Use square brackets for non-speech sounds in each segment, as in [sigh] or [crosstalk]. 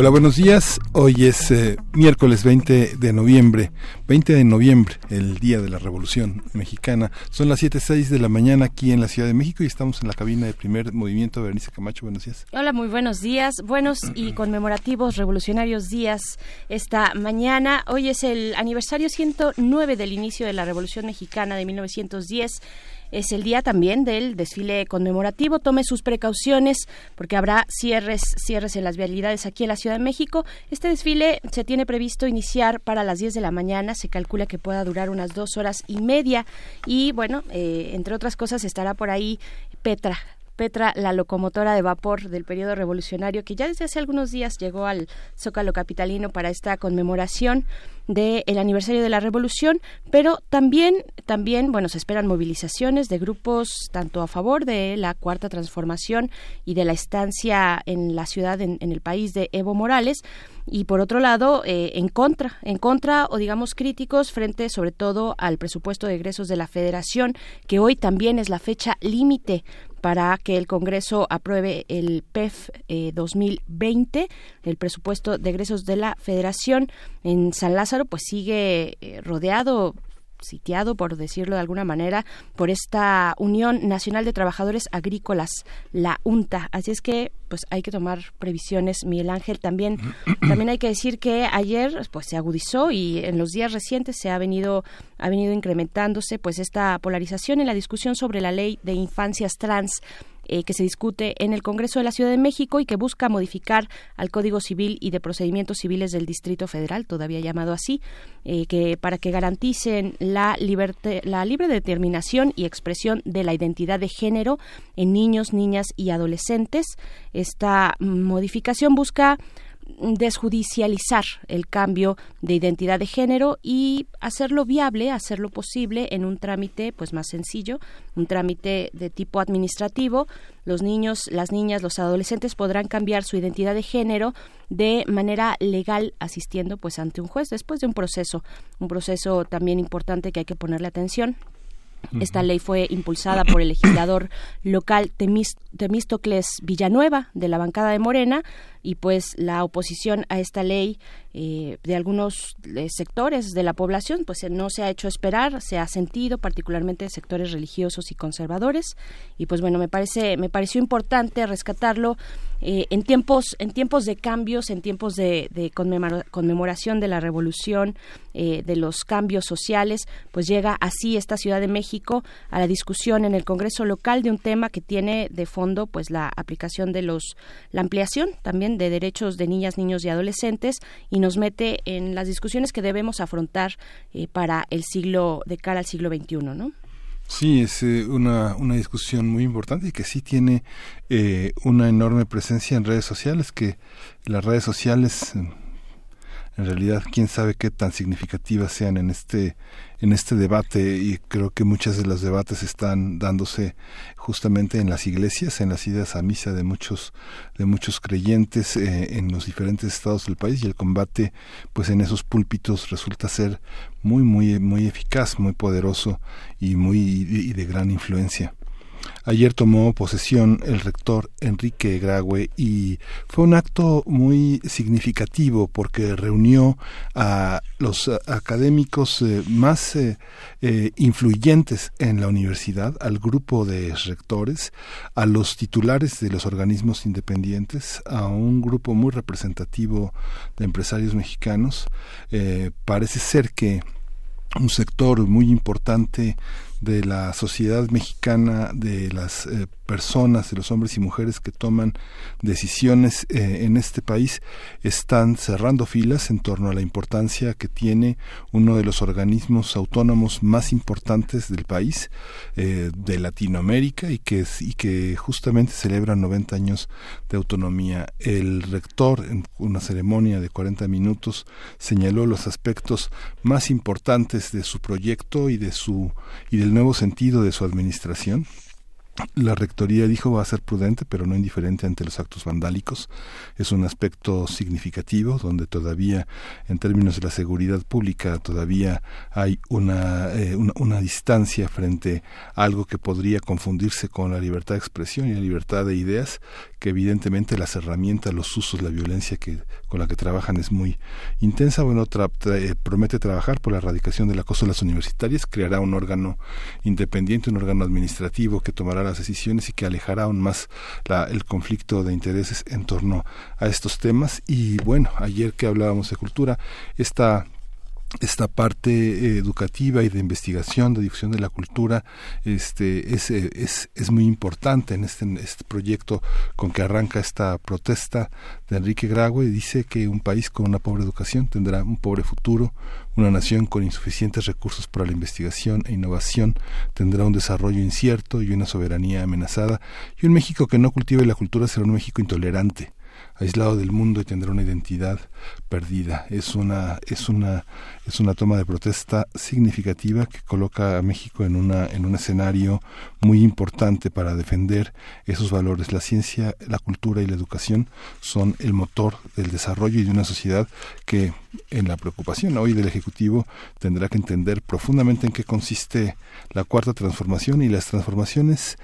Hola, buenos días. Hoy es eh, miércoles 20 de noviembre. 20 de noviembre, el día de la Revolución Mexicana. Son las 7.06 de la mañana aquí en la Ciudad de México y estamos en la cabina de primer movimiento. Berenice Camacho, buenos días. Hola, muy buenos días. Buenos y conmemorativos revolucionarios días esta mañana. Hoy es el aniversario 109 del inicio de la Revolución Mexicana de 1910 es el día también del desfile conmemorativo. Tome sus precauciones porque habrá cierres, cierres en las vialidades aquí en la Ciudad de México. Este desfile se tiene previsto iniciar para las 10 de la mañana. Se calcula que pueda durar unas dos horas y media. Y bueno, eh, entre otras cosas estará por ahí Petra, Petra, la locomotora de vapor del periodo revolucionario, que ya desde hace algunos días llegó al Zócalo Capitalino para esta conmemoración del aniversario de la revolución, pero también, también, bueno, se esperan movilizaciones de grupos tanto a favor de la cuarta transformación y de la estancia en la ciudad, en, el país de Evo Morales, y por otro lado eh, en contra en contra o digamos críticos frente sobre todo al presupuesto de egresos de la Federación que hoy también es la fecha límite para que el Congreso apruebe el PEF 2020, eh, el presupuesto de egresos de la Federación. En San Lázaro, pues sigue eh, rodeado sitiado, por decirlo de alguna manera, por esta Unión Nacional de Trabajadores Agrícolas, la UNTA. Así es que, pues hay que tomar previsiones, Miguel Ángel. También, [clears throat] también hay que decir que ayer, pues se agudizó y en los días recientes se ha venido, ha venido incrementándose, pues esta polarización en la discusión sobre la ley de infancias trans eh, que se discute en el Congreso de la Ciudad de México y que busca modificar al Código Civil y de Procedimientos Civiles del Distrito Federal, todavía llamado así, eh, que para que garanticen la, la libre determinación y expresión de la identidad de género en niños, niñas y adolescentes. Esta modificación busca desjudicializar el cambio de identidad de género y hacerlo viable, hacerlo posible en un trámite pues más sencillo, un trámite de tipo administrativo. Los niños, las niñas, los adolescentes podrán cambiar su identidad de género de manera legal asistiendo pues ante un juez después de un proceso, un proceso también importante que hay que ponerle atención esta ley fue impulsada por el legislador local Temístocles Villanueva de la bancada de Morena y pues la oposición a esta ley eh, de algunos eh, sectores de la población pues eh, no se ha hecho esperar se ha sentido particularmente sectores religiosos y conservadores y pues bueno me parece me pareció importante rescatarlo en tiempos en tiempos de cambios en tiempos de, conmemoración de la revolución de los cambios sociales pues llega así esta Ciudad de México a la discusión en el Congreso local de un tema que tiene de fondo pues la aplicación de los la ampliación también de derechos de niñas, niños y adolescentes y nos mete en las discusiones que debemos afrontar eh, para el siglo, de cara al siglo XXI, ¿no? Sí, es eh, una, una discusión muy importante y que sí tiene eh, una enorme presencia en redes sociales, que las redes sociales en realidad quién sabe qué tan significativas sean en este en este debate y creo que muchos de los debates están dándose justamente en las iglesias, en las idas a misa de muchos de muchos creyentes eh, en los diferentes estados del país y el combate pues en esos púlpitos resulta ser muy muy muy eficaz, muy poderoso y muy y de gran influencia. Ayer tomó posesión el rector Enrique Graue y fue un acto muy significativo porque reunió a los académicos eh, más eh, eh, influyentes en la universidad, al grupo de rectores, a los titulares de los organismos independientes, a un grupo muy representativo de empresarios mexicanos. parece ser que un sector muy importante de la sociedad mexicana, de las eh, personas, de los hombres y mujeres que toman decisiones eh, en este país están cerrando filas en torno a la importancia que tiene uno de los organismos autónomos más importantes del país, eh, de Latinoamérica, y que, y que justamente celebra 90 años de autonomía. El rector, en una ceremonia de 40 minutos, señaló los aspectos más importantes de su proyecto y de su y del nuevo sentido de su administración la rectoría dijo va a ser prudente, pero no indiferente ante los actos vandálicos. Es un aspecto significativo donde todavía, en términos de la seguridad pública, todavía hay una, eh, una, distancia frente a algo que podría confundirse con la libertad de expresión y la libertad de ideas, que evidentemente las herramientas, los usos, la violencia que, con la que trabajan es muy intensa. Bueno, eh, promete trabajar por la erradicación del acoso en las universitarias, creará un órgano independiente, un órgano administrativo que tomará las decisiones y que alejará aún más el conflicto de intereses en torno a estos temas. Y bueno, ayer que hablábamos de cultura, esta esta parte eh, educativa y de investigación, de difusión de la cultura, este, es, eh, es, es muy importante en este, este, proyecto con que arranca esta protesta de Enrique Graue. Dice que un país con una pobre educación tendrá un pobre futuro, una nación con insuficientes recursos para la investigación e innovación tendrá un desarrollo incierto y una soberanía amenazada, y un México que no cultive la cultura será un México intolerante aislado del mundo y tendrá una identidad perdida. Es una, es una, es una toma de protesta significativa que coloca a México en una, en un escenario muy importante para defender esos valores. La ciencia, la cultura y la educación son el motor del desarrollo y de una sociedad que en la preocupación hoy del Ejecutivo tendrá que entender profundamente en qué consiste la cuarta transformación y las transformaciones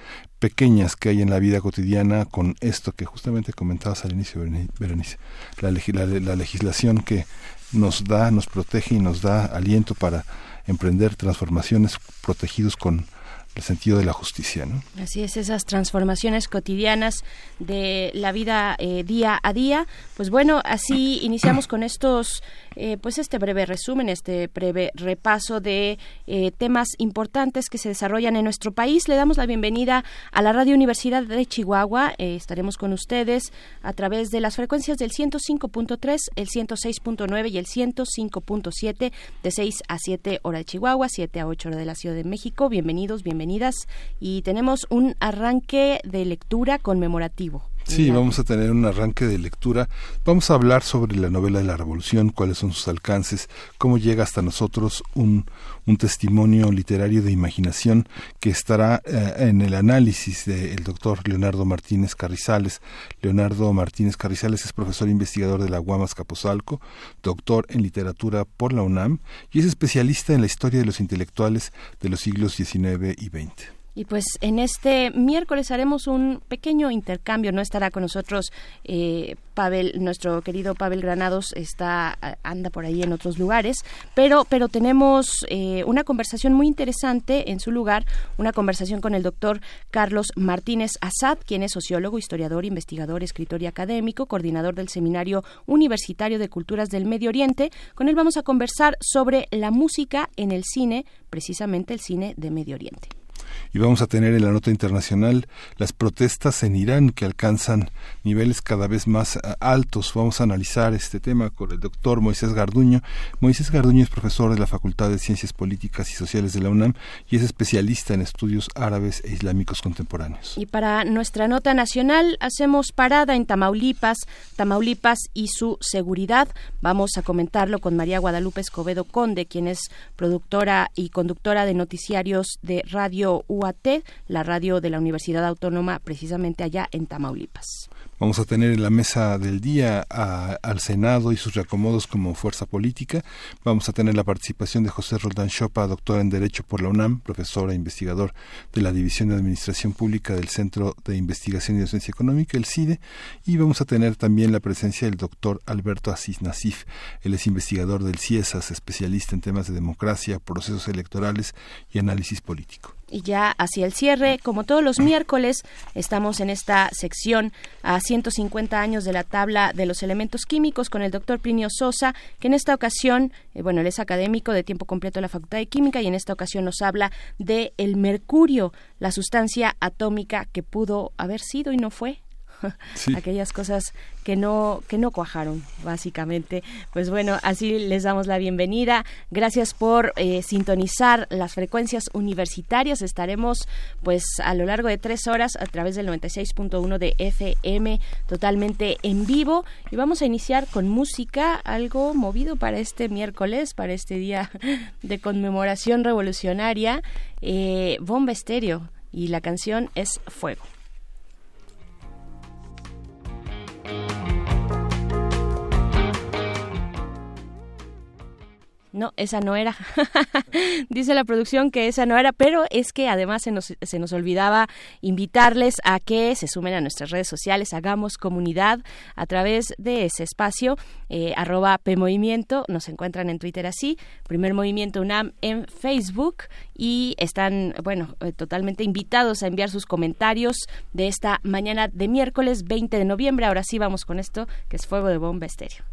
pequeñas que hay en la vida cotidiana con esto que justamente comentabas al inicio, Berenice, la, la, legislación que nos da, nos protege y nos da aliento para emprender transformaciones protegidos con el sentido de la justicia. ¿no? Así es, esas transformaciones cotidianas de la vida eh, día a día. Pues bueno, así iniciamos con estos, eh, pues este breve resumen, este breve repaso de eh, temas importantes que se desarrollan en nuestro país. Le damos la bienvenida a la Radio Universidad de Chihuahua. estaremos con ustedes a través de las frecuencias del 105.3, el 106.9 y el 105.7 de 6 a 7 hora de Chihuahua, 7 a 8 hora de la Ciudad de México. Bienvenidos, bienvenidos y tenemos un arranque de lectura conmemorativo. Sí, vamos a tener un arranque de lectura. Vamos a hablar sobre la novela de la Revolución, cuáles son sus alcances, cómo llega hasta nosotros un, un testimonio literario de imaginación que estará eh, en el análisis del doctor Leonardo Martínez Carrizales. Leonardo Martínez Carrizales es profesor investigador de la Guamas Capozalco, doctor en literatura por la UNAM y es especialista en la historia de los intelectuales de los siglos XIX y XX. Y pues en este miércoles haremos un pequeño intercambio. No estará con nosotros eh, Pavel, nuestro querido Pavel Granados está anda por ahí en otros lugares, pero pero tenemos eh, una conversación muy interesante en su lugar, una conversación con el doctor Carlos Martínez Azad, quien es sociólogo, historiador, investigador, escritor y académico, coordinador del Seminario Universitario de Culturas del Medio Oriente. Con él vamos a conversar sobre la música en el cine, precisamente el cine de Medio Oriente y vamos a tener en la nota internacional las protestas en Irán que alcanzan niveles cada vez más eh, altos. Vamos a analizar este tema con el doctor Moisés Garduño. Moisés Garduño es profesor de la Facultad de Ciencias Políticas y Sociales de la UNAM y es especialista en estudios árabes e islámicos contemporáneos. Y para nuestra nota nacional hacemos parada en Tamaulipas, Tamaulipas y su seguridad. Vamos a comentarlo con María Guadalupe Escobedo Conde, quien es productora y conductora de noticiarios de Radio UAT, la radio de la Universidad Autónoma, precisamente allá en Tamaulipas. Vamos a tener en la mesa del día al Senado y sus reacomodos como fuerza política. Vamos a tener la participación de José Roldán Chopa, doctor en Derecho por la UNAM, profesor e investigador de la División de Administración Pública del Centro de Investigación y Docencia Económica, el CIDE. Y vamos a tener también la presencia del doctor Alberto Asís Nasif. Él es investigador del CIESAS, especialista en temas de democracia, procesos electorales y análisis político. Y ya hacia el cierre, como todos los miércoles, estamos en esta sección 150 años de la tabla de los elementos químicos con el doctor Plinio Sosa, que en esta ocasión, eh, bueno, él es académico de tiempo completo de la Facultad de Química y en esta ocasión nos habla de el mercurio, la sustancia atómica que pudo haber sido y no fue, [laughs] aquellas cosas que no que no cuajaron básicamente. Pues bueno así les damos la bienvenida. Gracias por eh, sintonizar las frecuencias universitarias. Estaremos pues a lo largo de tres horas a través del 96.1 de FM totalmente en vivo. Y vamos a iniciar con música algo movido para este miércoles para este día [laughs] de conmemoración revolucionaria. Eh, bomba estéreo y la canción es Fuego. No, esa no era. [laughs] Dice la producción que esa no era, pero es que además se nos, se nos olvidaba invitarles a que se sumen a nuestras redes sociales, hagamos comunidad a través de ese espacio, eh, arroba PMovimiento, nos encuentran en Twitter así, Primer Movimiento UNAM en Facebook y están, bueno, eh, totalmente invitados a enviar sus comentarios de esta mañana de miércoles 20 de noviembre. Ahora sí vamos con esto, que es Fuego de Bomba Estéreo.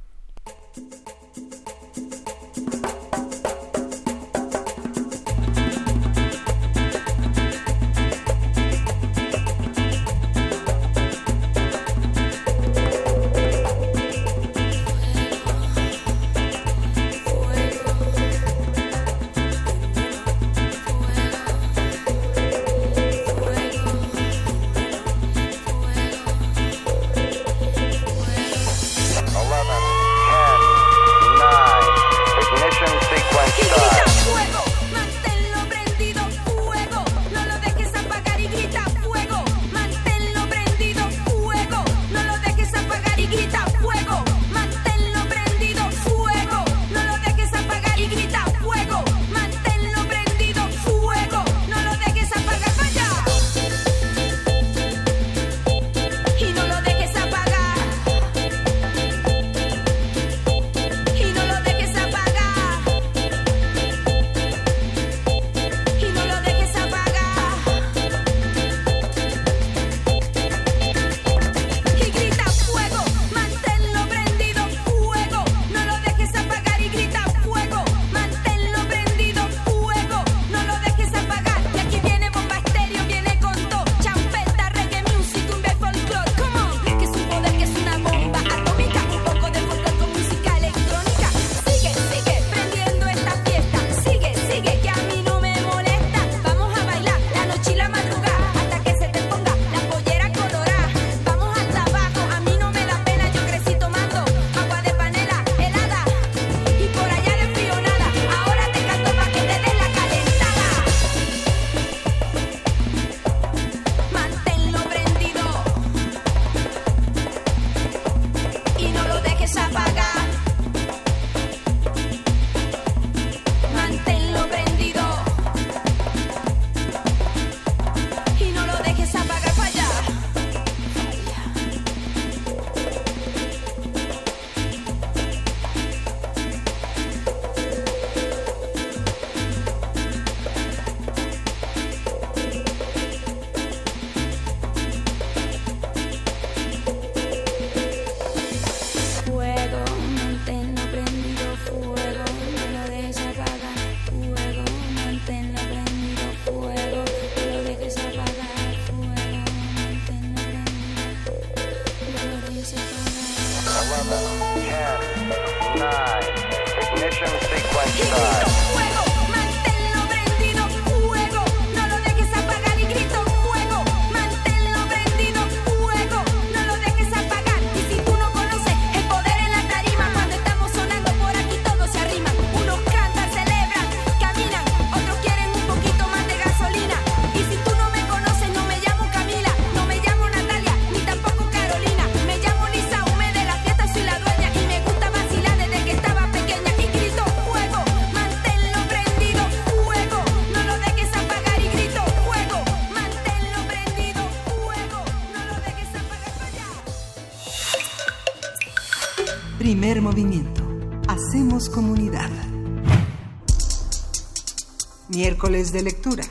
De lectura.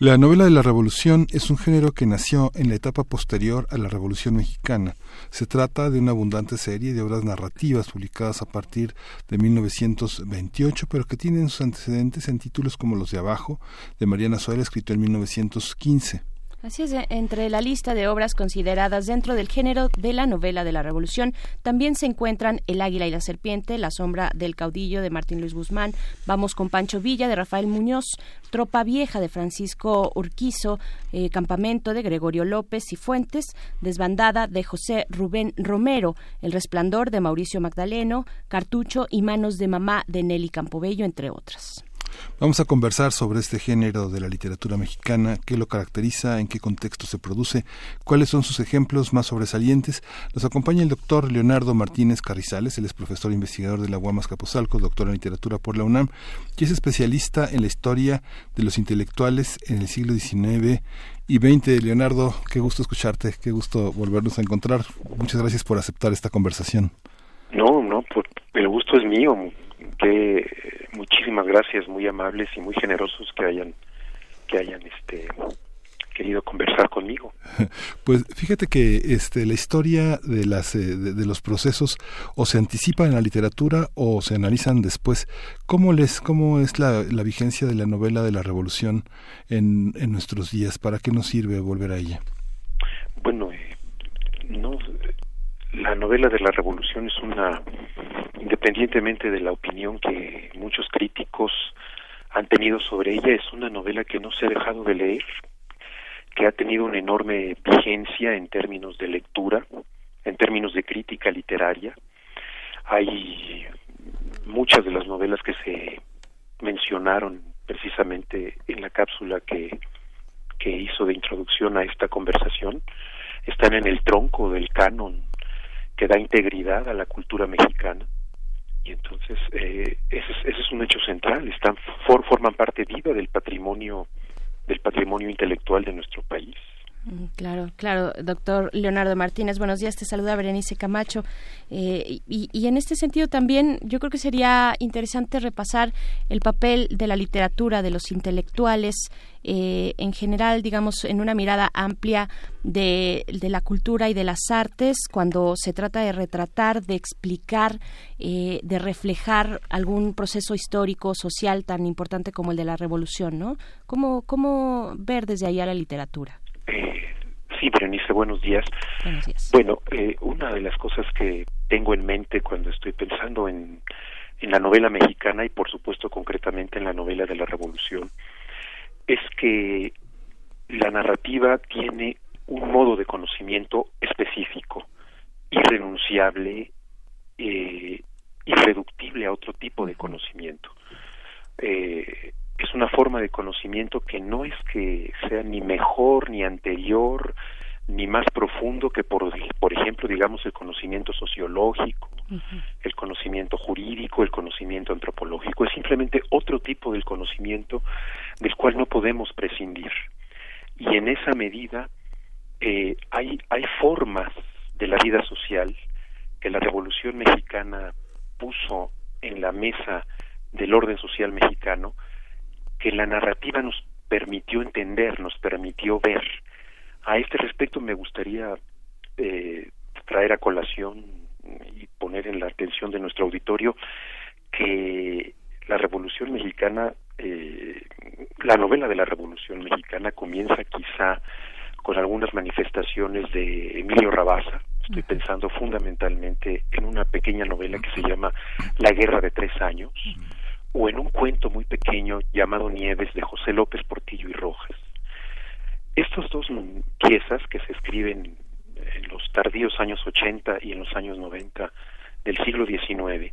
La novela de la Revolución es un género que nació en la etapa posterior a la Revolución Mexicana. Se trata de una abundante serie de obras narrativas publicadas a partir de 1928, pero que tienen sus antecedentes en títulos como Los de Abajo, de Mariana Suárez, escrito en 1915. Así es, entre la lista de obras consideradas dentro del género de la novela de la Revolución también se encuentran El Águila y la Serpiente, La Sombra del Caudillo de Martín Luis Guzmán, Vamos con Pancho Villa de Rafael Muñoz, Tropa Vieja de Francisco Urquizo, eh, Campamento de Gregorio López y Fuentes, Desbandada de José Rubén Romero, El Resplandor de Mauricio Magdaleno, Cartucho y Manos de Mamá de Nelly Campobello, entre otras. Vamos a conversar sobre este género de la literatura mexicana, qué lo caracteriza, en qué contexto se produce, cuáles son sus ejemplos más sobresalientes. Nos acompaña el doctor Leonardo Martínez Carrizales, él es profesor e investigador de la UAMAS Capozalco, doctor en literatura por la UNAM, y es especialista en la historia de los intelectuales en el siglo XIX y XX. Leonardo, qué gusto escucharte, qué gusto volvernos a encontrar. Muchas gracias por aceptar esta conversación. No, no, pues, el gusto es mío. Que muchísimas gracias, muy amables y muy generosos que hayan que hayan este querido conversar conmigo. [laughs] Pues fíjate que este la historia de las eh, de, los procesos o se anticipa en la literatura o se analizan después. ¿Cómo les cómo es la, la vigencia de la novela de la Revolución en, en nuestros días? ¿Para qué nos sirve volver a ella? Bueno, eh, no la novela de la revolución es una, independientemente de la opinión que muchos críticos han tenido sobre ella, es una novela que no se ha dejado de leer, que ha tenido una enorme vigencia en términos de lectura, en términos de crítica literaria. Hay muchas de las novelas que se mencionaron precisamente en la cápsula que, que hizo de introducción a esta conversación, están en el tronco del canon que da integridad a la cultura mexicana. Y entonces eh, ese, es, ese, es, un hecho central están forman parte viva del patrimonio del patrimonio intelectual de nuestro país claro, claro, doctor Leonardo Martínez, buenos días, te saluda Berenice Camacho. Eh, y, en este sentido también yo creo que sería interesante repasar el papel de la literatura, de los intelectuales, eh, en general, digamos, en una mirada amplia de, la cultura y de las artes, cuando se trata de retratar, de explicar, eh, de reflejar algún proceso histórico, social tan importante como el de la revolución, ¿no? ¿Cómo, ver desde ahí a la literatura? Eh, sí, Berenice, buenos días. Bueno, eh, una de las cosas que tengo en mente cuando estoy pensando en, en la novela mexicana y por supuesto concretamente en la novela de la Revolución es que la narrativa tiene un modo de conocimiento específico, irrenunciable, eh, irreductible a otro tipo de conocimiento. Eh, es una forma de conocimiento que no es que sea ni mejor ni anterior ni más profundo que por por ejemplo digamos el conocimiento sociológico el conocimiento jurídico el conocimiento antropológico. Es simplemente otro tipo del conocimiento del cual no podemos prescindir. Y en esa medida eh, hay hay formas de la vida social que la revolución mexicana puso en la mesa del orden social mexicano que la narrativa nos permitió entender, nos permitió ver. A este respecto me gustaría eh, traer a colación y poner en la atención de nuestro auditorio que la Revolución Mexicana, eh, la novela de la Revolución Mexicana comienza quizá con algunas manifestaciones de Emilio Rabasa. Estoy pensando fundamentalmente en una pequeña novela que se llama La Guerra de Tres Años, o en un cuento muy pequeño llamado Nieves de José López Portillo y Rojas. Estos dos piezas que se escriben en los tardíos años 80 y en los años 90 del siglo XIX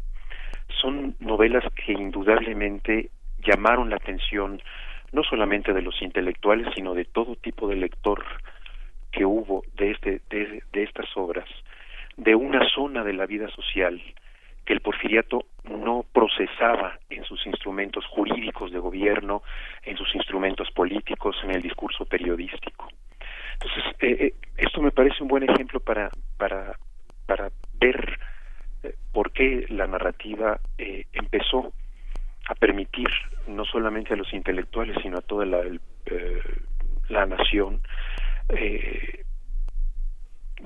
son novelas que indudablemente llamaron la atención no solamente de los intelectuales sino de todo tipo de lector que hubo de este de, de estas obras de una zona de la vida social el porfiriato no procesaba en sus instrumentos jurídicos de gobierno, en sus instrumentos políticos, en el discurso periodístico. Entonces, eh, eh, esto me parece un buen ejemplo para, para, para ver eh, por qué la narrativa empezó a permitir no solamente a los intelectuales, sino a toda la, eh, la nación eh,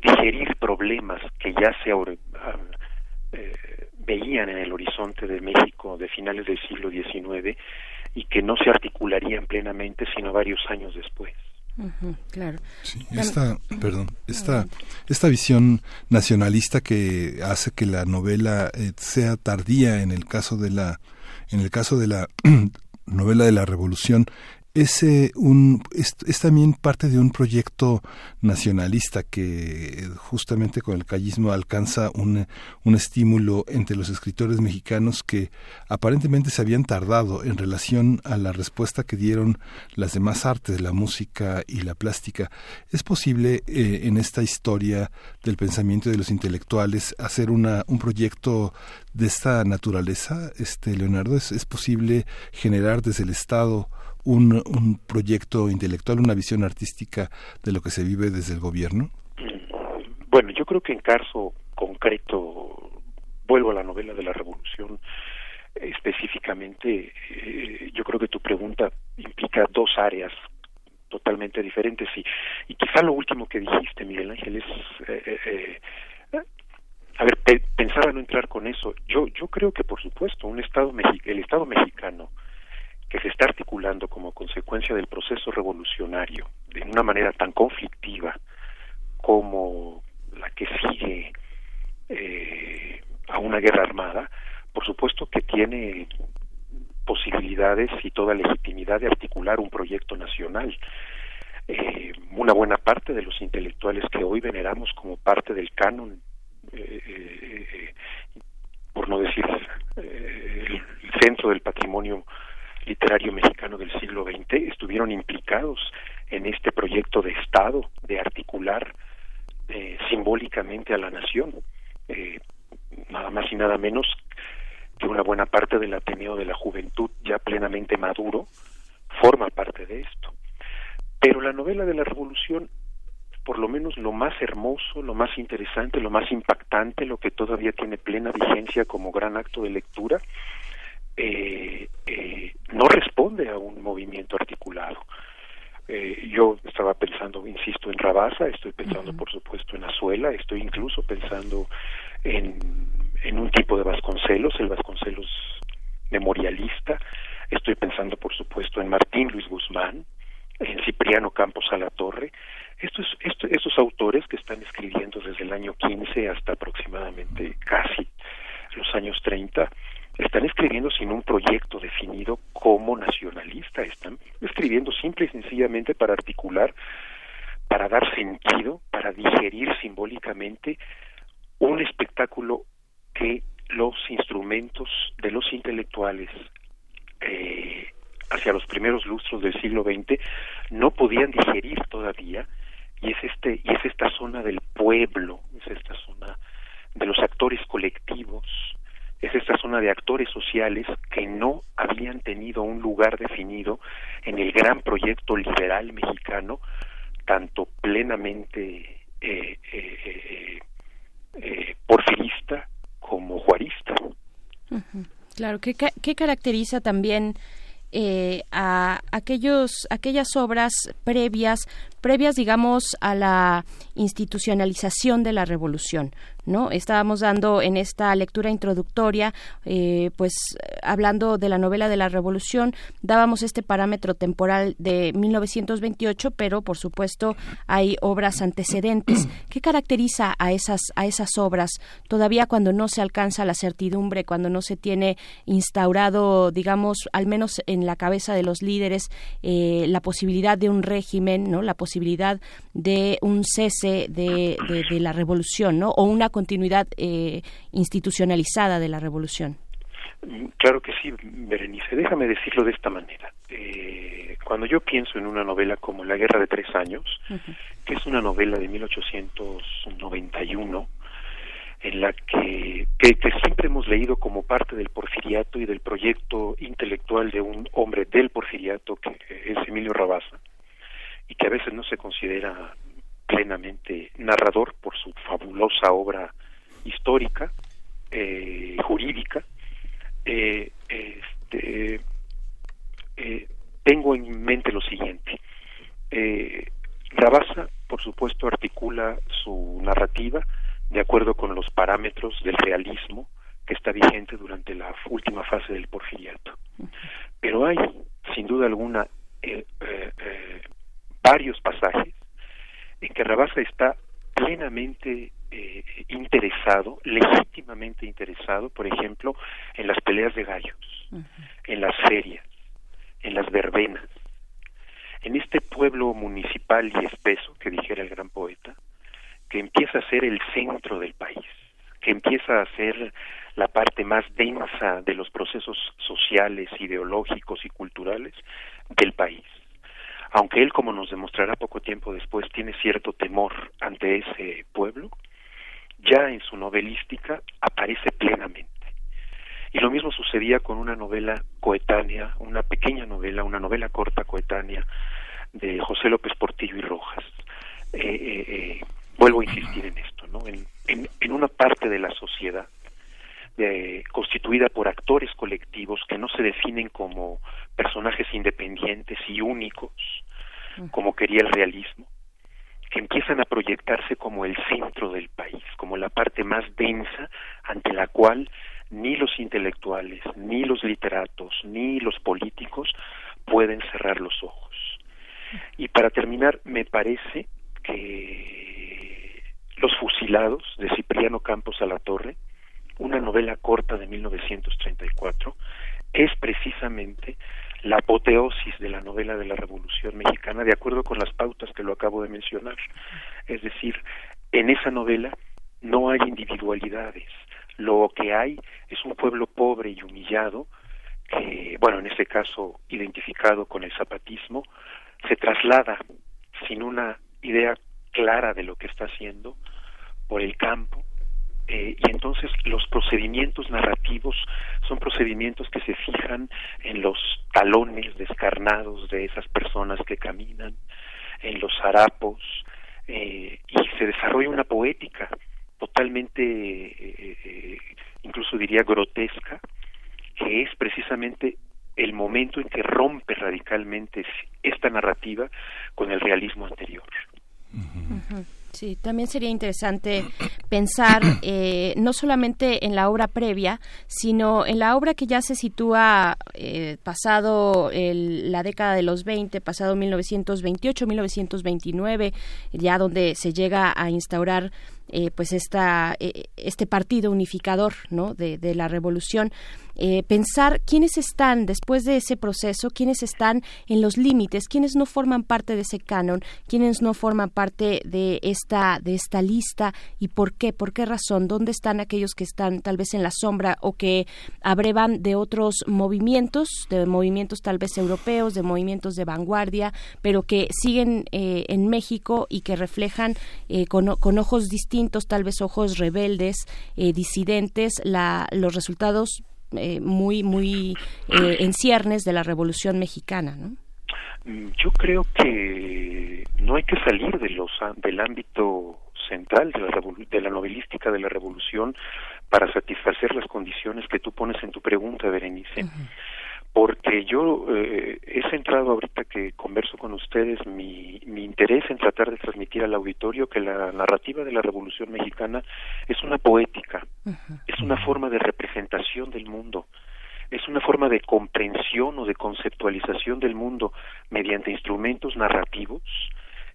digerir problemas que ya se eh, veían en el horizonte de México de finales del siglo XIX y que no se articularían plenamente sino varios años después. claro. esta, perdón, esta, esta visión nacionalista que hace que la novela eh, sea tardía en el caso de la, en el caso de la [clears throat] novela de la revolución es, un, es, también parte de un proyecto nacionalista que justamente con el callismo alcanza un, un, estímulo entre los escritores mexicanos que aparentemente se habían tardado en relación a la respuesta que dieron las demás artes, la música y la plástica. ¿Es posible eh, en esta historia del pensamiento de los intelectuales hacer una, un proyecto de esta naturaleza, este Leonardo? ¿Es, es posible generar desde el Estado un, un proyecto intelectual, una visión artística de lo que se vive desde el gobierno? Bueno, yo creo que en caso concreto, vuelvo a la novela de la revolución, específicamente, eh, yo creo que tu pregunta implica dos áreas totalmente diferentes y, y quizá lo último que dijiste, Miguel Ángel, es... Eh, eh, a ver, pensaba no entrar con eso. Yo, yo creo que, por supuesto, un Estado el Estado mexicano que se está articulando como consecuencia del proceso revolucionario de una manera tan conflictiva como la que sigue eh, a una guerra armada, por supuesto que tiene posibilidades y toda legitimidad de articular un proyecto nacional. Eh, una buena parte de los intelectuales que hoy veneramos como parte del canon, eh, por no decir el centro del patrimonio literario mexicano del siglo XX estuvieron implicados en este proyecto de Estado de articular eh, simbólicamente a la nación, eh, nada más y nada menos que una buena parte del Ateneo de la Juventud ya plenamente maduro forma parte de esto. Pero la novela de la Revolución, por lo menos lo más hermoso, lo más interesante, lo más impactante, lo que todavía tiene plena vigencia como gran acto de lectura, eh, eh, no responde a un movimiento articulado. Eh, yo estaba pensando, insisto, en Rabasa, estoy pensando, por supuesto, en Azuela, estoy incluso pensando en, en un tipo de Vasconcelos, el Vasconcelos memorialista, estoy pensando, por supuesto, en Martín Luis Guzmán, en Cipriano Campos a la Torre, estos, estos, estos autores que están escribiendo desde el año 15 hasta aproximadamente casi los años 30, están escribiendo sin un proyecto definido como nacionalista, están escribiendo simple y sencillamente para articular, para dar sentido, para digerir simbólicamente un espectáculo que los instrumentos de los intelectuales eh, hacia los primeros lustros del siglo XX no podían digerir todavía y es este y es esta zona del pueblo es esta zona de los actores colectivos es esta zona de actores sociales que no habían tenido un lugar definido en el gran proyecto liberal mexicano, tanto plenamente eh, eh, eh, porfirista como juarista. Claro, ¿qué, qué caracteriza también a aquellos, aquellas obras previas, previas, digamos, a la institucionalización de la revolución, ¿no? Estábamos dando en esta lectura introductoria, eh, pues hablando de la novela de la Revolución, dábamos este parámetro temporal de 1928, pero por supuesto hay obras antecedentes. [clears throat] ¿Qué caracteriza a esas a esas obras todavía cuando no se alcanza la certidumbre, cuando no se tiene instaurado, digamos, al menos en la cabeza de los líderes, eh, la posibilidad de un régimen, ¿no? La posibilidad de un cese de, de la revolución, ¿no? O una continuidad eh, institucionalizada de la revolución. Claro que sí, Berenice. Déjame decirlo de esta manera. Eh, cuando yo pienso en una novela como La Guerra de Tres Años, que es una novela de 1891, en la que, que, siempre hemos leído como parte del porfiriato y del proyecto intelectual de un hombre del porfiriato, que es Emilio Rabasa, y que a veces no se considera plenamente narrador por su fabulosa obra histórica, eh, jurídica. Eh, este, eh, tengo en mente lo siguiente. Eh, Rabasa, por supuesto, articula su narrativa de acuerdo con los parámetros del realismo que está vigente durante la última fase del porfiriato. Pero hay, sin duda alguna, eh, eh, varios pasajes en que Rabasa está plenamente interesado, legítimamente interesado, por ejemplo, en las peleas de gallos, en las ferias, en las verbenas, en este pueblo municipal y espeso, que dijera el gran poeta, que empieza a ser el centro del país, que empieza a ser la parte más densa de los procesos sociales, ideológicos y culturales del país. Aunque él, como nos demostrará poco tiempo después, tiene cierto temor ante ese pueblo, ya en su novelística aparece plenamente. Y lo mismo sucedía con una novela coetánea, una pequeña novela, una novela corta coetánea de José López Portillo y Rojas. Eh, eh, eh, vuelvo a insistir en esto, ¿no? En, en, una parte de la sociedad constituida por actores colectivos que no se definen como personajes independientes y únicos, como quería el realismo, que empiezan a proyectarse como el centro del país, como la parte más densa ante la cual ni los intelectuales, ni los literatos, ni los políticos pueden cerrar los ojos. Y para terminar, me parece que Los fusilados de Cipriano Campos a la Torre, una novela corta de 1934, es precisamente la apoteosis de la novela de la Revolución Mexicana, de acuerdo con las pautas que lo acabo de mencionar. Es decir, en esa novela no hay individualidades, lo que hay es un pueblo pobre y humillado que, bueno, en este caso identificado con el zapatismo, se traslada sin una idea clara de lo que está haciendo por el campo eh, y entonces los procedimientos narrativos son procedimientos que se fijan en los talones descarnados de esas personas que caminan, en los harapos, eh, y se desarrolla una poética totalmente, eh, eh, incluso diría grotesca, que es precisamente el momento en que rompe radicalmente esta narrativa con el realismo anterior. Sí, también sería interesante [clears throat] pensar eh, no solamente en la obra previa, sino en la obra que ya se sitúa eh, pasado la década de los 20, pasado 1928, 1929, ya donde se llega a instaurar eh, pues esta, eh, este partido unificador ¿no? de la revolución. Eh, pensar quiénes están después de ese proceso, quiénes están en los límites, quiénes no forman parte de ese canon, quiénes no forman parte de esta, de esta lista y por qué, por qué razón, dónde están aquellos que están tal vez en la sombra o que abrevan de otros movimientos, de movimientos tal vez europeos, de movimientos de vanguardia, pero que siguen en México y que reflejan con, con ojos distintos tal vez ojos rebeldes, eh, disidentes, la, los resultados eh, muy, muy eh, en ciernes de la Revolución Mexicana, ¿no? Mm, yo creo que no hay que salir de los, del ámbito central de la, de la novelística de la revolución para satisfacer las condiciones que tú pones en tu pregunta, Berenice porque yo eh, he centrado ahorita que converso con ustedes mi, mi interés en tratar de transmitir al auditorio que la narrativa de la Revolución Mexicana es una poética, es una forma de representación del mundo, es una forma de comprensión o de conceptualización del mundo mediante instrumentos narrativos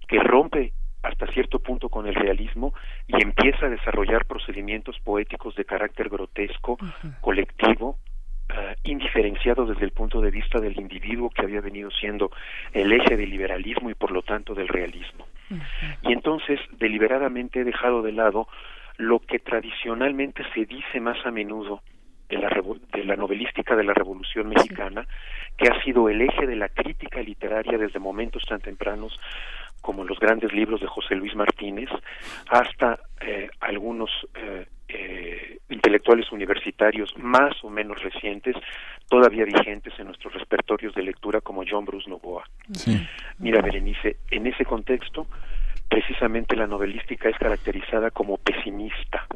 que rompe hasta cierto punto con el realismo y empieza a desarrollar procedimientos poéticos de carácter grotesco, colectivo, uh, indiferenciado desde el punto de vista del individuo que había venido siendo el eje del liberalismo y por lo tanto del realismo. Y entonces deliberadamente he dejado de lado lo que tradicionalmente se dice más a menudo de la, de la novelística de la Revolución Mexicana, que ha sido el eje de la crítica literaria desde momentos tan tempranos como los grandes libros de José Luis Martínez, hasta eh, algunos eh, eh, intelectuales universitarios más o menos recientes, todavía vigentes en nuestros repertorios de lectura, como John Bruce Novoa. Mira, Berenice, en ese contexto, precisamente la novelística es caracterizada como pesimista,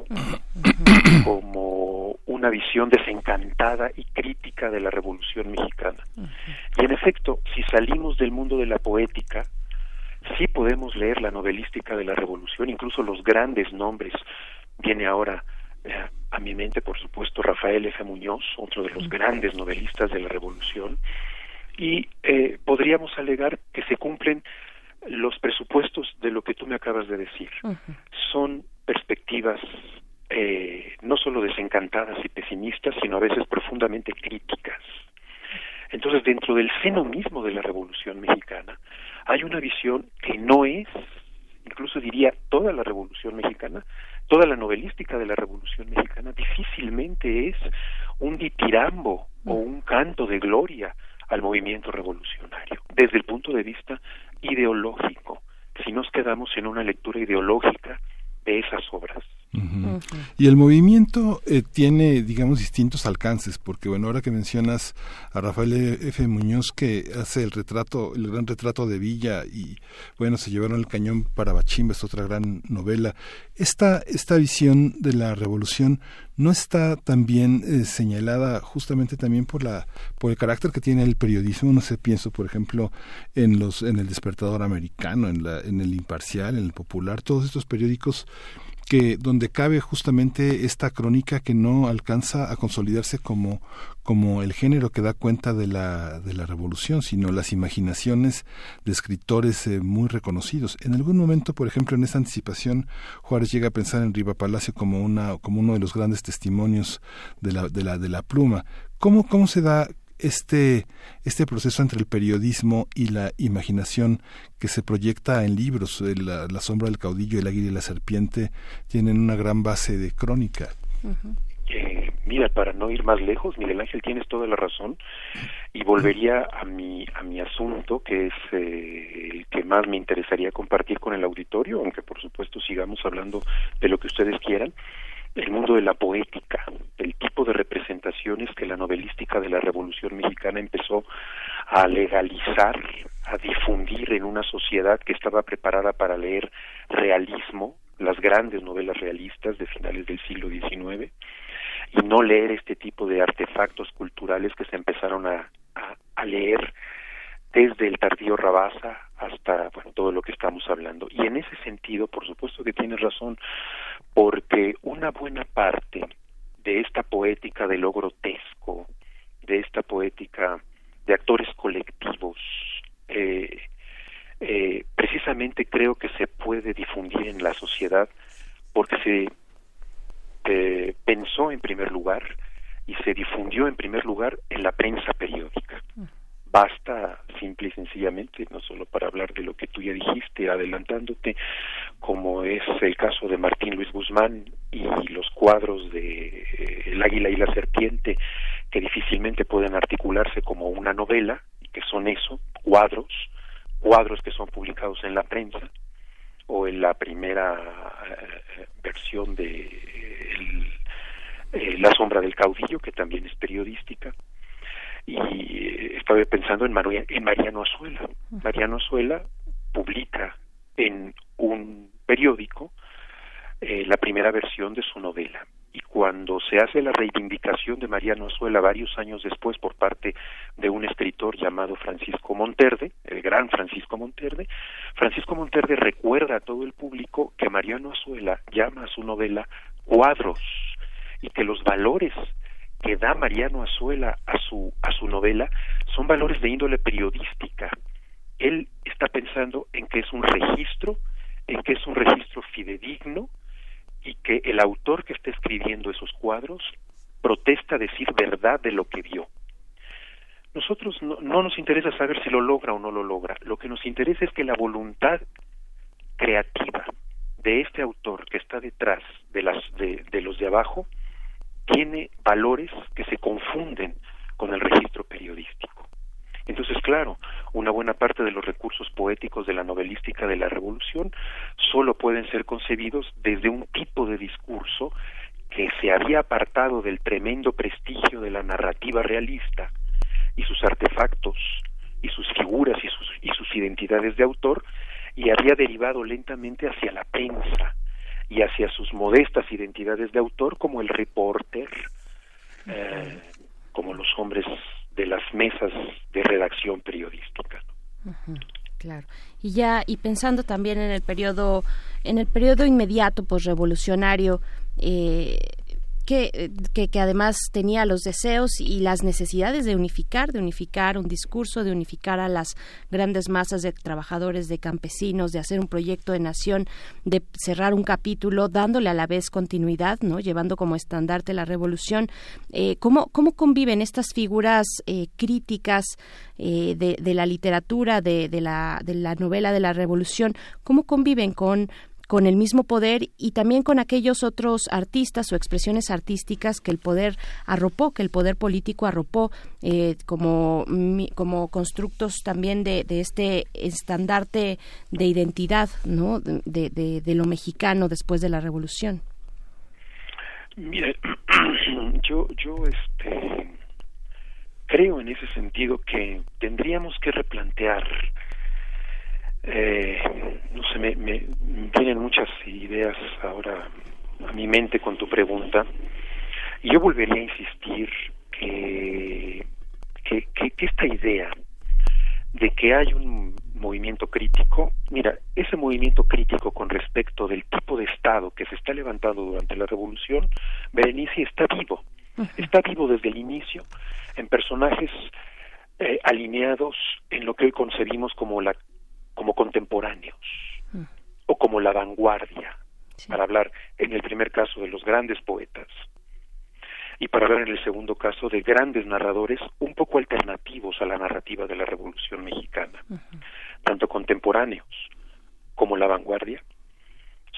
como una visión desencantada y crítica de la Revolución Mexicana. Y en efecto, si salimos del mundo de la poética, sí podemos leer la novelística de la Revolución, incluso los grandes nombres. Viene ahora eh, a mi mente, por supuesto, Rafael F. Muñoz, otro de los grandes novelistas de la Revolución, y eh, podríamos alegar que se cumplen los presupuestos de lo que tú me acabas de decir. Son perspectivas eh, no solo desencantadas y pesimistas, sino a veces profundamente críticas. Entonces, dentro del seno mismo de la Revolución Mexicana, hay una visión que no es, incluso diría, toda la Revolución Mexicana, toda la novelística de la Revolución Mexicana difícilmente es un ditirambo o un canto de gloria al movimiento revolucionario, desde el punto de vista ideológico, si nos quedamos en una lectura ideológica de esas obras. Y el movimiento eh, tiene, digamos, distintos alcances, porque bueno, ahora que mencionas a Rafael F. Muñoz que hace el retrato, el gran retrato de Villa y bueno, se llevaron el cañón para Bachimba, es otra gran novela. Esta, esta visión de la revolución no está también eh, señalada justamente también por la por el carácter que tiene el periodismo no sé pienso por ejemplo en los en el despertador americano en la en el imparcial en el popular todos estos periódicos que donde cabe justamente esta crónica que no alcanza a consolidarse como como el género que da cuenta de la, de la revolución, sino las imaginaciones de escritores eh, muy reconocidos. En algún momento, por ejemplo, en esta anticipación, Juárez llega a pensar en Riva Palacio como, una, como uno de los grandes testimonios de la, de la, de la pluma. ¿Cómo, cómo se da este, este proceso entre el periodismo y la imaginación que se proyecta en libros, la, la, sombra del caudillo, el águila y la serpiente, tienen una gran base de crónica. Eh, mira, para no ir más lejos, Miguel Ángel, tienes toda la razón y volvería a mi a mi asunto, que es eh, el que más me interesaría compartir con el auditorio, aunque por supuesto sigamos hablando de lo que ustedes quieran el mundo de la poética, el tipo de representaciones que la novelística de la Revolución Mexicana empezó a legalizar, a difundir en una sociedad que estaba preparada para leer realismo, las grandes novelas realistas de finales del siglo XIX, y no leer este tipo de artefactos culturales que se empezaron a, a, leer desde el tardío Rabasa hasta bueno, todo lo que estamos hablando. Y en ese sentido, por supuesto que tienes razón, porque una buena parte de esta poética de lo grotesco, de esta poética de actores colectivos, eh, eh, precisamente creo que se puede difundir en la sociedad porque se eh, pensó en primer lugar y se difundió en primer lugar en la prensa periódica. Basta simple y sencillamente, no solo para hablar de lo que tú ya dijiste, adelantándote, como es el caso de Martín Luis Guzmán y los cuadros de eh, El águila y la serpiente, que difícilmente pueden articularse como una novela, que son eso, cuadros, cuadros que son publicados en la prensa, o en la primera eh, versión de eh, La sombra del caudillo, que también es periodística, y estaba pensando en, en Mariano Azuela. Mariano Azuela publica en un periódico eh, la primera versión de su novela. Y cuando se hace la reivindicación de Mariano Azuela varios años después por parte de un escritor llamado Francisco Monterde, el gran Francisco Monterde, Francisco Monterde recuerda a todo el público que Mariano Azuela llama a su novela cuadros y que los valores que da Mariano Azuela a su, a su novela son valores de índole periodística. Él está pensando en que es un registro, en que es un registro fidedigno y que el autor que está escribiendo esos cuadros protesta decir verdad de lo que vio. Nosotros no, no nos interesa saber si lo logra o no lo logra. Lo que nos interesa es que la voluntad creativa de este autor que está detrás de, las, de, de los de abajo tiene valores que se confunden con el registro periodístico. Entonces, claro, una buena parte de los recursos poéticos de la novelística de la Revolución solo pueden ser concebidos desde un tipo de discurso que se había apartado del tremendo prestigio de la narrativa realista y sus artefactos y sus figuras y sus, y sus identidades de autor y había derivado lentamente hacia la prensa, y hacia sus modestas identidades de autor como el reporter, eh, como los hombres de las mesas de redacción periodística. Claro. Y ya y pensando también en el periodo en el periodo inmediato posrevolucionario eh, que, que, además tenía los deseos y las necesidades de unificar, de unificar un discurso, de unificar a las grandes masas de trabajadores, de campesinos, de hacer un proyecto de nación, de cerrar un capítulo, dándole a la vez continuidad, ¿no? llevando como estandarte la revolución. Eh, ¿cómo, ¿Cómo conviven estas figuras eh, críticas eh, de, de, la literatura, de, de, la, de la novela de la revolución? ¿Cómo conviven con con el mismo poder y también con aquellos otros artistas o expresiones artísticas que el poder arropó, que el poder político arropó eh, como, como constructos también de, este estandarte de identidad ¿no? de, de, lo mexicano después de la revolución. Mire, [clears throat] yo, yo este, creo en ese sentido que tendríamos que replantear eh, no sé, me, me, vienen muchas ideas ahora a mi mente con tu pregunta. Y yo volvería a insistir que, que, que, esta idea de que hay un movimiento crítico, mira, ese movimiento crítico con respecto del tipo de Estado que se está levantando durante la revolución, Berenice está vivo, está vivo desde el inicio en personajes eh, alineados en lo que hoy concebimos como la como contemporáneos mm. o como la vanguardia, para hablar en el primer caso de los grandes poetas y para hablar en el segundo caso de grandes narradores un poco alternativos a la narrativa de la Revolución Mexicana, tanto contemporáneos como la vanguardia,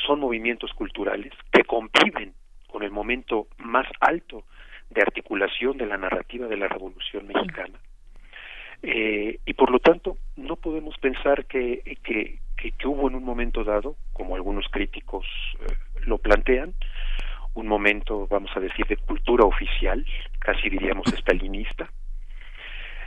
son movimientos culturales que conviven con el momento más alto de articulación de la narrativa de la Revolución Mexicana eh, y por lo tanto, no podemos pensar que, que, que, hubo en un momento dado, como algunos críticos eh, lo plantean, un momento, vamos a decir, de cultura oficial, casi diríamos estalinista,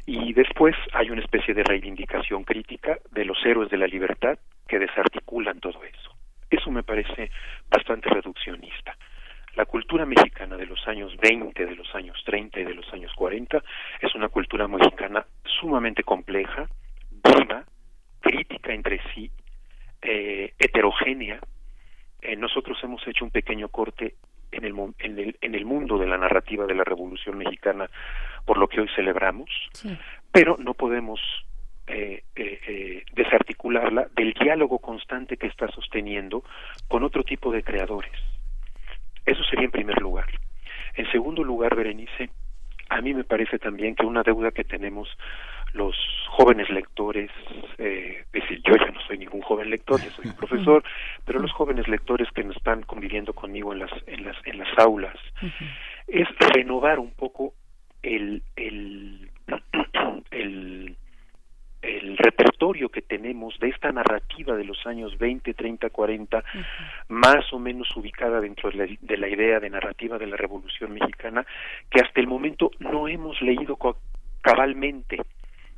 y después hay una especie de reivindicación crítica de los héroes de la libertad que desarticulan todo eso. Eso me parece bastante reduccionista. La cultura mexicana de los años 20, de los años 30 y de los años 40 es una cultura mexicana sumamente compleja, viva, crítica entre sí, eh, heterogénea. Eh, nosotros hemos hecho un pequeño corte en el, en, el, en el mundo de la narrativa de la Revolución Mexicana, por lo que hoy celebramos, pero no podemos eh, eh, desarticularla del diálogo constante que está sosteniendo con otro tipo de creadores. Eso sería en primer lugar. En segundo lugar, Berenice, a mí me parece también que una deuda que tenemos los jóvenes lectores, eh, yo ya no soy ningún joven lector, yo soy un [laughs] profesor, pero los jóvenes lectores que nos están conviviendo conmigo en las, en las, en las aulas, es renovar un poco el, el, [clears throat] el el repertorio que tenemos de esta narrativa de los años 20, 30, 40, más o menos ubicada dentro de la, de la, idea de narrativa de la Revolución Mexicana, que hasta el momento no hemos leído cabalmente.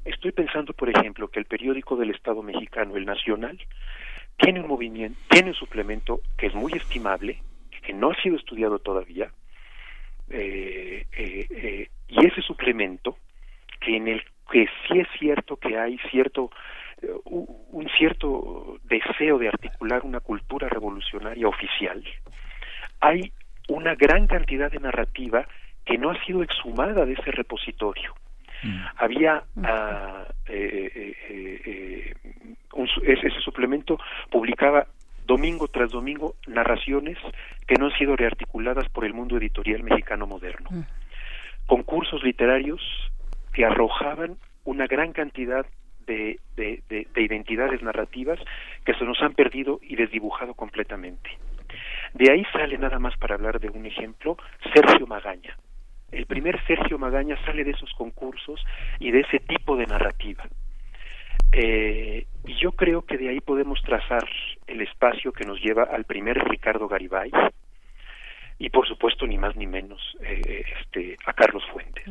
Estoy pensando, por ejemplo, que el periódico del Estado mexicano, el Nacional, tiene un movimiento, tiene un suplemento que es muy estimable, que no ha sido estudiado todavía, eh, eh, eh, y ese suplemento, que en el que sí es cierto que hay cierto eh, un cierto deseo de articular una cultura revolucionaria oficial, hay una gran cantidad de narrativa que no ha sido exhumada de ese repositorio. Mm. Había uh, eh, eh, un, ese, suplemento publicaba domingo tras domingo narraciones que no han sido rearticuladas por el mundo editorial mexicano moderno. Mm. Concursos literarios que arrojaban una gran cantidad de, de, identidades narrativas que se nos han perdido y desdibujado completamente. De ahí sale nada más para hablar de un ejemplo, Sergio Magaña. El primer Sergio Magaña sale de esos concursos y de ese tipo de narrativa. Eh, y yo creo que de ahí podemos trazar el espacio que nos lleva al primer Ricardo Garibay y por supuesto ni más ni menos eh, este, a Carlos Fuentes.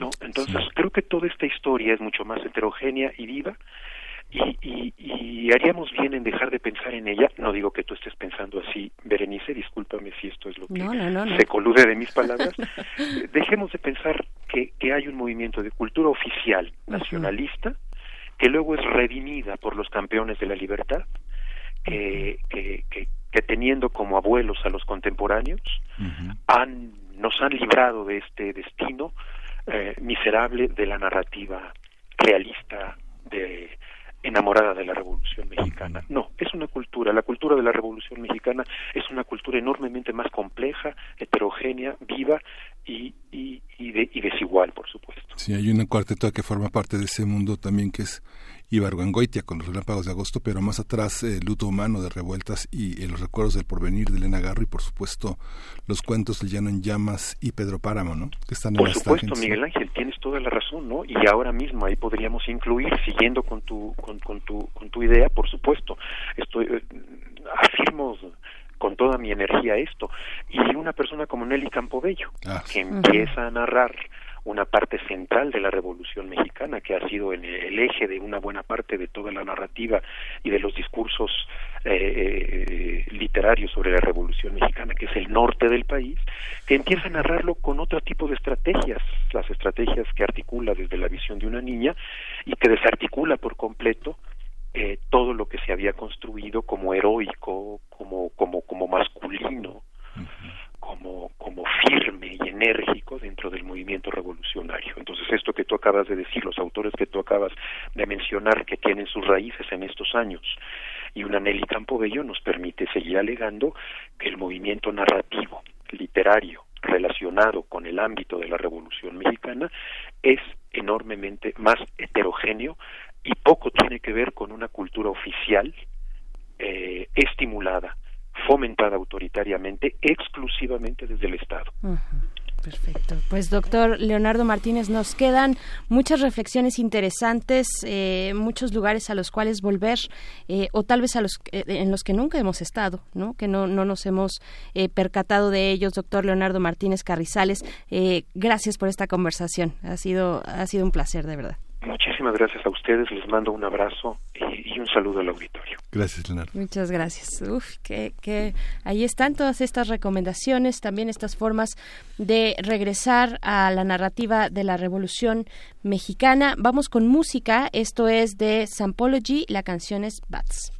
¿No? Entonces creo que toda esta historia es mucho más heterogénea y viva y, y, haríamos bien en dejar de pensar en ella. No digo que tú estés pensando así, Berenice, discúlpame si esto es lo que se colude de mis palabras. [laughs] Dejemos de pensar que, que hay un movimiento de cultura oficial nacionalista que luego es redimida por los campeones de la libertad, que, que, que, teniendo como abuelos a los contemporáneos, han, nos han librado de este destino eh, miserable de la narrativa realista de enamorada de la Revolución Mexicana. No, es una cultura. La cultura de la Revolución Mexicana es una cultura enormemente más compleja, heterogénea, viva y, y, y, de, y desigual, por supuesto. Sí, hay una cuarteto que forma parte de ese mundo también que es Ibargüengoitia con los relámpagos de agosto, pero más atrás el luto humano de revueltas y los recuerdos del porvenir de Elena Garro y por supuesto los cuentos del llano en llamas y Pedro Páramo, ¿no? Que están por supuesto, Miguel Ángel, tienes toda la razón, ¿no? Y ahora mismo ahí podríamos incluir, siguiendo con tu con, con tu con tu idea, por supuesto, estoy eh, afirmo con toda mi energía esto y una persona como Nelly Campobello ah, que empieza a narrar una parte central de la Revolución Mexicana, que ha sido el, el eje de una buena parte de toda la narrativa y de los discursos eh, eh, literarios sobre la Revolución Mexicana, que es el norte del país, que empieza a narrarlo con otro tipo de estrategias, las estrategias que articula desde la visión de una niña y que desarticula por completo eh, todo lo que se había construido como heroico, como, como, como masculino, como, como firme y enérgico dentro del movimiento revolucionario. Entonces, esto que tú acabas de decir, los autores que tú acabas de mencionar, que tienen sus raíces en estos años, y una Nelly Campobello nos permite seguir alegando que el movimiento narrativo, literario, relacionado con el ámbito de la Revolución Mexicana es enormemente más heterogéneo y poco tiene que ver con una cultura oficial eh, estimulada fomentada autoritariamente exclusivamente desde el Estado. Perfecto. Pues doctor Leonardo Martínez, nos quedan muchas reflexiones interesantes, eh, muchos lugares a los cuales volver eh, o tal vez a los eh, en los que nunca hemos estado, ¿no? Que no, no nos hemos percatado de ellos. Doctor Leonardo Martínez Carrizales, gracias por esta conversación. Ha sido ha sido un placer de verdad. Muchísimas gracias a ustedes, les mando un abrazo y, un saludo al auditorio. Gracias, Leonardo. Muchas gracias. Uf, que, que ahí están todas estas recomendaciones, también estas formas de regresar a la narrativa de la Revolución Mexicana. Vamos con música, esto es de Sampology, la canción es Bats.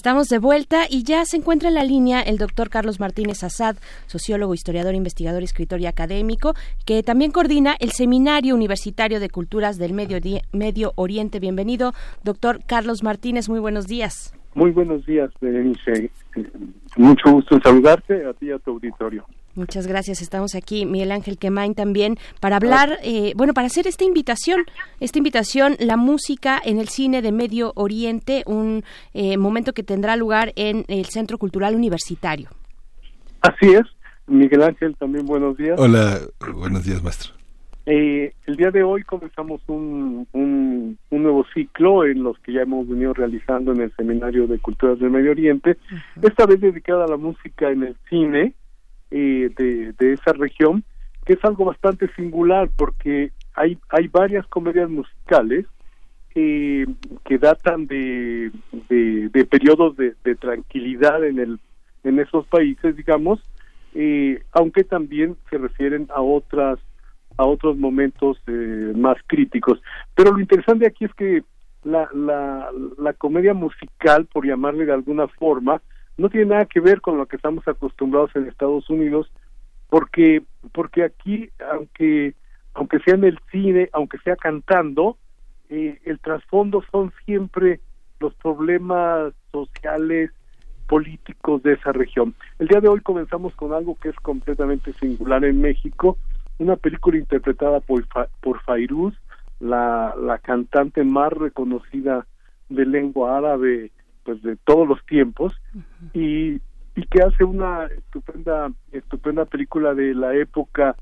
Estamos de vuelta y ya se encuentra en la línea el doctor Carlos Martínez Azad, sociólogo, historiador, investigador, escritor y académico, que también coordina el Seminario Universitario de Culturas del Medio, Medio Oriente. Bienvenido, doctor Carlos Martínez, muy buenos días. Muy buenos días, Berenice. Mucho gusto saludarte a ti y a tu auditorio. Muchas gracias. Estamos aquí, Miguel Ángel Quemain también, para hablar, eh, bueno, para hacer esta invitación, esta invitación, la música en el cine de Medio Oriente, un eh, momento que tendrá lugar en el Centro Cultural Universitario. Así es. Miguel Ángel, también buenos días. Hola, buenos días, maestro. Eh, el día de hoy comenzamos un, un, nuevo ciclo en los que ya hemos venido realizando en el Seminario de Culturas del Medio Oriente, esta vez dedicada a la música en el cine eh, de, de esa región, que es algo bastante singular porque hay, hay varias comedias musicales eh, que datan de, de, periodos de, de, tranquilidad en, el, en esos países, digamos, eh, aunque también se refieren a otras a otros momentos eh, más críticos. Pero lo interesante aquí es que la, la, la comedia musical, por llamarle de alguna forma, no tiene nada que ver con lo que estamos acostumbrados en Estados Unidos, porque, porque aquí, aunque, aunque sea en el cine, aunque sea cantando, eh, el trasfondo son siempre los problemas sociales, políticos de esa región. El día de hoy comenzamos con algo que es completamente singular en México, una película interpretada por, por Fairuz, la, la cantante más reconocida de lengua árabe pues de todos los tiempos y, y que hace una estupenda estupenda película de la época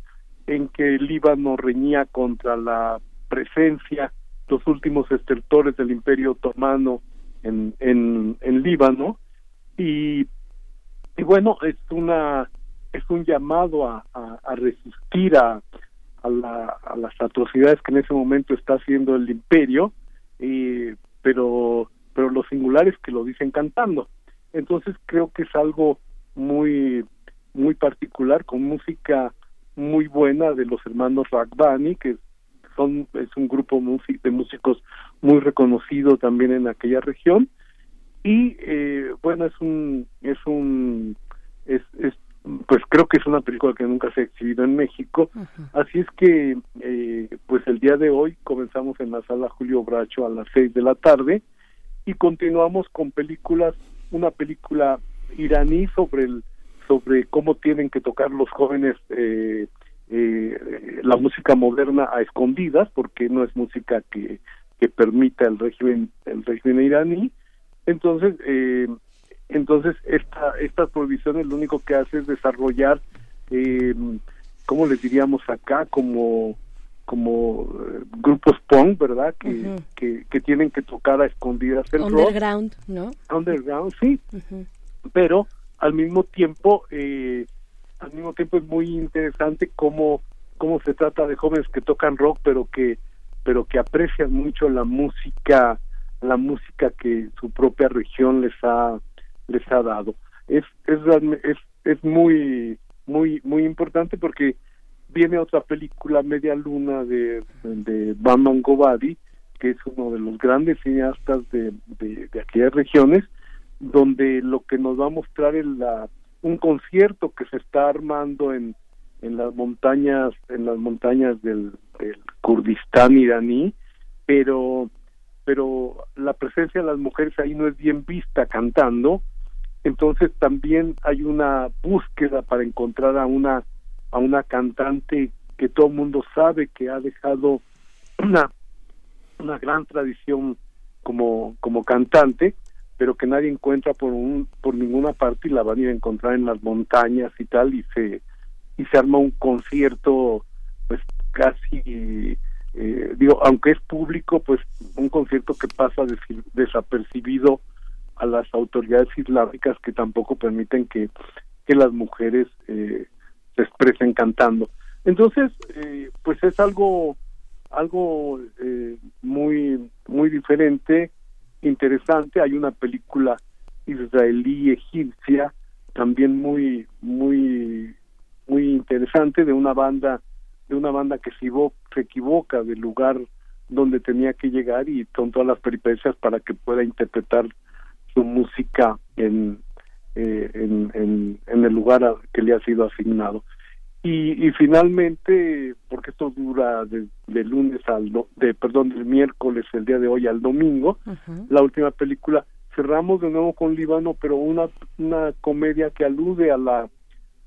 en que el Líbano reñía contra la presencia los últimos estertores del Imperio Otomano en, en, en Líbano. Y, y bueno es una es un llamado a, a, resistir a, a, la, a, las atrocidades que en ese momento está haciendo el imperio, y, pero, pero lo singular es que lo dicen cantando. Entonces creo que es algo muy, muy particular, con música muy buena de los hermanos Ragbani, que son, es un grupo de músicos muy reconocido también en aquella región. Y eh, bueno, es un, es un, es, es pues creo que es una película que nunca se ha exhibido en México, así es que eh, pues el día de hoy comenzamos en la sala Julio Bracho a las seis de la tarde y continuamos con películas, una película iraní sobre el sobre cómo tienen que tocar los jóvenes eh, eh, la música moderna a escondidas porque no es música que, que permita el régimen el régimen iraní entonces eh, entonces, esta, estas prohibiciones lo único que hace es desarrollar, eh, ¿cómo les diríamos acá? Como como eh, grupos punk, ¿verdad? Que, que, tienen que tocar a escondidas el Underground, ¿no? Underground, sí. Pero al mismo tiempo, eh, al mismo tiempo es muy interesante cómo, cómo se trata de jóvenes que tocan rock, pero que, pero que aprecian mucho la música, la música que su propia región les ha les ha dado. Es, es, es, es muy, muy, muy importante porque viene otra película, Media Luna, de, de Baman Gobadi, que es uno de los grandes cineastas de, de, aquellas regiones, donde lo que nos va a mostrar es la, un concierto que se está armando en, en las montañas, en las montañas del, del Kurdistán iraní, pero pero la presencia de las mujeres ahí no es bien vista cantando. Entonces también hay una búsqueda para encontrar a una a una cantante que todo el mundo sabe que ha dejado una una gran tradición como como cantante pero que nadie encuentra por un por ninguna parte y la van a ir a encontrar en las montañas y tal y se y se arma un concierto pues casi eh, digo aunque es público pues un concierto que pasa desapercibido a las autoridades islámicas que tampoco permiten que, que las mujeres eh, se expresen cantando. Entonces, eh, pues es algo algo eh, muy muy diferente, interesante. Hay una película israelí egipcia también muy muy muy interesante de una banda de una banda que se, equivoca del lugar donde tenía que llegar y con todas las peripecias para que pueda interpretar su música en, eh, en, en, el lugar que le ha sido asignado. Y, y finalmente, porque esto dura de, lunes al, de, perdón, del miércoles, el día de hoy al domingo, la última película, cerramos de nuevo con Líbano, pero una, una comedia que alude a la,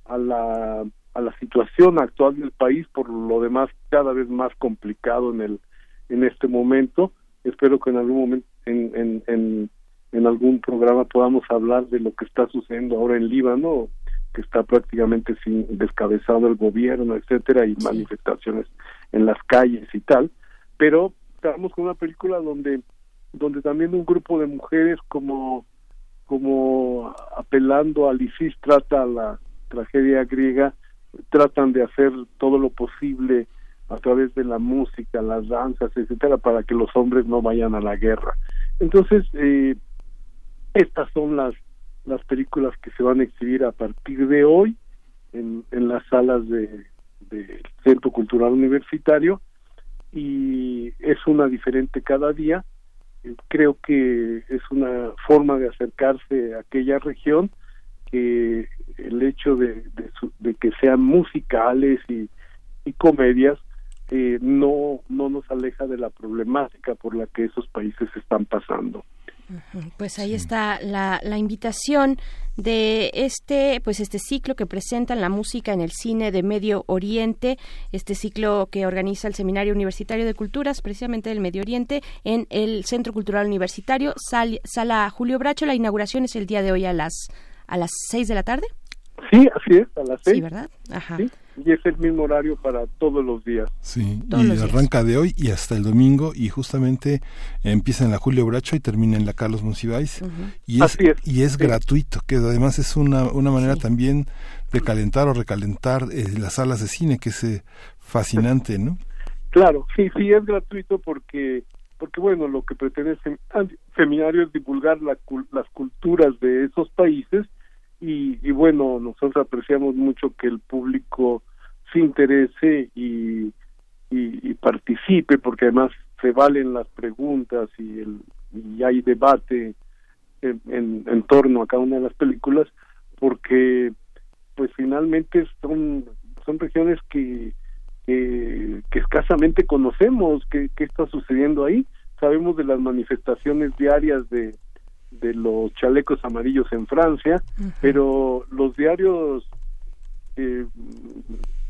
a la, a la situación actual del país, por lo demás cada vez más complicado en el, en este momento. Espero que en algún momento, en, en, en, en algún programa podamos hablar de lo que está sucediendo ahora en Líbano, que está prácticamente sin descabezado el gobierno, etcétera, y manifestaciones en las calles y tal, pero estamos con una película donde donde también un grupo de mujeres como como apelando al ISIS trata la tragedia griega, tratan de hacer todo lo posible a través de la música, las danzas, etcétera, para que los hombres no vayan a la guerra. Entonces, eh, estas son las las películas que se van a exhibir a partir de hoy en, en las salas de, del Centro Cultural Universitario y es una diferente cada día. Creo que es una forma de acercarse a aquella región que el hecho de, de, que sean musicales y, y comedias eh, no, no nos aleja de la problemática por la que esos países están pasando. Pues ahí está la, la, invitación de este, pues este ciclo que presentan la música en el cine de Medio Oriente, este ciclo que organiza el Seminario Universitario de Culturas, precisamente del Medio Oriente, en el Centro Cultural Universitario, Sala Julio Bracho. La inauguración es el día de hoy a las a las seis de la tarde. Sí, así es, a las seis. Sí, ¿verdad? Ajá y es el mismo horario para todos los días. Sí, y arranca de hoy y hasta el domingo y justamente empieza en la Julio Bracho y termina en la Carlos Monsiváis y es, y es gratuito, que además es una, una manera también de calentar o recalentar eh, las salas de cine, que es eh, fascinante, ¿no? Claro, sí, sí es gratuito porque porque bueno, lo que pretende el seminario es divulgar la, las culturas de esos países y, bueno, nosotros apreciamos mucho que el público se interese y, y, participe, porque además se valen las preguntas y, el, y hay debate en, en, torno a cada una de las películas, porque pues finalmente son, son regiones que, que, que escasamente conocemos qué, qué está sucediendo ahí. Sabemos de las manifestaciones diarias de, de los chalecos amarillos en Francia, pero los diarios eh,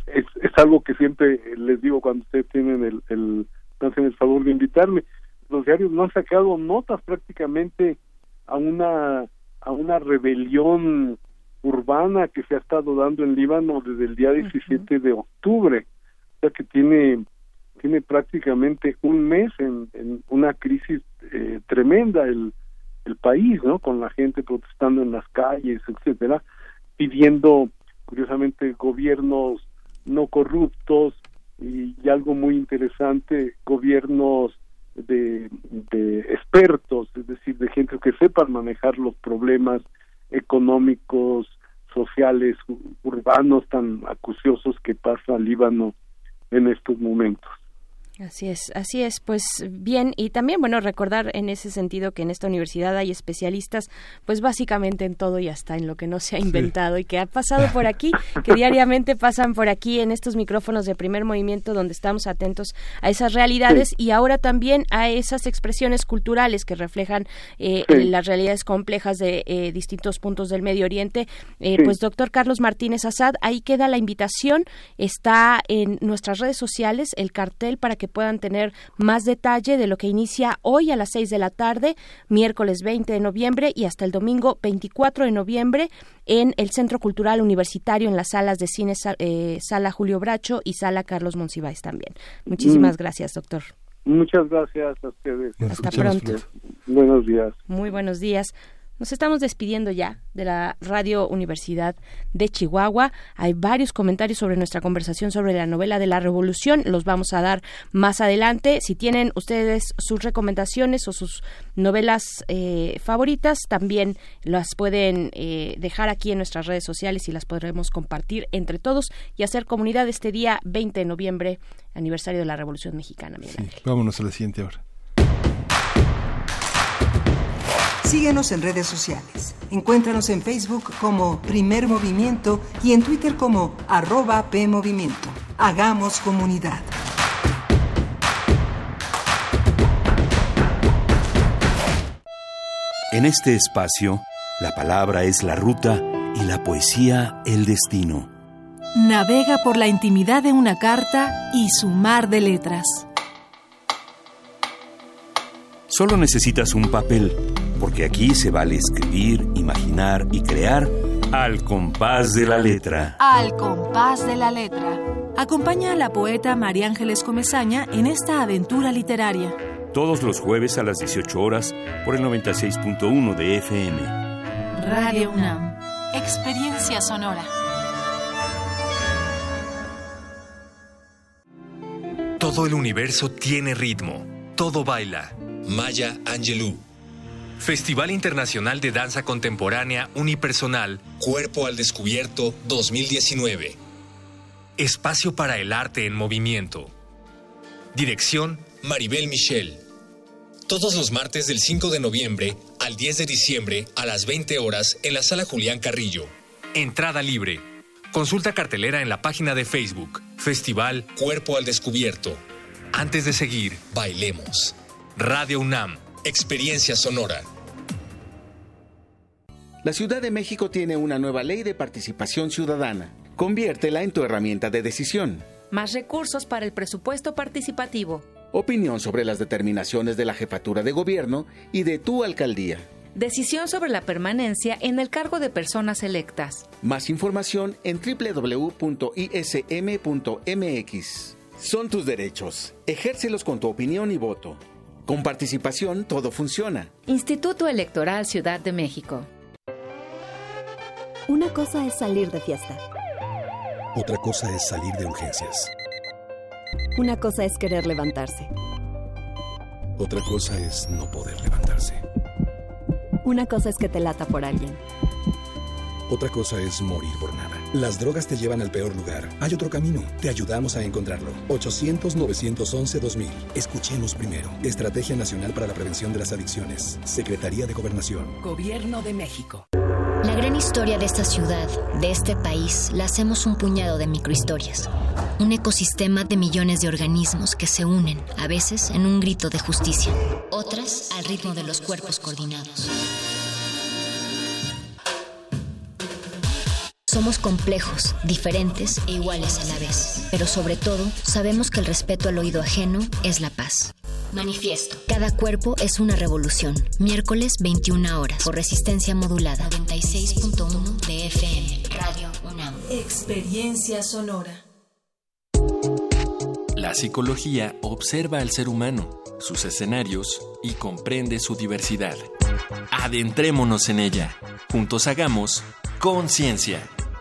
es, es, algo que siempre les digo cuando ustedes tienen el, el, hacen el favor de invitarme, los diarios no han sacado notas prácticamente a una a una rebelión urbana que se ha estado dando en Líbano desde el día 17 de octubre, o sea que tiene tiene prácticamente un mes en, en una crisis eh, tremenda el el país, ¿no? Con la gente protestando en las calles, etcétera, pidiendo, curiosamente, gobiernos no corruptos y, algo muy interesante, gobiernos de, de expertos, es decir, de gente que sepan manejar los problemas económicos, sociales, urbanos tan acuciosos que pasa Líbano en estos momentos. Así es, así es, pues bien, y también, bueno, recordar en ese sentido que en esta universidad hay especialistas, pues básicamente en todo y hasta en lo que no se ha inventado y que ha pasado por aquí, [laughs] que diariamente pasan por aquí en estos micrófonos de primer movimiento donde estamos atentos a esas realidades y ahora también a esas expresiones culturales que reflejan eh, las realidades complejas de eh, distintos puntos del Medio Oriente. Eh, pues doctor Carlos Martínez Asad, ahí queda la invitación, está en nuestras redes sociales el cartel para que puedan tener más detalle de lo que inicia hoy a las 6 de la tarde, miércoles 20 de noviembre y hasta el domingo 24 de noviembre en el Centro Cultural Universitario en las salas de cine eh, Sala Julio Bracho y Sala Carlos Monsiváis también. Muchísimas mm. gracias, doctor. Muchas gracias a ustedes. Hasta pronto. Buenos días. Muy buenos días. Nos estamos despidiendo ya de la Radio Universidad de Chihuahua. Hay varios comentarios sobre nuestra conversación sobre la novela de la Revolución. Los vamos a dar más adelante. Si tienen ustedes sus recomendaciones o sus novelas eh, favoritas, también las pueden eh, dejar aquí en nuestras redes sociales y las podremos compartir entre todos y hacer comunidad este día 20 de noviembre, aniversario de la Revolución Mexicana. vámonos a la siguiente hora. Síguenos en redes sociales. Encuéntranos en Facebook como Primer Movimiento y en Twitter como arroba PMovimiento. Hagamos comunidad. En este espacio, la palabra es la ruta y la poesía el destino. Navega por la intimidad de una carta y su mar de letras. Solo necesitas un papel porque aquí se vale escribir, imaginar y crear al compás de la letra. Al compás de la letra. Acompaña a la poeta María Ángeles Comezaña en esta aventura literaria. Todos los jueves a las 18 horas por el 96.1 de FM. Radio UNAM. Experiencia sonora. Todo el universo tiene ritmo. Todo baila. Maya Angelou. Festival Internacional de Danza Contemporánea Unipersonal Cuerpo al Descubierto 2019. Espacio para el arte en movimiento. Dirección Maribel Michel. Todos los martes del 5 de noviembre al 10 de diciembre a las 20 horas en la sala Julián Carrillo. Entrada libre. Consulta cartelera en la página de Facebook. Festival Cuerpo al Descubierto. Antes de seguir, bailemos. Radio UNAM. Experiencia sonora. La Ciudad de México tiene una nueva ley de participación ciudadana. Conviértela en tu herramienta de decisión. Más recursos para el presupuesto participativo. Opinión sobre las determinaciones de la jefatura de gobierno y de tu alcaldía. Decisión sobre la permanencia en el cargo de personas electas. Más información en www.ism.mx. Son tus derechos. Ejércelos con tu opinión y voto. Con participación todo funciona. Instituto Electoral Ciudad de México. Una cosa es salir de fiesta. Otra cosa es salir de urgencias. Una cosa es querer levantarse. Otra cosa es no poder levantarse. Una cosa es que te lata por alguien. Otra cosa es morir por nada. Las drogas te llevan al peor lugar. Hay otro camino. Te ayudamos a encontrarlo. 800-911-2000. Escuchemos primero. Estrategia Nacional para la Prevención de las Adicciones. Secretaría de Gobernación. Gobierno de México. La gran historia de esta ciudad, de este país, la hacemos un puñado de microhistorias. Un ecosistema de millones de organismos que se unen, a veces en un grito de justicia, otras al ritmo de los cuerpos coordinados. Somos complejos, diferentes e iguales a la vez, pero sobre todo sabemos que el respeto al oído ajeno es la paz. Manifiesto. Cada cuerpo es una revolución. Miércoles 21 horas. Por resistencia modulada. 96.1 de FM. Radio UNAM. Experiencia sonora. La psicología observa al ser humano, sus escenarios y comprende su diversidad. Adentrémonos en ella. Juntos hagamos conciencia.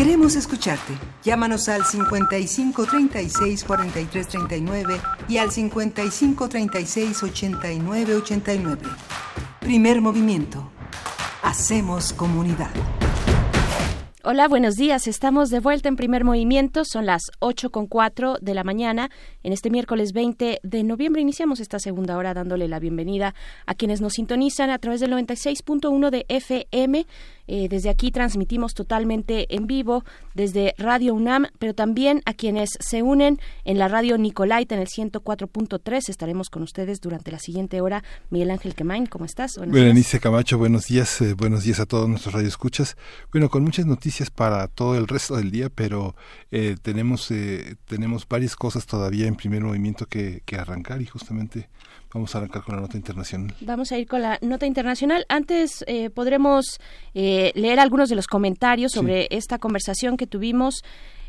Queremos escucharte. Llámanos al 55 36 43 39 y al 55 36 89 89. Primer movimiento. Hacemos comunidad. Hola, buenos días. Estamos de vuelta en primer movimiento. Son las 8 con 4 de la mañana. En este miércoles 20 de noviembre iniciamos esta segunda hora dándole la bienvenida a quienes nos sintonizan a través del 96.1 de FM Eh, desde aquí transmitimos totalmente en vivo desde Radio UNAM, pero también a quienes se unen en la radio Nicolaita en el 104.3. Estaremos con ustedes durante la siguiente hora. Miguel Ángel Quemain, ¿cómo estás? Berenice Camacho, buenos días. Eh, buenos días a todos nuestros radioescuchas. Bueno, con muchas noticias para todo el resto del día, pero eh, tenemos, tenemos varias cosas todavía en primer movimiento que, que arrancar y justamente Vamos a arrancar con la nota internacional. Vamos a ir con la nota internacional. Antes eh, podremos eh, leer algunos de los comentarios sobre esta conversación que tuvimos.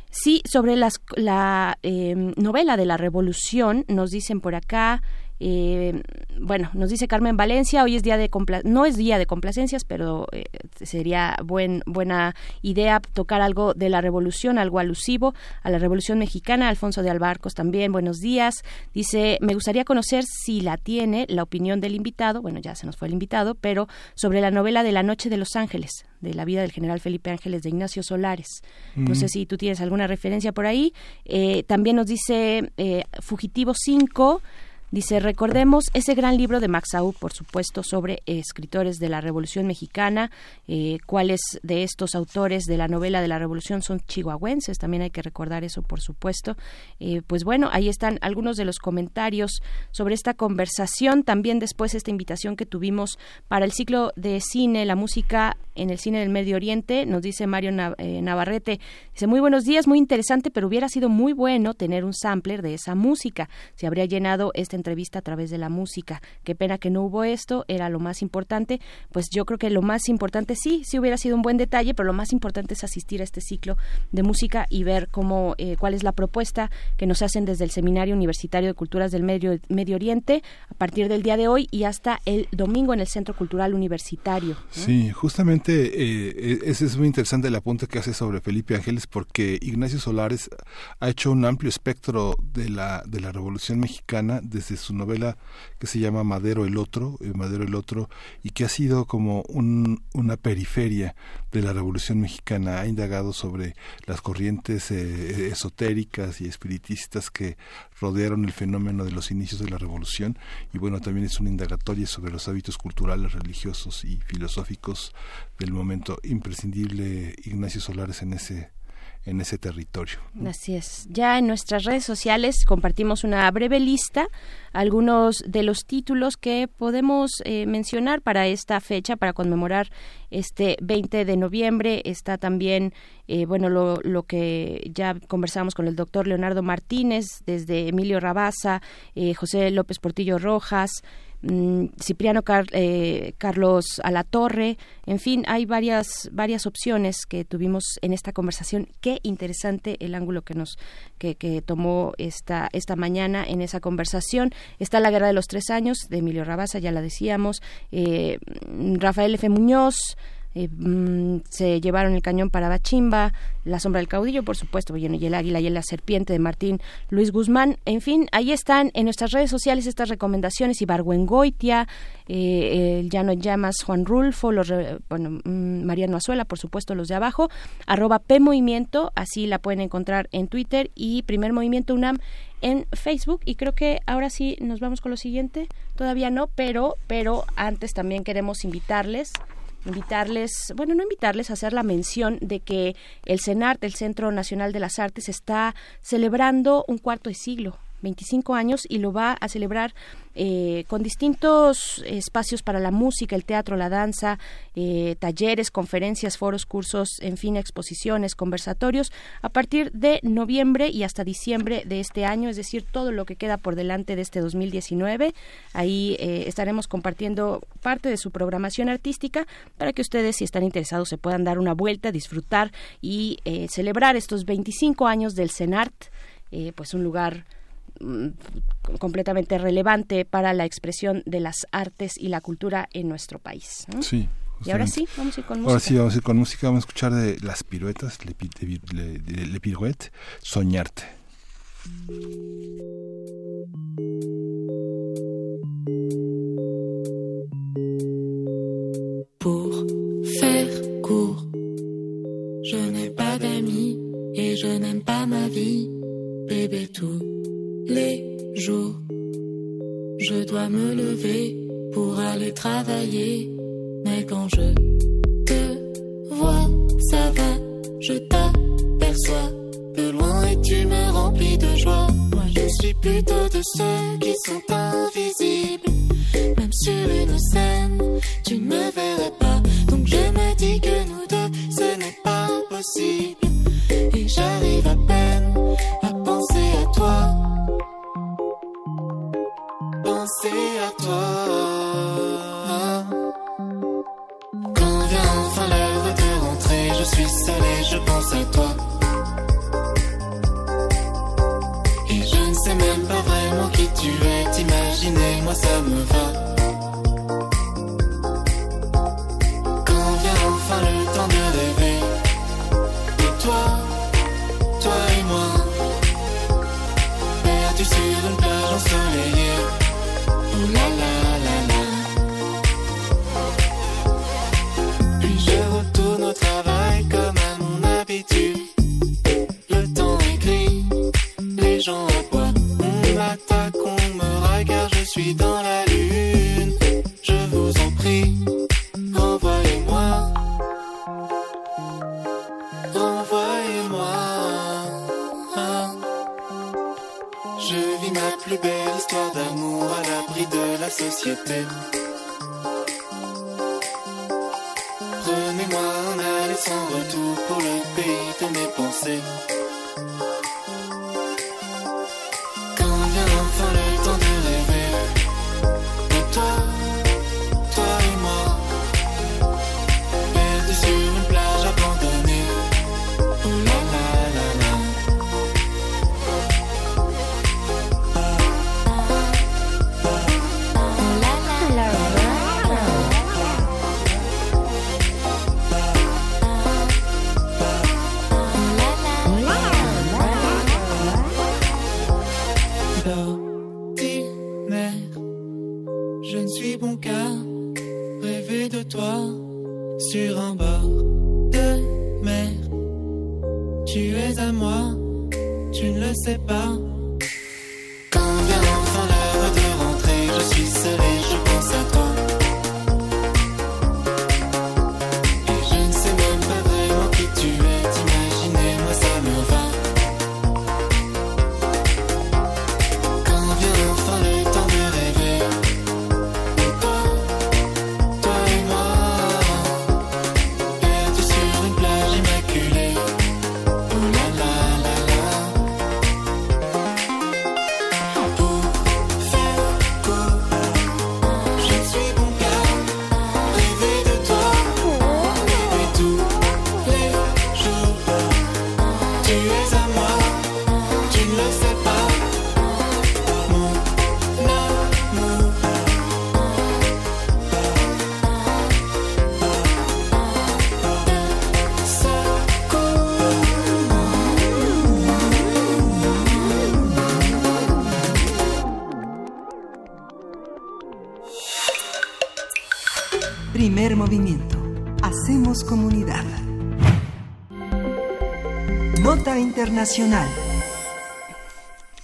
Sí, sobre las, la eh, novela de la revolución, nos dicen por acá, eh, bueno, nos dice Carmen Valencia, hoy es día de no es día de complacencias, pero eh, sería buen, buena idea tocar algo de la revolución, algo alusivo a la revolución mexicana. Alfonso de Albarcos también, buenos días. Dice, me gustaría conocer si la tiene la opinión del invitado, bueno, ya se nos fue el invitado, pero sobre la novela de La Noche de los Ángeles, de la vida del general Felipe Ángeles de Ignacio Solares. No sé si tú tienes alguna referencia por ahí. Eh, también nos dice Fugitivo 5. Dice, recordemos ese gran libro de Max Aub, por supuesto, sobre escritores de la Revolución Mexicana. Eh, ¿Cuáles de estos autores de la novela de la Revolución son chihuahuenses? También hay que recordar eso, por supuesto. Eh, pues bueno, ahí están algunos de los comentarios sobre esta conversación. También después esta invitación que tuvimos para el ciclo de cine, la música en el cine del Medio Oriente, nos dice Mario eh, Navarrete. Dice, muy buenos días, muy interesante, pero hubiera sido muy bueno tener un sampler de esa música. Se habría llenado este entrevista a través de la música. Qué pena que no hubo esto, era lo más importante. Pues yo creo que lo más importante sí, sí hubiera sido un buen detalle, pero lo más importante es asistir a este ciclo de música y ver cómo, eh, cuál es la propuesta que nos hacen desde el Seminario Universitario de Culturas del Medio, Medio Oriente a partir del día de hoy y hasta el domingo en el Centro Cultural Universitario. Sí, justamente eh, e-, ese es muy interesante el apunte que hace sobre Felipe Ángeles porque Ignacio Solares ha hecho un amplio espectro de la, de la Revolución Mexicana desde su novela que se llama Madero el Otro, eh, Madero el Otro, y que ha sido como una periferia de la Revolución Mexicana. Ha indagado sobre las corrientes eh, esotéricas y espiritistas que rodearon el fenómeno de los inicios de la Revolución, y bueno, también es una indagatoria sobre los hábitos culturales, religiosos y filosóficos del momento imprescindible Ignacio Solares en ese en ese territorio. Así es. Ya en nuestras redes sociales compartimos una breve lista, algunos de los títulos que podemos eh, mencionar para esta fecha, para conmemorar este 20 de noviembre. Está también, eh, bueno, lo, lo, que ya conversamos con el doctor Leonardo Martínez, desde Emilio Rabaza, eh, José López Portillo Rojas, Mm, Cipriano eh, Carlos Alatorre, en fin, hay varias varias opciones que tuvimos en esta conversación. Qué interesante el ángulo que nos que, tomó esta esta mañana en esa conversación. Está la Guerra de los Tres Años de Emilio Rabasa, ya la decíamos, eh, Rafael F. Muñoz. Eh, mm, se llevaron el cañón para Bachimba, La sombra del caudillo, por supuesto, y el águila y la serpiente de Martín Luis Guzmán. En fin, ahí están en nuestras redes sociales estas recomendaciones. Ibargüengoitia, eh, el Llano Llamas, Juan Rulfo, los, bueno, mm, Mariano Azuela, por supuesto, los de abajo, arroba P Movimiento, así la pueden encontrar en Twitter y Primer Movimiento UNAM en Facebook y creo que ahora sí nos vamos con lo siguiente. Todavía no, pero pero antes también queremos invitarles invitarles, bueno, no invitarles a hacer la mención de que el CENART, el Centro Nacional de las Artes, está celebrando un cuarto de siglo 25 años y lo va a celebrar eh, con distintos espacios para la música, el teatro, la danza, eh, talleres, conferencias, foros, cursos, en fin, exposiciones, conversatorios, a partir de noviembre y hasta diciembre de este año, es decir, todo lo que queda por delante de este 2019. Ahí eh, estaremos compartiendo parte de su programación artística para que ustedes, si están interesados, se puedan dar una vuelta, disfrutar y celebrar estos 25 años del CENART, pues un lugar completamente relevante para la expresión de las artes y la cultura en nuestro país. Sí. Y ahora sí, vamos a ir con música. Ahora sí, vamos a ir con música. Vamos a escuchar de las piruetas, Le, le, le, le Pirouette, Soñarte. Pour faire court, je n'ai pas d'amis et je n'aime pas ma vie, bébé tout les jours. Je dois me lever pour aller travailler, mais quand je te ça va, je t'aperçois de loin et tu me remplis de joie. Moi je suis plutôt de ceux qui sont invisibles. Même sur une scène, tu ne me verrais pas. Donc je me dis que nous deux, ce n'est pas possible. Et j'arrive à peine toi. Penser à toi. Quand vient enfin l'heure de rentrer, je suis seul et je pense à toi. Et je ne sais même pas vraiment qui tu es, t'imaginer, moi ça me va. Société. Internacional.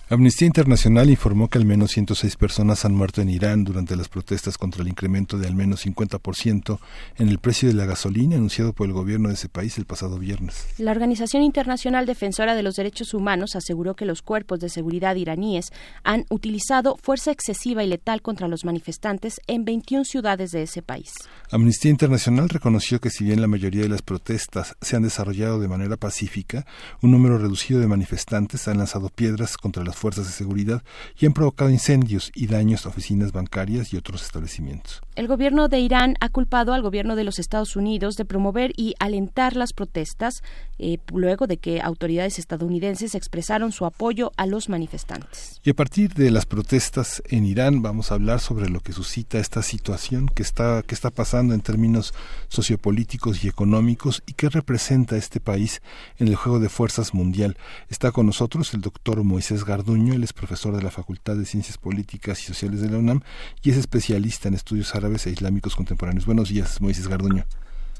Amnistía Internacional informó que al menos 106 personas han muerto en Irán durante las protestas contra el incremento de al menos 50% en el precio de la gasolina anunciado por el gobierno de ese país el pasado viernes. La Organización Internacional Defensora de los Derechos Humanos aseguró que los cuerpos de seguridad iraníes han utilizado fuerza excesiva y letal contra los manifestantes en 21 ciudades de ese país. Amnistía Internacional reconoció que si bien la mayoría de las protestas se han desarrollado de manera pacífica, un número reducido de manifestantes han lanzado piedras contra las fuerzas de seguridad y han provocado incendios y daños a oficinas bancarias y otros establecimientos. El gobierno de Irán ha culpado al gobierno de los Estados Unidos de promover y alentar las protestas eh, luego de que autoridades estadounidenses expresaron su apoyo a los manifestantes. Y a partir de las protestas en Irán vamos a hablar sobre lo que suscita esta situación que está que está pasando en términos sociopolíticos y económicos y qué representa este país en el juego de fuerzas mundial. Está con nosotros el doctor Moisés Garduño, él es profesor de la Facultad de Ciencias Políticas y Sociales de la UNAM y es especialista en estudios árabes e islámicos contemporáneos. Buenos días, Moisés Garduño.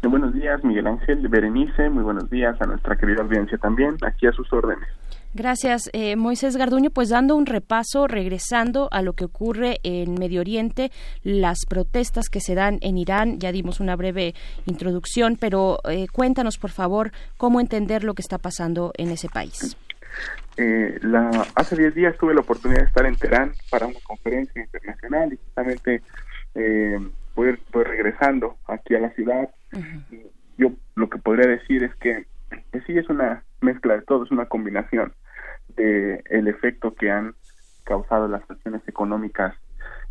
Buenos días, Miguel Ángel, Berenice, muy buenos días a nuestra querida audiencia también, aquí a sus órdenes. Gracias, eh, Moisés Garduño. Pues dando un repaso, regresando a lo que ocurre en Medio Oriente, las protestas que se dan en Irán, ya dimos una breve introducción, pero eh, cuéntanos, por favor, cómo entender lo que está pasando en ese país. Eh, la, hace 10 días tuve la oportunidad de estar en Teherán para una conferencia internacional y justamente eh, voy, regresando aquí a la ciudad. Yo lo que podría decir es que, que sí es una mezcla de todo, es una combinación el efecto que han causado las sanciones económicas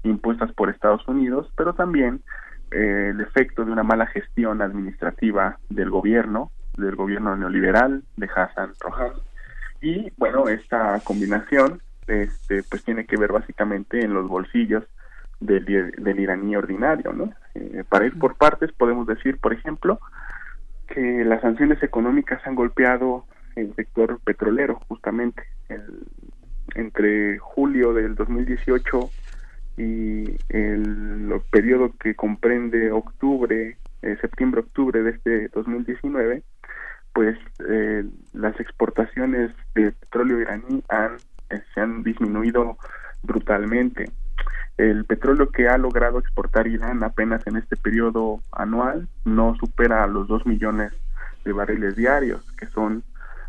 impuestas por Estados Unidos, pero también eh, el efecto de una mala gestión administrativa del gobierno, del gobierno neoliberal de Hassan Rouhani, y bueno, esta combinación este, pues tiene que ver básicamente en los bolsillos del, del iraní ordinario, ¿no? Eh, para ir por partes podemos decir, por ejemplo, que las sanciones económicas han golpeado el sector petrolero justamente entre julio del 2018 y el, periodo que comprende octubre, eh, septiembre-octubre de este 2019, pues eh, las exportaciones de petróleo iraní han, eh, se han disminuido brutalmente. El petróleo que ha logrado exportar Irán apenas en este periodo anual no supera los 2 millones de barriles diarios, que son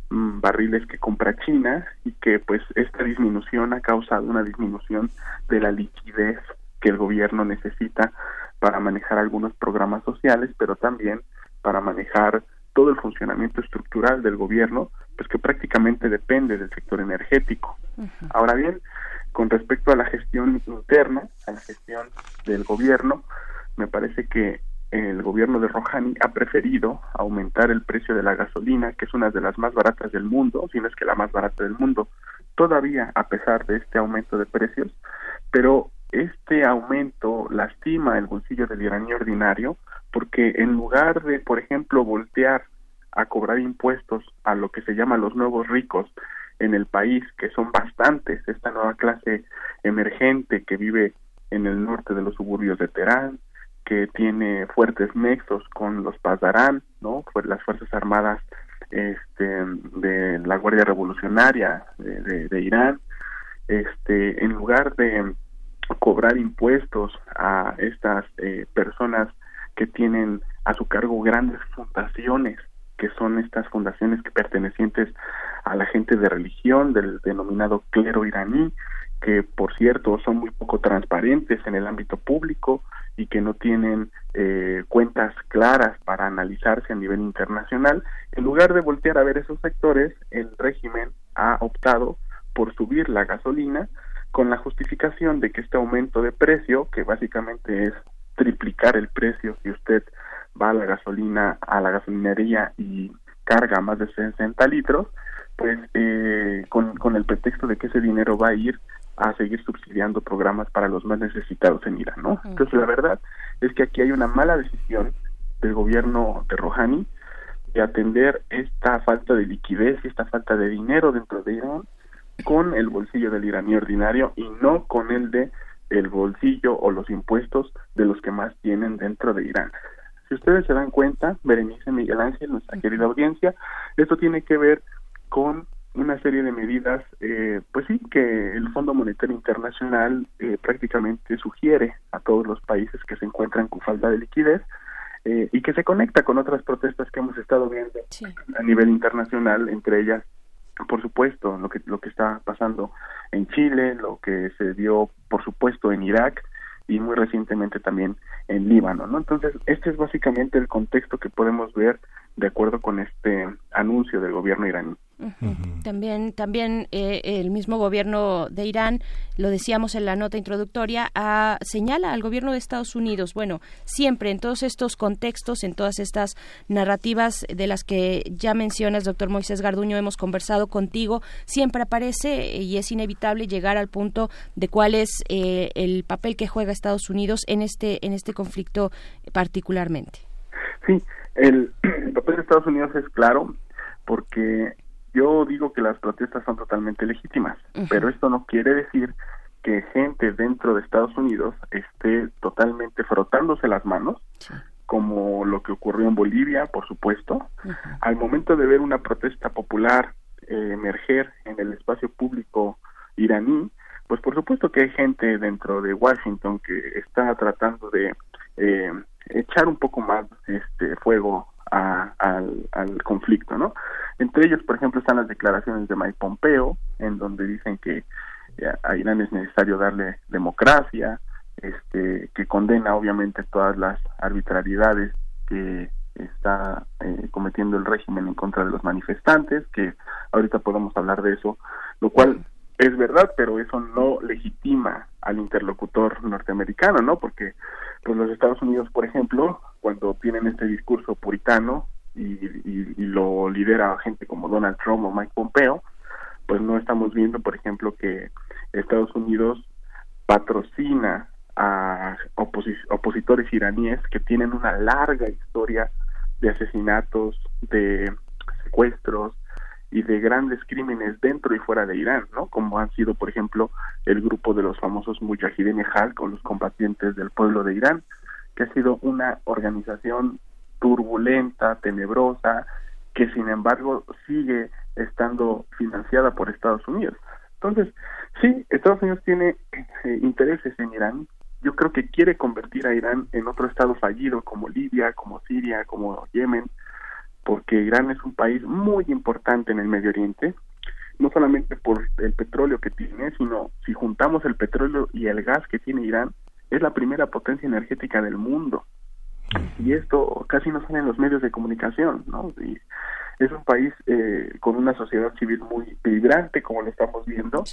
barriles que compra China y que pues esta disminución ha causado una disminución de la liquidez que el gobierno necesita para manejar algunos programas sociales, pero también para manejar todo el funcionamiento estructural del gobierno, pues que prácticamente depende del sector energético. Ahora bien, con respecto a la gestión interna, a la gestión del gobierno, me parece que el gobierno de Rouhani ha preferido aumentar el precio de la gasolina, que es una de las más baratas del mundo, si no es que la más barata del mundo, todavía a pesar de este aumento de precios, pero este aumento lastima el bolsillo del iraní ordinario porque en lugar de, por ejemplo, voltear a cobrar impuestos a lo que se llama los nuevos ricos en el país, que son bastantes, esta nueva clase emergente que vive en el norte de los suburbios de Teherán, que tiene fuertes nexos con los Pazarán, ¿no? las Fuerzas Armadas este, de la Guardia Revolucionaria de, de Irán, este, en lugar de cobrar impuestos a estas eh, personas que tienen a su cargo grandes fundaciones, que son estas fundaciones que pertenecientes a la gente de religión del denominado clero iraní, que por cierto son muy poco transparentes en el ámbito público y que no tienen eh, cuentas claras para analizarse a nivel internacional, en lugar de voltear a ver esos sectores, el régimen ha optado por subir la gasolina con la justificación de que este aumento de precio, que básicamente es triplicar el precio si usted va a la gasolina, a la gasolinería y carga más de 60 litros, pues eh, con, con el pretexto de que ese dinero va a ir a seguir subsidiando programas para los más necesitados en Irán, ¿no? Entonces la verdad es que aquí hay una mala decisión del gobierno de Rouhani de atender esta falta de liquidez y esta falta de dinero dentro de Irán con el bolsillo del iraní ordinario y no con el de el bolsillo o los impuestos de los que más tienen dentro de Irán. Si ustedes se dan cuenta, Berenice Miguel Ángel, nuestra querida audiencia, esto tiene que ver con una serie de medidas, eh, pues sí, que el Fondo Monetario Internacional eh, prácticamente sugiere a todos los países que se encuentran con falta de liquidez eh, y que se conecta con otras protestas que hemos estado viendo a nivel internacional, entre ellas por supuesto, lo que, lo que está pasando en Chile, lo que se dio, por supuesto, en Irak y muy recientemente también en Líbano, ¿no? Entonces, este es básicamente el contexto que podemos ver de acuerdo con este anuncio del gobierno iraní. También, también eh, el mismo gobierno de Irán, lo decíamos en la nota introductoria, señala al gobierno de Estados Unidos. Bueno, siempre en todos estos contextos, en todas estas narrativas de las que ya mencionas, doctor Moisés Garduño, hemos conversado contigo, siempre aparece y es inevitable llegar al punto de cuál es eh, el papel que juega Estados Unidos en este en este conflicto particularmente. Sí, el [clears throat] papel de Estados Unidos es claro porque yo digo que las protestas son totalmente legítimas, pero esto no quiere decir que gente dentro de Estados Unidos esté totalmente frotándose las manos, como lo que ocurrió en Bolivia, por supuesto. Al momento de ver una protesta popular eh, emerger en el espacio público iraní, pues por supuesto que hay gente dentro de Washington que está tratando de eh, echar un poco más este fuego al, al, conflicto, ¿no? Entre ellos, por ejemplo, están las declaraciones de Mike Pompeo, en donde dicen que eh, a Irán es necesario darle democracia, este, que condena obviamente todas las arbitrariedades que está eh, cometiendo el régimen en contra de los manifestantes, que ahorita podemos hablar de eso, lo cual es verdad, pero eso no legitima al interlocutor norteamericano, ¿no? Porque pues los Estados Unidos, por ejemplo, cuando tienen este discurso puritano y, lo lidera gente como Donald Trump o Mike Pompeo, pues no estamos viendo, por ejemplo, que Estados Unidos patrocina a opositores iraníes que tienen una larga historia de asesinatos, de secuestros, y de grandes crímenes dentro y fuera de Irán, ¿no? Como han sido, por ejemplo, el grupo de los famosos Mujahideen Hal con los combatientes del pueblo de Irán, que ha sido una organización turbulenta, tenebrosa, que sin embargo sigue estando financiada por Estados Unidos. Entonces, sí, Estados Unidos tiene eh, intereses en Irán. Yo creo que quiere convertir a Irán en otro estado fallido como Libia, como Siria, como Yemen, porque Irán es un país muy importante en el Medio Oriente, no solamente por el petróleo que tiene, sino si juntamos el petróleo y el gas que tiene Irán, es la primera potencia energética del mundo. Y esto casi no sale en los medios de comunicación, ¿no? Y es un país eh, con una sociedad civil muy vibrante, como lo estamos viendo,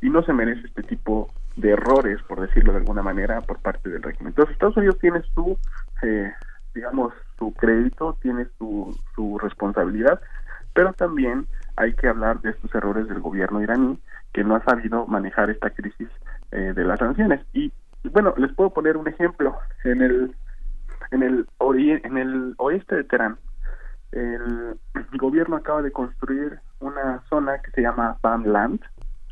y no se merece este tipo de errores, por decirlo de alguna manera, por parte del régimen. Entonces, Estados Unidos tiene su eh, digamos, su crédito, tiene su, su responsabilidad, pero también hay que hablar de estos errores del gobierno iraní que no ha sabido manejar esta crisis eh, de las sanciones. Y bueno, les puedo poner un ejemplo. En el, en el, en el oeste de Teherán, el [clears throat] gobierno acaba de construir una zona que se llama Bamland,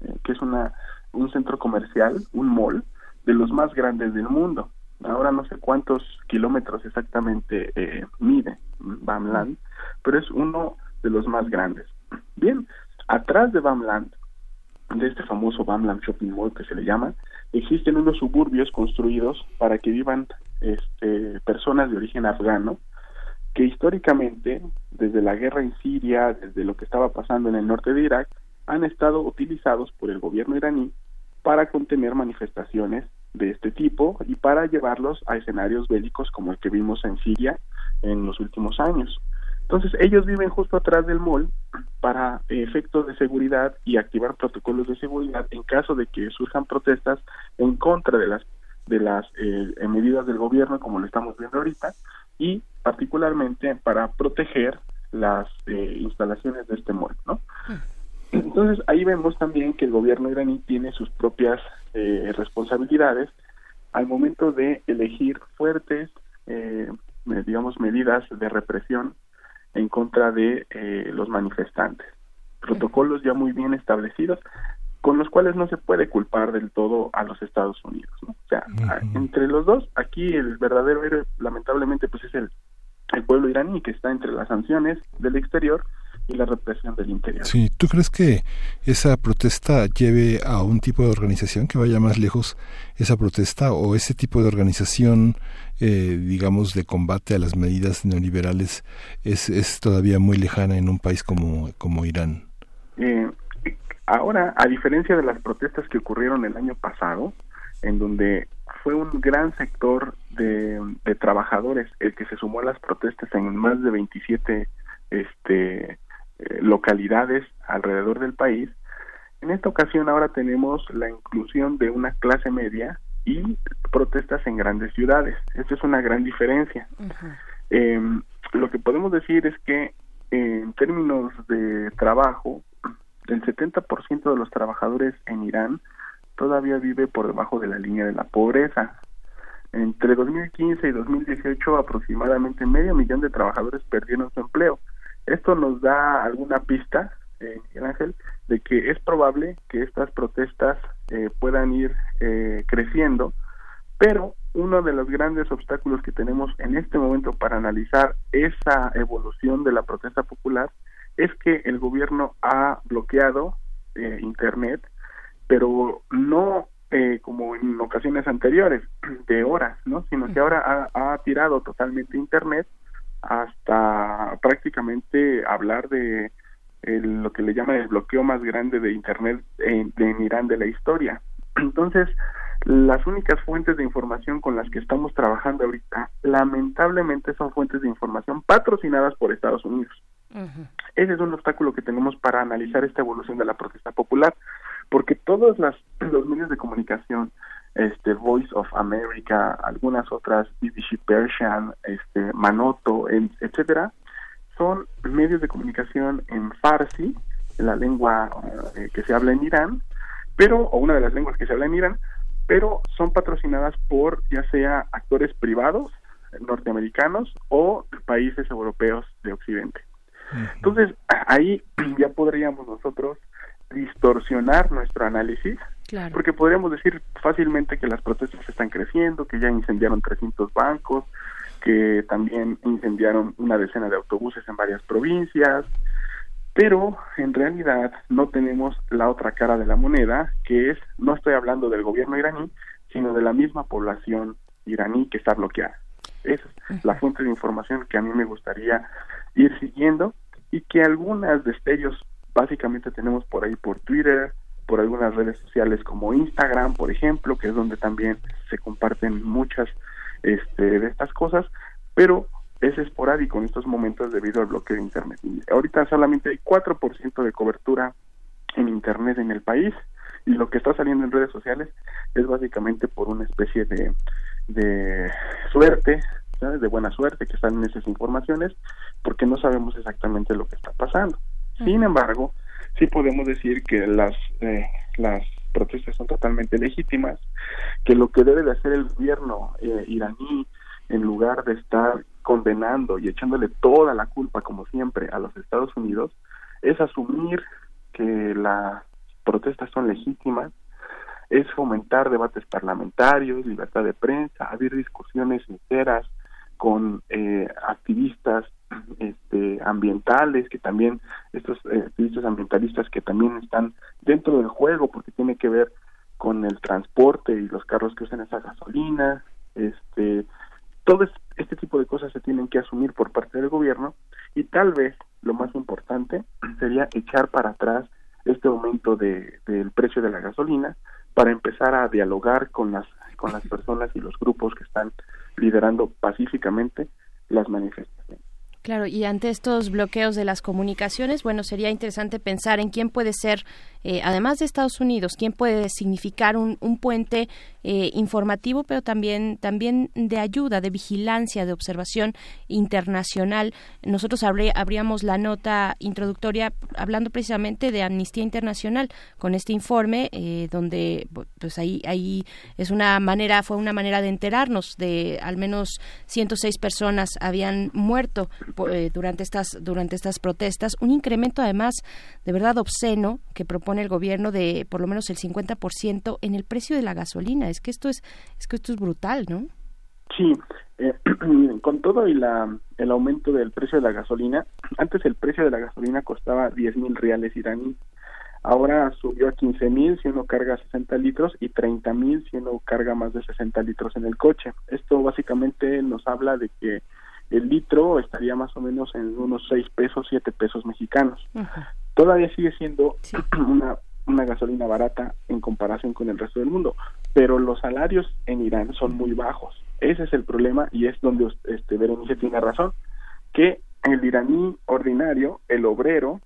eh, que es una, un centro comercial, un mall, de los más grandes del mundo ahora no sé cuántos kilómetros exactamente eh, mide Bamland, pero es uno de los más grandes. Bien, atrás de Bamland, de este famoso Bamland Shopping Mall que se le llama, existen unos suburbios construidos para que vivan este, personas de origen afgano que históricamente, desde la guerra en Siria, desde lo que estaba pasando en el norte de Irak, han estado utilizados por el gobierno iraní para contener manifestaciones de este tipo y para llevarlos a escenarios bélicos como el que vimos en Siria en los últimos años. Entonces ellos viven justo atrás del mall para efectos de seguridad y activar protocolos de seguridad en caso de que surjan protestas en contra de las de las eh, medidas del gobierno como lo estamos viendo ahorita y particularmente para proteger las eh, instalaciones de este mall, ¿no? Entonces ahí vemos también que el gobierno iraní tiene sus propias eh, responsabilidades al momento de elegir fuertes, eh, digamos, medidas de represión en contra de eh, los manifestantes. Protocolos ya muy bien establecidos con los cuales no se puede culpar del todo a los Estados Unidos. O sea, entre los dos, aquí el verdadero héroe, lamentablemente, pues es el, el pueblo iraní que está entre las sanciones del exterior y la represión del interior. Sí, ¿tú crees que esa protesta lleve a un tipo de organización que vaya más lejos esa protesta o ese tipo de organización, eh, digamos, de combate a las medidas neoliberales es, es todavía muy lejana en un país como, como Irán? Eh, ahora, a diferencia de las protestas que ocurrieron el año pasado, en donde fue un gran sector de, de trabajadores el que se sumó a las protestas en más de 27 este localidades alrededor del país. En esta ocasión ahora tenemos la inclusión de una clase media y protestas en grandes ciudades. Esta es una gran diferencia. Em, lo que podemos decir es que en términos de trabajo, el 70% de los trabajadores en Irán todavía vive por debajo de la línea de la pobreza. Entre 2015 y 2018 aproximadamente medio millón de trabajadores perdieron su empleo. Esto nos da alguna pista, eh, Ángel, de que es probable que estas protestas eh, puedan ir eh, creciendo, pero uno de los grandes obstáculos que tenemos en este momento para analizar esa evolución de la protesta popular es que el gobierno ha bloqueado eh, Internet, pero no eh, como en ocasiones anteriores, [clears throat] de horas, ¿no? Sino que ahora ha, tirado totalmente Internet hasta prácticamente hablar de lo que le llaman el bloqueo más grande de Internet en, en Irán de la historia. [clears throat] Entonces, las únicas fuentes de información con las que estamos trabajando ahorita, lamentablemente son fuentes de información patrocinadas por Estados Unidos. Ese es un obstáculo que tenemos para analizar esta evolución de la protesta popular, porque todos las, [clears throat] los medios de comunicación, este Voice of America, algunas otras, BBC Persian, este Manoto, etcétera, son medios de comunicación en Farsi, la lengua eh, que se habla en Irán, pero o una de las lenguas que se habla en Irán, pero son patrocinadas por ya sea actores privados norteamericanos o países europeos de Occidente. Entonces, ahí ya podríamos nosotros distorsionar nuestro análisis, porque podríamos decir fácilmente que las protestas están creciendo, que ya incendiaron 300 bancos, que también incendiaron una decena de autobuses en varias provincias, pero en realidad no tenemos la otra cara de la moneda, que es, no estoy hablando del gobierno iraní, sino de la misma población iraní que está bloqueada. Esa es la fuente de información que a mí me gustaría ir siguiendo y que algunas destellos básicamente tenemos por ahí por Twitter, por algunas redes sociales como Instagram, por ejemplo, que es donde también se comparten muchas este, de estas cosas, pero es esporádico en estos momentos debido al bloqueo de Internet. ahorita solamente hay 4% de cobertura en Internet en el país y lo que está saliendo en redes sociales es básicamente por una especie de, de suerte, de buena suerte que salen esas informaciones, porque no sabemos exactamente lo que está pasando. Sin embargo, sí podemos decir que las, eh, las protestas son totalmente legítimas, que lo que debe de hacer el gobierno eh, iraní en lugar de estar condenando y echándole toda la culpa, como siempre, a los Estados Unidos, es asumir que las protestas son legítimas, es fomentar debates parlamentarios, libertad de prensa, abrir discusiones sinceras con eh, activistas este, ambientales, que también, estos eh, activistas ambientalistas que también están dentro del juego porque tiene que ver con el transporte y los carros que usan esa gasolina, este, todo este tipo de cosas se tienen que asumir por parte del gobierno y tal vez lo más importante sería echar para atrás este aumento de, del precio de la gasolina para empezar a dialogar con las con las personas y los grupos que están liderando pacíficamente las manifestaciones. Claro, y ante estos bloqueos de las comunicaciones, bueno, sería interesante pensar en quién puede ser, eh, además de Estados Unidos, quién puede significar un, un puente eh, informativo, pero también, también de ayuda, de vigilancia, de observación internacional. Nosotros abríamos la nota introductoria hablando precisamente de Amnistía Internacional con este informe, eh, donde pues ahí, ahí es una manera, fue una manera de enterarnos de al menos 106 personas habían muerto durante estas durante estas protestas, un incremento además de verdad obsceno que propone el gobierno de por lo menos el 50% en el precio de la gasolina. Es que esto es es que esto es brutal, ¿no? Sí, eh, [clears throat] con todo y la, el aumento del precio de la gasolina, [clears throat] antes el precio de la gasolina costaba 10 mil reales iraní, ahora subió a 15 mil si uno carga 60 litros y 30 mil si uno carga más de 60 litros en el coche. Esto básicamente nos habla de que el litro estaría más o menos en unos 6 pesos, 7 pesos mexicanos. Todavía sigue siendo [clears throat] una, una gasolina barata en comparación con el resto del mundo, pero los salarios en Irán son muy bajos. Ese es el problema y es donde este Berenice tiene razón, que el iraní ordinario, el obrero,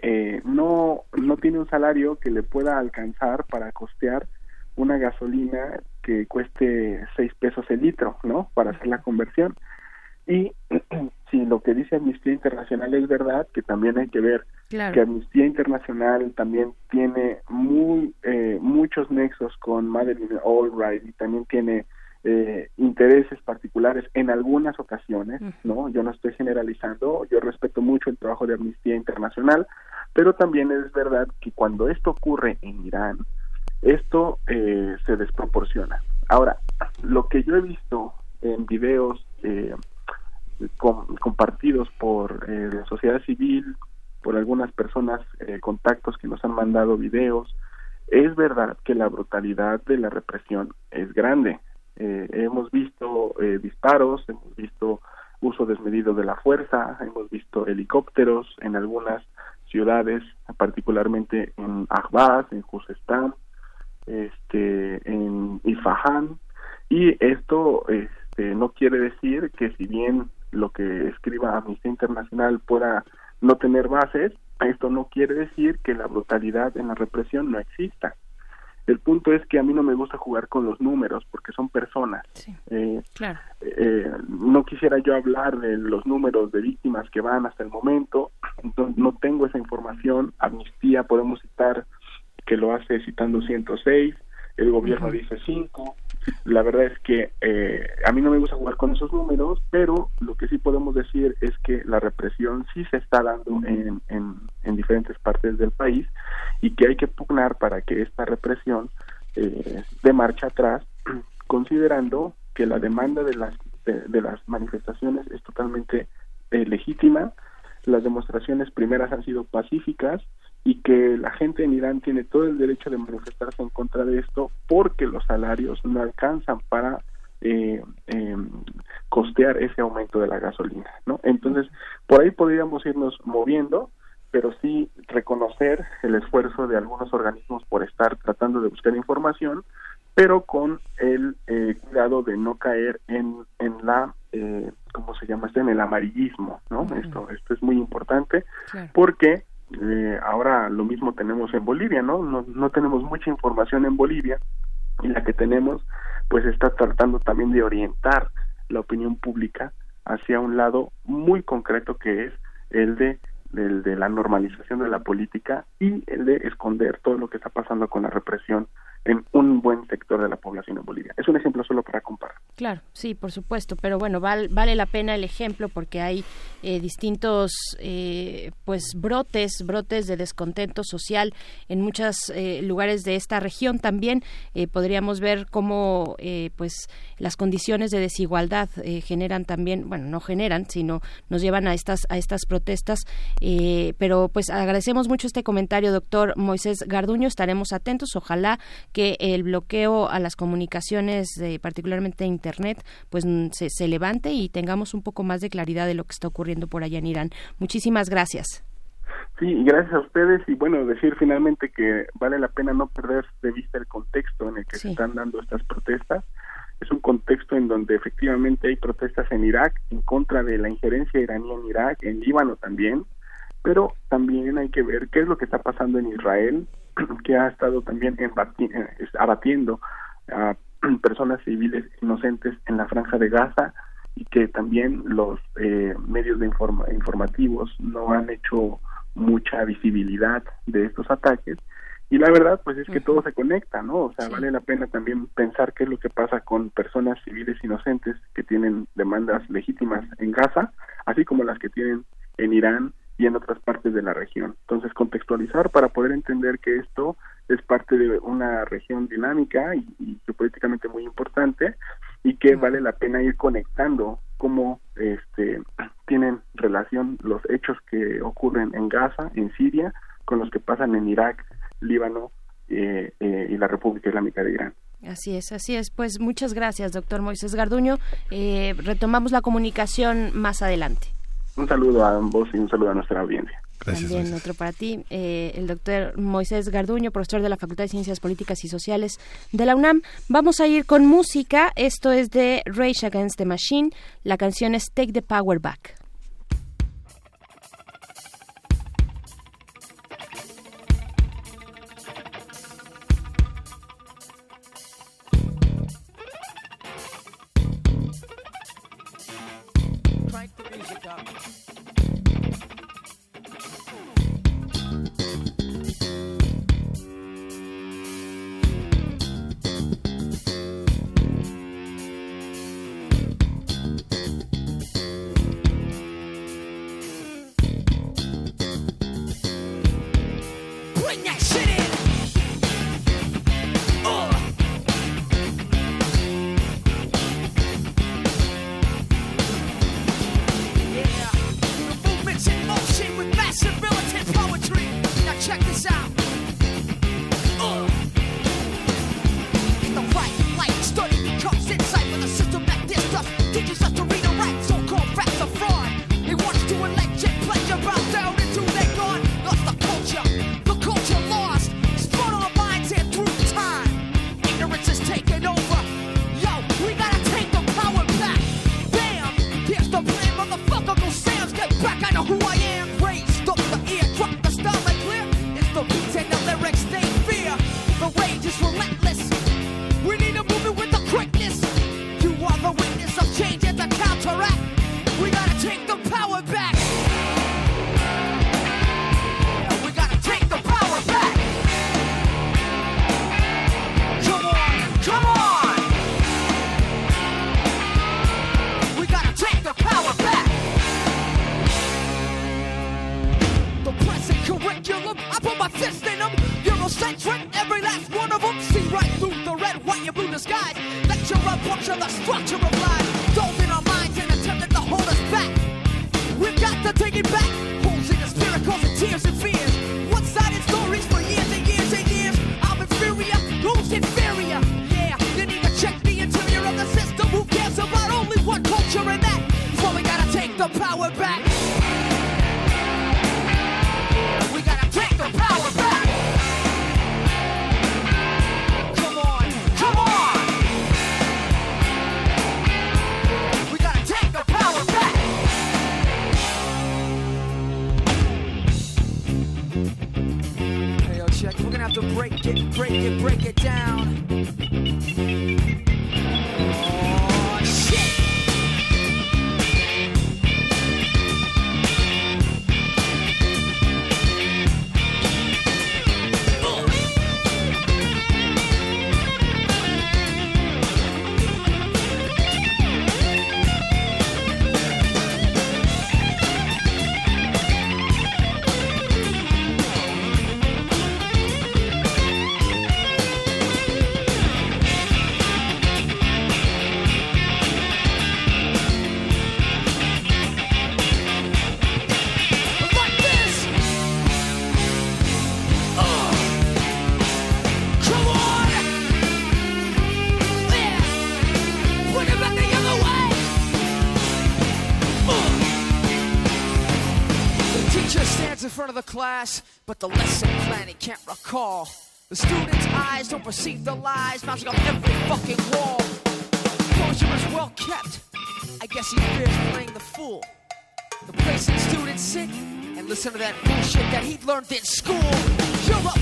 eh, no, no tiene un salario que le pueda alcanzar para costear una gasolina que cueste 6 pesos el litro, ¿no? Para hacer la conversión. Y [clears throat] si lo que dice Amnistía Internacional es verdad, que también hay que ver que Amnistía Internacional también tiene muy eh, muchos nexos con Madeleine Albright y también tiene eh, intereses particulares en algunas ocasiones, ¿no? Yo no estoy generalizando, yo respeto mucho el trabajo de Amnistía Internacional, pero también es verdad que cuando esto ocurre en Irán, esto eh, se desproporciona. Ahora, lo que yo he visto en videos eh, compartidos por la sociedad civil, por algunas personas, contactos que nos han mandado videos. Es verdad que la brutalidad de la represión es grande. hemos visto disparos, hemos visto uso desmedido de la fuerza, hemos visto helicópteros en algunas ciudades, particularmente en Ahvaz, en Juzestán, este, en Isfahan, y esto este, no quiere decir que si bien lo que escriba Amnistía Internacional pueda no tener bases, esto no quiere decir que la brutalidad en la represión no exista. El punto es que a mí no me gusta jugar con los números porque son personas. Eh, eh, no quisiera yo hablar de los números de víctimas que van hasta el momento, no, no tengo esa información. Amnistía podemos citar que lo hace citando 106, el gobierno dice 5. La verdad es que eh, a mí no me gusta jugar con esos números, pero lo que sí podemos decir es que la represión sí se está dando en, en, diferentes partes del país y que hay que pugnar para que esta represión eh, de marcha atrás, [clears throat] considerando que la demanda de las, de, las manifestaciones es totalmente eh, legítima, las demostraciones primeras han sido pacíficas, y que la gente en Irán tiene todo el derecho de manifestarse en contra de esto porque los salarios no alcanzan para eh, eh, costear ese aumento de la gasolina, ¿no? Entonces, por ahí podríamos irnos moviendo, pero sí reconocer el esfuerzo de algunos organismos por estar tratando de buscar información, pero con el eh, cuidado de no caer en, en la, eh, ¿cómo se llama? En el amarillismo, ¿no? Esto, esto es muy importante porque eh, ahora lo mismo tenemos en Bolivia, ¿no? ¿no? No tenemos mucha información en Bolivia y la que tenemos pues está tratando también de orientar la opinión pública hacia un lado muy concreto que es el de el de la normalización de la política y el de esconder todo lo que está pasando con la represión en un buen sector de la población en Bolivia. Es un ejemplo solo para comparar. Claro, sí, por supuesto, pero bueno, vale la pena el ejemplo porque hay eh, distintos eh, pues brotes, brotes de descontento social en muchos eh, lugares de esta región también. podríamos ver cómo pues las condiciones de desigualdad generan también, bueno, no generan, sino nos llevan a estas a estas protestas. pero pues agradecemos mucho este comentario, doctor Moisés Garduño. Estaremos atentos, ojalá que el bloqueo a las comunicaciones, particularmente Internet, pues mm, se, se levante y tengamos un poco más de claridad de lo que está ocurriendo por allá en Irán. Muchísimas gracias. Sí, gracias a ustedes y bueno, decir finalmente que vale la pena no perder de vista el contexto en el que se están dando estas protestas. Es un contexto en donde efectivamente hay protestas en Irak en contra de la injerencia iraní en Irak, en Líbano también, pero también hay que ver qué es lo que está pasando en Israel, [clears throat] que ha estado también eh, abatiendo a [clears throat] personas civiles inocentes en la franja de Gaza y que también los eh, medios de informativos no han hecho mucha visibilidad de estos ataques. Y la verdad pues es que todo se conecta no o sea vale la pena también pensar qué es lo que pasa con personas civiles inocentes que tienen demandas legítimas en Gaza así como las que tienen en Irán y en otras partes de la región. Entonces, contextualizar para poder entender que esto es parte de una región dinámica y, y geopolíticamente muy importante y que vale la pena ir conectando cómo este, tienen relación los hechos que ocurren en Gaza, en Siria, con los que pasan en Irak, Líbano eh, eh, y la República Islámica de Irán. Así es, así es. Pues muchas gracias, doctor Moisés Garduño. Eh, retomamos la comunicación más adelante. Un saludo a ambos y un saludo a nuestra audiencia. Gracias, También otro para ti, eh, el doctor Moisés Garduño, profesor de la Facultad de Ciencias Políticas y Sociales de la UNAM. Vamos a ir con música. Esto es de Rage Against the Machine. La canción es Take the Power Back. Class, but the lesson plan he can't recall. The students' eyes don't perceive the lies mounting on every fucking wall. Closure is well kept. I guess he fears playing the fool. The place that students sit and listen to that bullshit that he learned in school. Ain't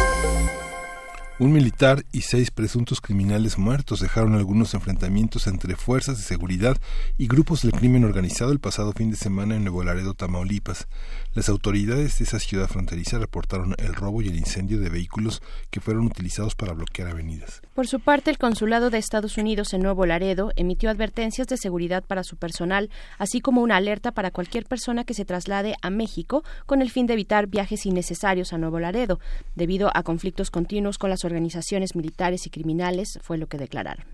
Un militar y seis presuntos criminales muertos dejaron algunos enfrentamientos entre fuerzas de seguridad y grupos del crimen organizado el pasado fin de semana en Nuevo Laredo, Tamaulipas. Las autoridades de esa ciudad fronteriza reportaron el robo y el incendio de vehículos que fueron utilizados para bloquear avenidas. Por su parte, el Consulado de Estados Unidos en Nuevo Laredo emitió advertencias de seguridad para su personal, así como una alerta para cualquier persona que se traslade a México con el fin de evitar viajes innecesarios a Nuevo Laredo, debido a conflictos continuos con las militares y criminales, fue lo que declararon.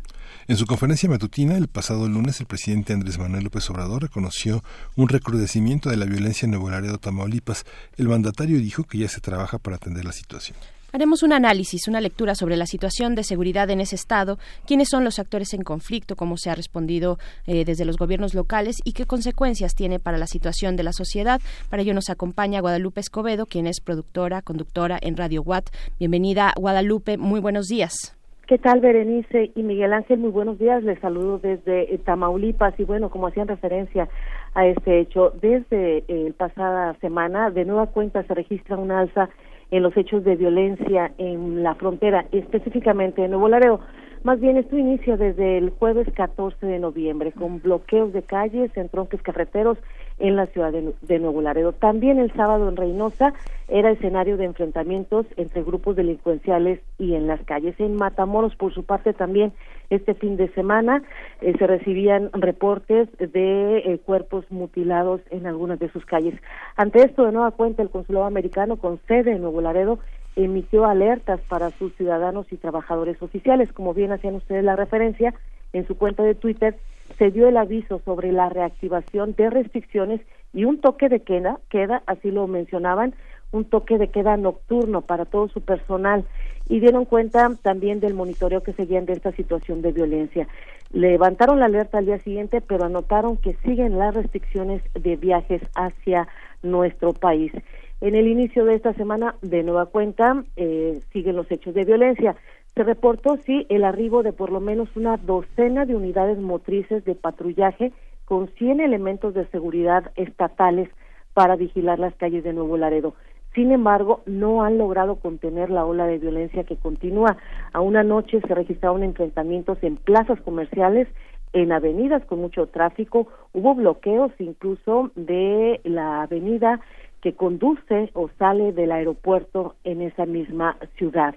En su conferencia matutina el pasado lunes, el presidente Andrés Manuel López Obrador reconoció un recrudecimiento de la violencia en Nuevo Laredo, Tamaulipas. El mandatario dijo que ya se trabaja para atender la situación. Haremos un análisis, una lectura sobre la situación de seguridad en ese estado, quiénes son los actores en conflicto, cómo se ha respondido eh, desde los gobiernos locales y qué consecuencias tiene para la situación de la sociedad. Para ello nos acompaña Guadalupe Escobedo, quien es productora, conductora en Radio Watt. Bienvenida, Guadalupe. Muy buenos días. ¿Qué tal, Berenice y Miguel Ángel? Muy buenos días. Les saludo desde eh, Tamaulipas y bueno, como hacían referencia a este hecho, desde eh, pasada semana de nueva cuenta se registra un alza en los hechos de violencia en la frontera, específicamente en Nuevo Laredo. Más bien, esto inicia desde el jueves 14 de noviembre con bloqueos de calles, en tronques carreteros en la ciudad de, Nuevo Laredo. También el sábado en Reynosa era escenario de enfrentamientos entre grupos delincuenciales y en las calles. En Matamoros, por su parte, también este fin de semana eh, se recibían reportes de eh, cuerpos mutilados en algunas de sus calles. Ante esto, de nueva cuenta, el Consulado Americano con sede en Nuevo Laredo emitió alertas para sus ciudadanos y trabajadores oficiales. Como bien hacían ustedes la referencia, en su cuenta de Twitter se dio el aviso sobre la reactivación de restricciones y un toque de queda, queda así lo mencionaban, un toque de queda nocturno para todo su personal y dieron cuenta también del monitoreo que seguían de esta situación de violencia. Levantaron la alerta al día siguiente, pero anotaron que siguen las restricciones de viajes hacia nuestro país. En el inicio de esta semana, de nueva cuenta, eh, siguen los hechos de violencia. Se reportó, sí, el arribo de por lo menos una docena de unidades motrices de patrullaje con 100 elementos de seguridad estatales para vigilar las calles de Nuevo Laredo. Sin embargo, no han logrado contener la ola de violencia que continúa. A una noche se registraron enfrentamientos en plazas comerciales, en avenidas con mucho tráfico, hubo bloqueos incluso de la avenida que conduce o sale del aeropuerto en esa misma ciudad.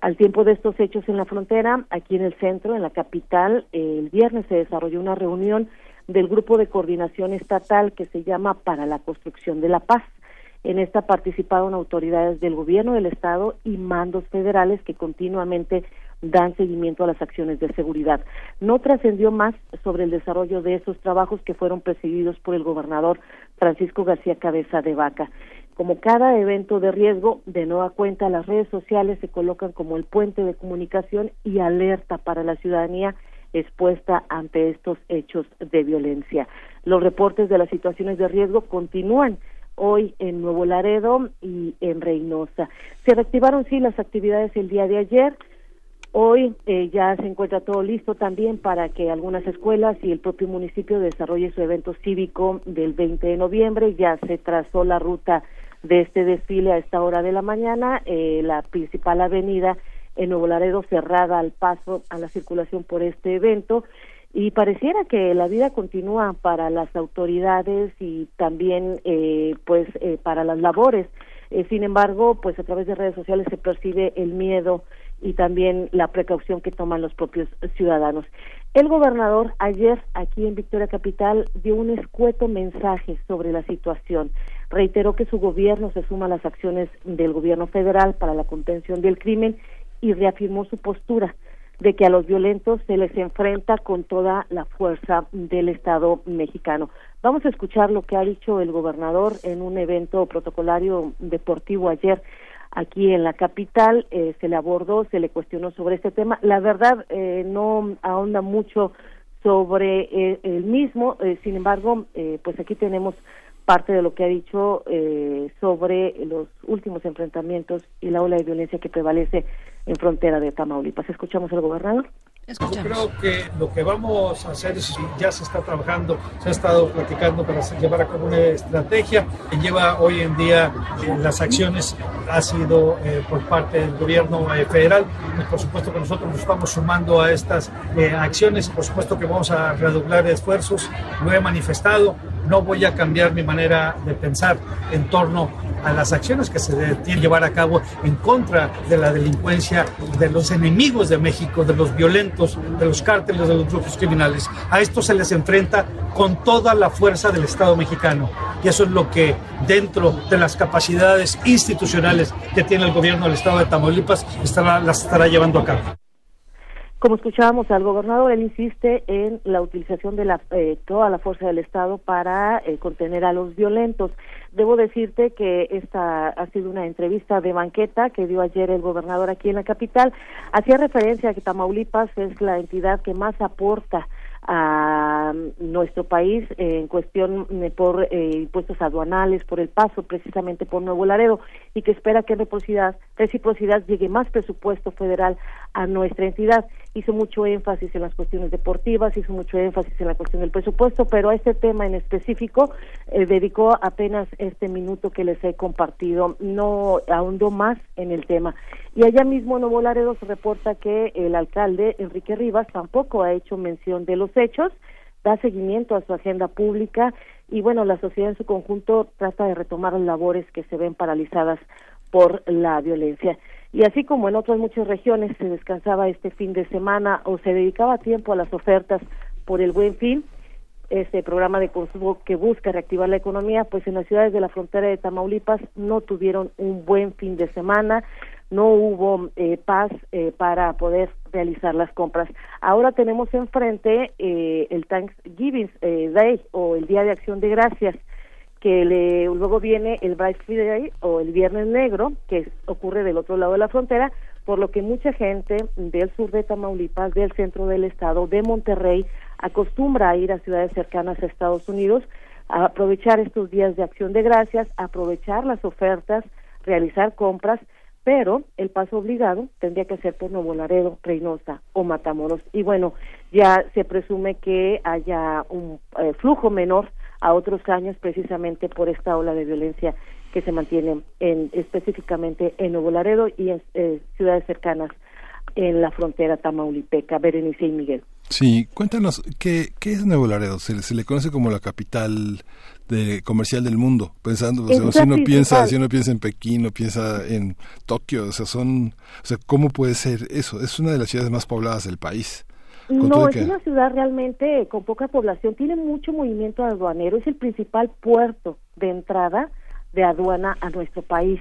Al tiempo de estos hechos en la frontera, aquí en el centro, en la capital, el viernes se desarrolló una reunión del grupo de coordinación estatal que se llama Para la Construcción de la Paz. En esta participaron autoridades del gobierno del estado y mandos federales que continuamente dan seguimiento a las acciones de seguridad. No trascendió más sobre el desarrollo de esos trabajos que fueron presididos por el gobernador Francisco García Cabeza de Vaca. Como cada evento de riesgo, de nueva cuenta, las redes sociales se colocan como el puente de comunicación y alerta para la ciudadanía expuesta ante estos hechos de violencia. Los reportes de las situaciones de riesgo continúan hoy en Nuevo Laredo y en Reynosa. Se reactivaron sí las actividades el día de ayer. Hoy eh, ya se encuentra todo listo también para que algunas escuelas y el propio municipio desarrolle su evento cívico del 20 de noviembre. Ya se trazó la ruta de este desfile a esta hora de la mañana. Eh, la principal avenida en Nuevo Laredo cerrada al paso a la circulación por este evento y pareciera que la vida continúa para las autoridades y también eh, pues eh, para las labores eh, sin embargo pues a través de redes sociales se percibe el miedo y también la precaución que toman los propios ciudadanos. El gobernador ayer aquí en Victoria Capital dio un escueto mensaje sobre la situación. Reiteró que su gobierno se suma a las acciones del gobierno federal para la contención del crimen y reafirmó su postura de que a los violentos se les enfrenta con toda la fuerza del Estado mexicano. Vamos a escuchar lo que ha dicho el gobernador en un evento protocolario deportivo ayer aquí en la capital, eh, se le abordó, se le cuestionó sobre este tema. La verdad, eh, no ahonda mucho sobre eh, el mismo, sin embargo, pues aquí tenemos parte de lo que ha dicho sobre los últimos enfrentamientos y la ola de violencia que prevalece en frontera de Tamaulipas. Escuchamos al gobernador. Yo creo que lo que vamos a hacer es, ya se está trabajando, se ha estado platicando para llevar a cabo una estrategia que lleva hoy en día eh, las acciones, ha sido eh, por parte del gobierno eh, federal. Y por supuesto que nosotros nos vamos sumando a estas acciones, por supuesto que vamos a redoblar esfuerzos, lo he manifestado, no voy a cambiar mi manera de pensar en torno a las acciones que se que llevar a cabo en contra de la delincuencia, de los enemigos de México, de los violentos, de los cárteles, de los grupos criminales. A esto se les enfrenta con toda la fuerza del Estado mexicano. Y eso es lo que dentro de las capacidades institucionales que tiene el gobierno del Estado de Tamaulipas estará, las estará llevando a cabo. Como escuchábamos al gobernador, él insiste en la utilización de la, eh, toda la fuerza del Estado para eh, contener a los violentos. Debo decirte que esta ha sido una entrevista de banqueta que dio ayer el gobernador aquí en la capital. Hacía referencia a que Tamaulipas es la entidad que más aporta a nuestro país en cuestión por impuestos aduanales, por el paso precisamente por Nuevo Laredo y que espera que reciprocidad, reciprocidad llegue más presupuesto federal a nuestra entidad. Hizo mucho énfasis en las cuestiones deportivas, hizo mucho énfasis en la cuestión del presupuesto, pero a este tema en específico dedicó apenas este minuto que les he compartido, no ahondó más en el tema. Y allá mismo en Nuevo Laredo se reporta que el alcalde Enrique Rivas tampoco ha hecho mención de los hechos, da seguimiento a su agenda pública y bueno, la sociedad en su conjunto trata de retomar las labores que se ven paralizadas por la violencia. Y así como en otras muchas regiones se descansaba este fin de semana o se dedicaba tiempo a las ofertas por el buen fin, este programa de consumo que busca reactivar la economía, pues en las ciudades de la frontera de Tamaulipas no tuvieron un buen fin de semana, no hubo eh, paz eh, para poder realizar las compras. Ahora tenemos enfrente eh, el Thanksgiving Day o el Día de Acción de Gracias, que le, luego viene el Black Friday o el Viernes Negro, que ocurre del otro lado de la frontera, por lo que mucha gente del sur de Tamaulipas, del centro del estado, de Monterrey, acostumbra a ir a ciudades cercanas a Estados Unidos, a aprovechar estos días de acción de gracias, aprovechar las ofertas, realizar compras, pero el paso obligado tendría que ser por Nuevo Laredo, Reynosa o Matamoros. Y bueno, ya se presume que haya un eh, flujo menor a otros años precisamente por esta ola de violencia que se mantiene en, específicamente en Nuevo Laredo y en eh, ciudades cercanas en la frontera tamaulipeca, Berenice y Miguel. Sí, cuéntanos, ¿qué, qué es Nuevo Laredo? Se, se, le conoce como la capital de comercial del mundo, pensando, si uno piensa, si uno piensa en Pekín o piensa en Tokio, o sea, son, o sea, ¿cómo puede ser eso? Es una de las ciudades más pobladas del país. No, es una ciudad realmente con poca población, tiene mucho movimiento aduanero, es el principal puerto de entrada de aduana a nuestro país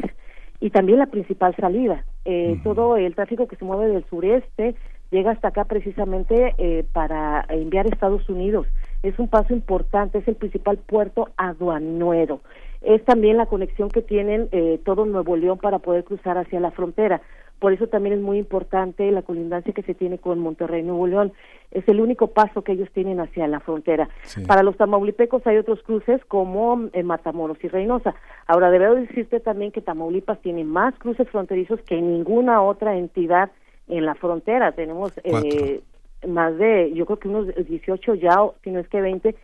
y también la principal salida. Eh, Todo el tráfico que se mueve del sureste llega hasta acá precisamente eh, para enviar a Estados Unidos. Es un paso importante, es el principal puerto aduanero. Es también la conexión que tienen eh, todo Nuevo León para poder cruzar hacia la frontera. Por eso también es muy importante la colindancia que se tiene con Monterrey, Nuevo León. Es el único paso que ellos tienen hacia la frontera. Para los tamaulipecos hay otros cruces como en eh, Matamoros y Reynosa. Ahora, debo decirte también que Tamaulipas tiene más cruces fronterizos que ninguna otra entidad en la frontera. Tenemos eh, más de, yo creo que unos 18 ya, si no es que 20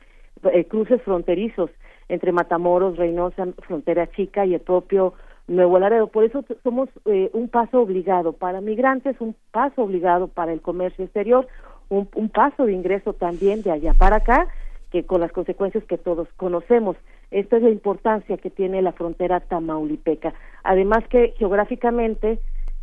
eh, cruces fronterizos entre Matamoros, Reynosa, Frontera Chica y el propio Nuevo Laredo. Por eso somos eh, un paso obligado para migrantes, un paso obligado para el comercio exterior, un, un, paso de ingreso también de allá para acá, que con las consecuencias que todos conocemos. Esta es la importancia que tiene la frontera tamaulipeca. Además que geográficamente,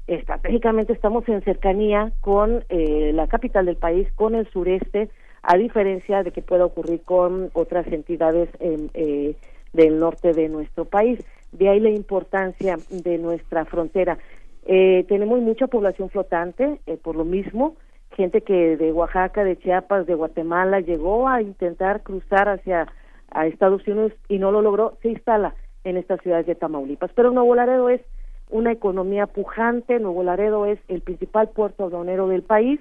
estratégicamente estamos en cercanía con eh, la capital del país, con el sureste, a diferencia de que pueda ocurrir con otras entidades eh, del norte de nuestro país. De ahí la importancia de nuestra frontera. Eh, tenemos mucha población flotante, eh, por lo mismo, gente que de Oaxaca, de Chiapas, de Guatemala llegó a intentar cruzar hacia a Estados Unidos y no lo logró, se instala en estas ciudades de Tamaulipas. Pero Nuevo Laredo es una economía pujante, Nuevo Laredo es el principal puerto aduanero del país,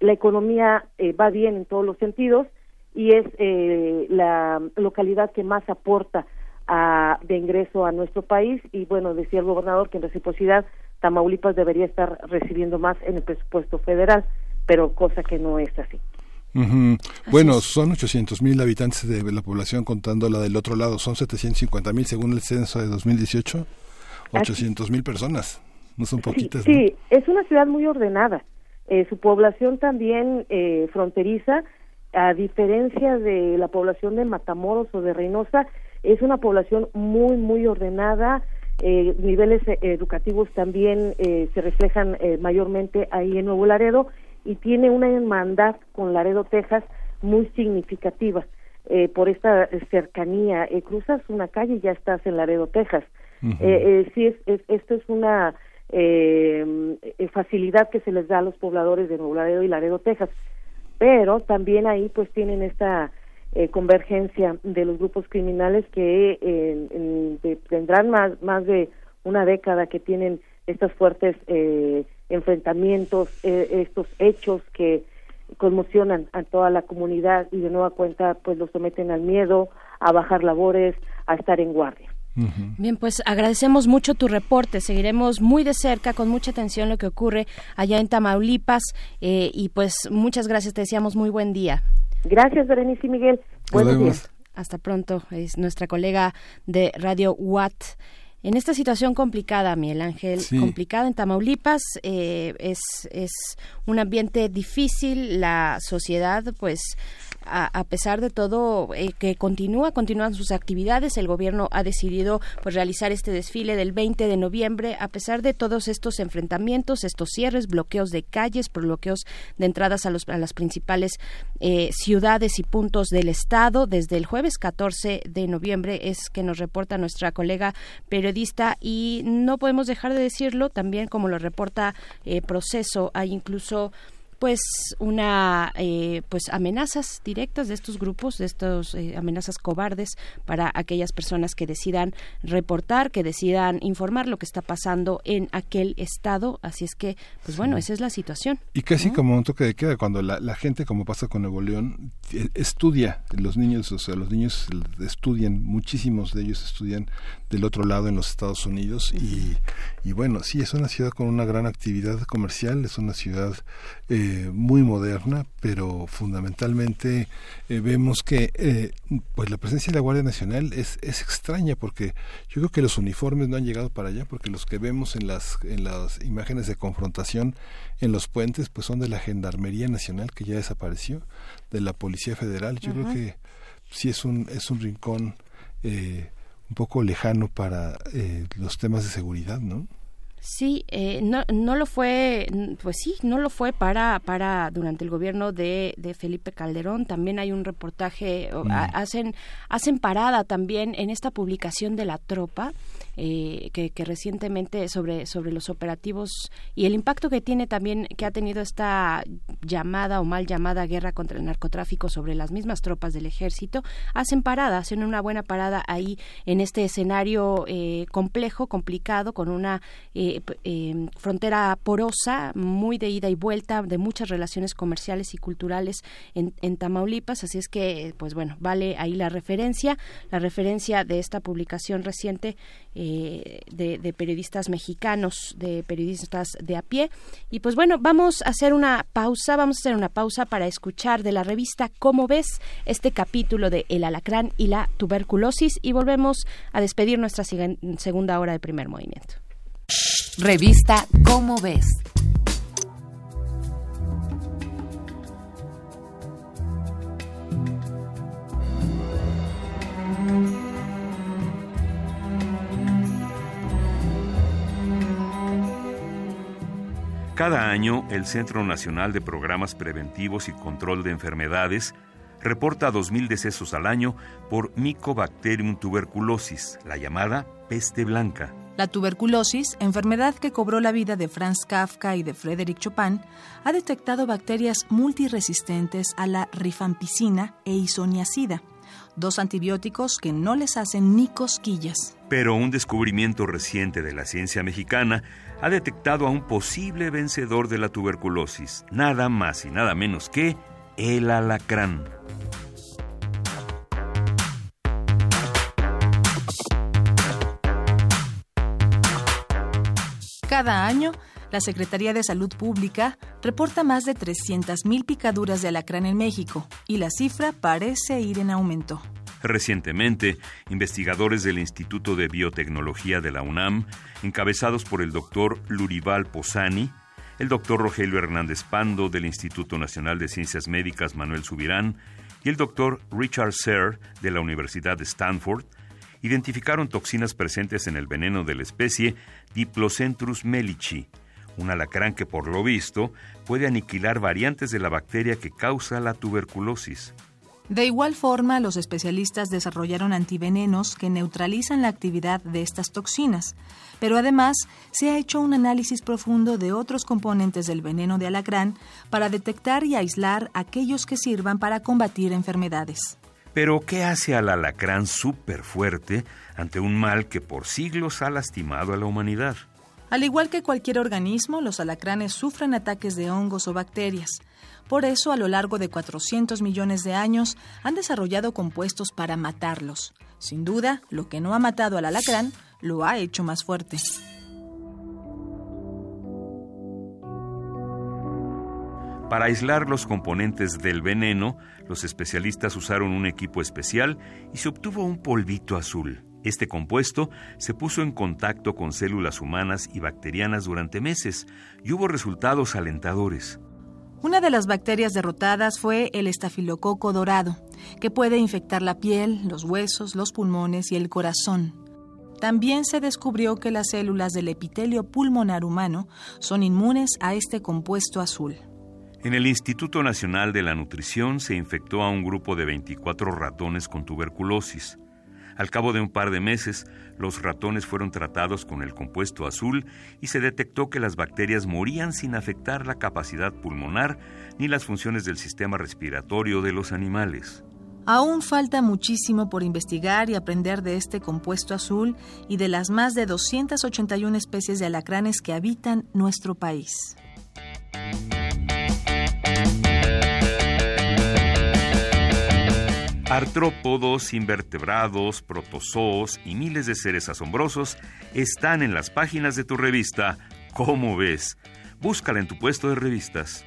la economía eh, va bien en todos los sentidos y es eh, la localidad que más aporta de ingreso a nuestro país y bueno, decía el gobernador que en reciprocidad Tamaulipas debería estar recibiendo más en el presupuesto federal, pero cosa que no es así. Bueno, son 800 mil habitantes de la población contando la del otro lado, son 750 mil según el censo de 2018, 800 mil personas, no son poquitas. Sí, es una ciudad muy ordenada, eh, su población también eh, fronteriza, a diferencia de la población de Matamoros o de Reynosa, es una población muy, muy ordenada, eh, niveles eh, educativos también eh, se reflejan mayormente ahí en Nuevo Laredo y tiene una hermandad con Laredo, Texas, muy significativa por esta cercanía. cruzas una calle y ya estás en Laredo, Texas. Sí, es, es, esto es una facilidad que se les da a los pobladores de Nuevo Laredo y Laredo, Texas. Pero también ahí pues tienen esta eh, convergencia de los grupos criminales que eh, tendrán más, más de una década que tienen estos fuertes eh, enfrentamientos, estos hechos que conmocionan a toda la comunidad y de nueva cuenta pues los someten al miedo, a bajar labores, a estar en guardia. Bien, pues agradecemos mucho tu reporte. Seguiremos muy de cerca, con mucha atención, lo que ocurre allá en Tamaulipas. Eh, y pues muchas gracias, te deseamos muy buen día. Gracias, Berenice y Miguel. Buenos días. Hasta pronto. Es nuestra colega de Radio Watt. En esta situación complicada, Miguel Ángel, complicada en Tamaulipas, eh, es, es un ambiente difícil, la sociedad pues a, pesar de todo eh, que continúa, continúan sus actividades. El gobierno ha decidido pues realizar este desfile del 20 de noviembre a pesar de todos estos enfrentamientos, estos cierres, bloqueos de calles, bloqueos de entradas a, los, a las principales eh, ciudades y puntos del estado. Desde el jueves 14 de noviembre es que nos reporta nuestra colega periodista y no podemos dejar de decirlo también como lo reporta eh, Proceso. Hay incluso pues una eh, pues amenazas directas de estos grupos de estos eh, amenazas cobardes para aquellas personas que decidan reportar que decidan informar lo que está pasando en aquel estado. Así es que pues bueno esa es la situación y casi como un toque de queda cuando la, la, gente como pasa con Nuevo León eh, estudia los niños o sea los niños estudian muchísimos de ellos estudian del otro lado en los Estados Unidos y, y bueno sí es una ciudad con una gran actividad comercial es una ciudad eh, muy moderna, pero fundamentalmente eh, vemos que eh, pues la presencia de la Guardia Nacional es, es extraña porque yo creo que los uniformes no han llegado para allá porque los que vemos en las en las imágenes de confrontación en los puentes pues son de la Gendarmería Nacional que ya desapareció, de la Policía Federal. Yo creo que sí es un es un rincón un poco lejano para los temas de seguridad, ¿no? Sí, eh, no, no lo fue, pues sí, no lo fue para, para durante el gobierno de, de Felipe Calderón. También hay un reportaje, mm. hacen, hacen parada también en esta publicación de la tropa eh, que, recientemente sobre, sobre los operativos y el impacto que tiene también, que ha tenido esta llamada o mal llamada guerra contra el narcotráfico sobre las mismas tropas del ejército, hacen parada, hacen una buena parada ahí en este escenario eh, complejo, complicado, con una eh, frontera porosa, muy de ida y vuelta, de muchas relaciones comerciales y culturales en, en Tamaulipas, así es que, pues bueno, vale ahí la referencia, la referencia de esta publicación reciente eh, de, periodistas mexicanos, de periodistas de a pie. Y pues bueno, vamos a hacer una pausa, vamos a hacer una pausa para escuchar de la revista Cómo ves este capítulo de El alacrán y la tuberculosis y volvemos a despedir nuestra segunda hora de primer movimiento. Revista Cómo ves. Cada año, el Centro Nacional de Programas Preventivos y Control de Enfermedades reporta 2.000 decesos al año por Mycobacterium tuberculosis, la llamada peste blanca. La tuberculosis, enfermedad que cobró la vida de Franz Kafka y de Frédéric Chopin, ha detectado bacterias multiresistentes a la rifampicina e isoniazida, dos antibióticos que no les hacen ni cosquillas. Pero un descubrimiento reciente de la ciencia mexicana ha detectado a un posible vencedor de la tuberculosis, nada más y nada menos que el alacrán. Cada año, la Secretaría de Salud Pública reporta más de 300.000 picaduras de alacrán en México y la cifra parece ir en aumento. Recientemente, investigadores del Instituto de Biotecnología de la UNAM, encabezados por el doctor Lurival Posani, el doctor Rogelio Hernández Pando del Instituto Nacional de Ciencias Médicas Manuel Subirán y el doctor Richard Serr de la Universidad de Stanford, identificaron toxinas presentes en el veneno de la especie Diplocentrus melici, un alacrán que por lo visto puede aniquilar variantes de la bacteria que causa la tuberculosis. De igual forma, los especialistas desarrollaron antivenenos que neutralizan la actividad de estas toxinas, pero además se ha hecho un análisis profundo de otros componentes del veneno de alacrán para detectar y aislar aquellos que sirvan para combatir enfermedades. Pero, ¿qué hace al alacrán súper fuerte ante un mal que por siglos ha lastimado a la humanidad? Al igual que cualquier organismo, los alacranes sufren ataques de hongos o bacterias. Por eso, a lo largo de 400 millones de años, han desarrollado compuestos para matarlos. Sin duda, lo que no ha matado al alacrán lo ha hecho más fuerte. Para aislar los componentes del veneno, los especialistas usaron un equipo especial y se obtuvo un polvito azul. Este compuesto se puso en contacto con células humanas y bacterianas durante meses y hubo resultados alentadores. Una de las bacterias derrotadas fue el estafilococo dorado, que puede infectar la piel, los huesos, los pulmones y el corazón. También se descubrió que las células del epitelio pulmonar humano son inmunes a este compuesto azul. En el Instituto Nacional de la Nutrición se infectó a un grupo de 24 ratones con tuberculosis. Al cabo de un par de meses, los ratones fueron tratados con el compuesto azul y se detectó que las bacterias morían sin afectar la capacidad pulmonar ni las funciones del sistema respiratorio de los animales. Aún falta muchísimo por investigar y aprender de este compuesto azul y de las más de 281 especies de alacranes que habitan nuestro país. Artrópodos, invertebrados, protozoos y miles de seres asombrosos están en las páginas de tu revista ¿Cómo ves? Búscala en tu puesto de revistas.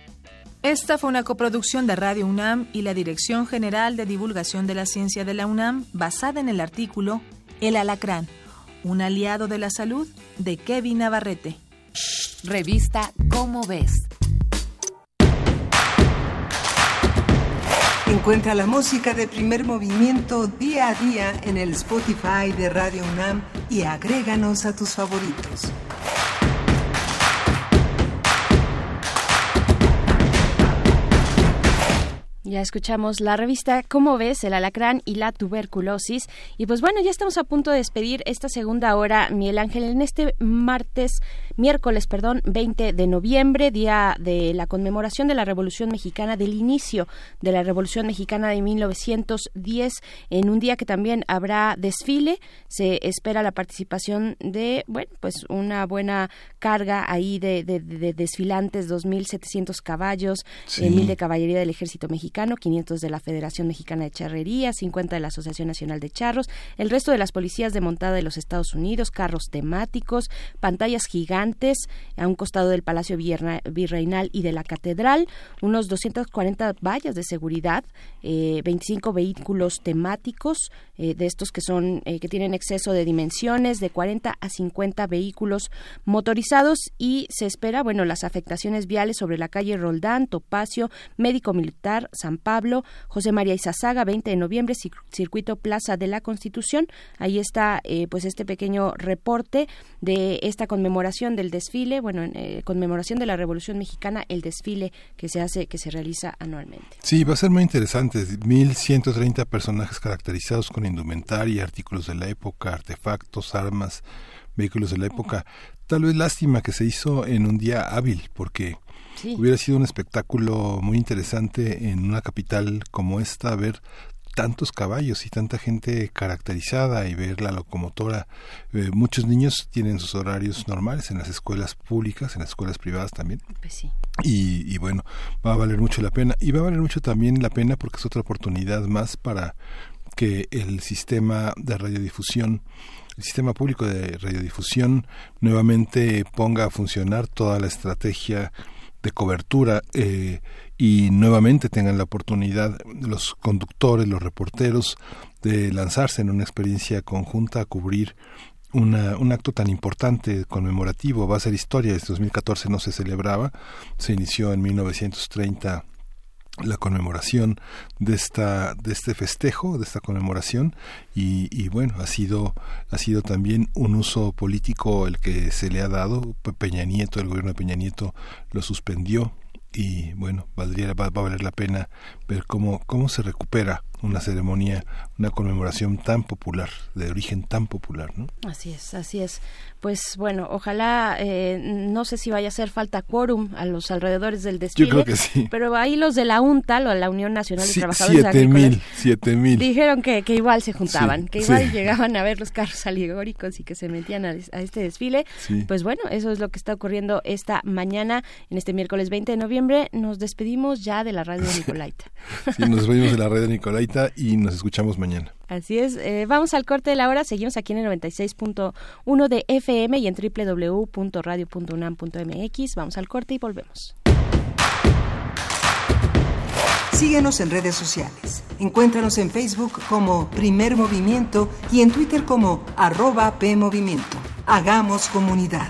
Esta fue una coproducción de Radio UNAM y la Dirección General de Divulgación de la Ciencia de la UNAM basada en el artículo El alacrán, un aliado de la salud de Kevin Navarrete. Revista ¿Cómo ves? Encuentra la música de primer movimiento día a día en el Spotify de Radio UNAM y agréganos a tus favoritos. Ya escuchamos la revista ¿Cómo ves? El alacrán y la tuberculosis. Y pues bueno, ya estamos a punto de despedir esta segunda hora, Miguel Ángel, en este martes, miércoles, perdón, 20 de noviembre, día de la conmemoración de la Revolución Mexicana, del inicio de la Revolución Mexicana de 1910, en un día que también habrá desfile. Se espera la participación de, bueno, pues una buena carga ahí de, desfilantes, 2.700 caballos, eh, mil de caballería del Ejército Mexicano 500 de la Federación Mexicana de Charrería, 50 de la Asociación Nacional de Charros, el resto de las policías de montada de los Estados Unidos, carros temáticos, pantallas gigantes a un costado del Palacio Virreinal y de la Catedral, unos 240 vallas de seguridad, 25 eh, vehículos temáticos, eh, de estos que son eh, que tienen exceso de dimensiones, de 40 a 50 vehículos motorizados y se espera, bueno, las afectaciones viales sobre la calle Roldán, Topacio, Médico Militar, San Pablo, José María Izazaga, 20 de noviembre, Circuito Plaza de la Constitución. Ahí está eh, pues este pequeño reporte de esta conmemoración del desfile, bueno, eh, conmemoración de la Revolución Mexicana, el desfile que se hace, que se realiza anualmente. Sí, va a ser muy interesante. 1130 personajes caracterizados con indumentaria, artículos de la época, artefactos, armas, vehículos de la época. Tal vez lástima que se hizo en un día hábil, porque Hubiera sido un espectáculo muy interesante en una capital como esta ver tantos caballos y tanta gente caracterizada y ver la locomotora. Eh, muchos niños tienen sus horarios normales en las escuelas públicas, en las escuelas privadas también. Pues y, y, bueno, va a valer mucho la pena. Y va a valer mucho también la pena porque es otra oportunidad más para que el sistema de radiodifusión el sistema público de radiodifusión nuevamente ponga a funcionar toda la estrategia de cobertura eh, y nuevamente tengan la oportunidad los conductores, los reporteros, de lanzarse en una experiencia conjunta a cubrir una, un acto tan importante, conmemorativo, va a ser historia. Este 2014 no se celebraba, se inició en 1930 la conmemoración de esta de este festejo de esta conmemoración. Y, y, bueno ha sido ha sido también un uso político el que se le ha dado. Peña Nieto el gobierno de Peña Nieto lo suspendió. Y bueno valdría va, a valer la pena ver cómo, cómo se recupera una ceremonia, una conmemoración tan popular, de origen tan popular, ¿no? Así es, así es pues bueno, ojalá, eh, no sé si vaya a hacer falta quórum a los alrededores del desfile. Yo creo que sí. Pero ahí los de la UNTAL o la Unión Nacional de Trabajadores siete Agrícolas mil, siete mil. dijeron que, que igual se juntaban, que igual llegaban a ver los carros alegóricos y que se metían a, este desfile. Pues bueno, eso es lo que está ocurriendo esta mañana, en este miércoles 20 de noviembre. Nos despedimos ya de la radio [laughs] Nicolaita. sí, nos despedimos de la radio Nicolaita y nos escuchamos mañana. Así es. Eh, vamos al corte de la hora. Seguimos aquí en el 96.1 de FM y en www.radio.unam.mx. Vamos al corte y volvemos. Síguenos en redes sociales. Encuéntranos en Facebook como Primer Movimiento y en Twitter como arroba PMovimiento. Hagamos comunidad.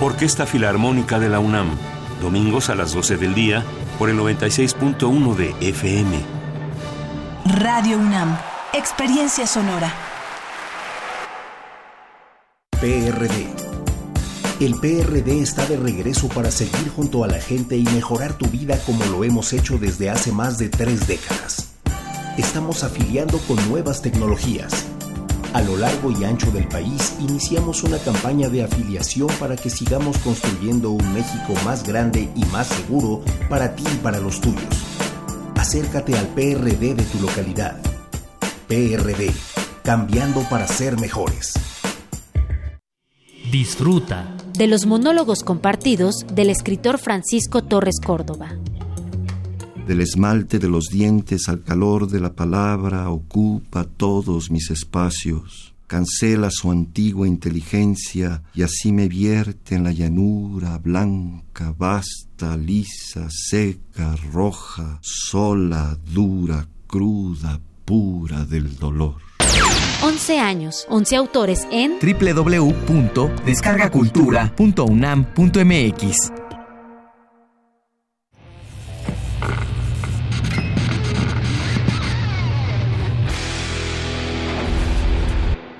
Orquesta Filarmónica de la UNAM, domingos a las 12 del día por el 96.1 de FM. Radio UNAM, experiencia sonora. PRD. El PRD está de regreso para seguir junto a la gente y mejorar tu vida como lo hemos hecho desde hace más de tres décadas. Estamos afiliando con nuevas tecnologías a lo largo y ancho del país iniciamos una campaña de afiliación para que sigamos construyendo un México más grande y más seguro para ti y para los tuyos. Acércate al PRD de tu localidad. PRD, cambiando para ser mejores. Disfruta de los monólogos compartidos del escritor Francisco Torres Córdoba del esmalte de los dientes al calor de la palabra ocupa todos mis espacios, cancela su antigua inteligencia y así me vierte en la llanura blanca, vasta, lisa, seca, roja, sola, dura, cruda, pura del dolor. 11 años, 11 autores en www.descargacultura.unam.mx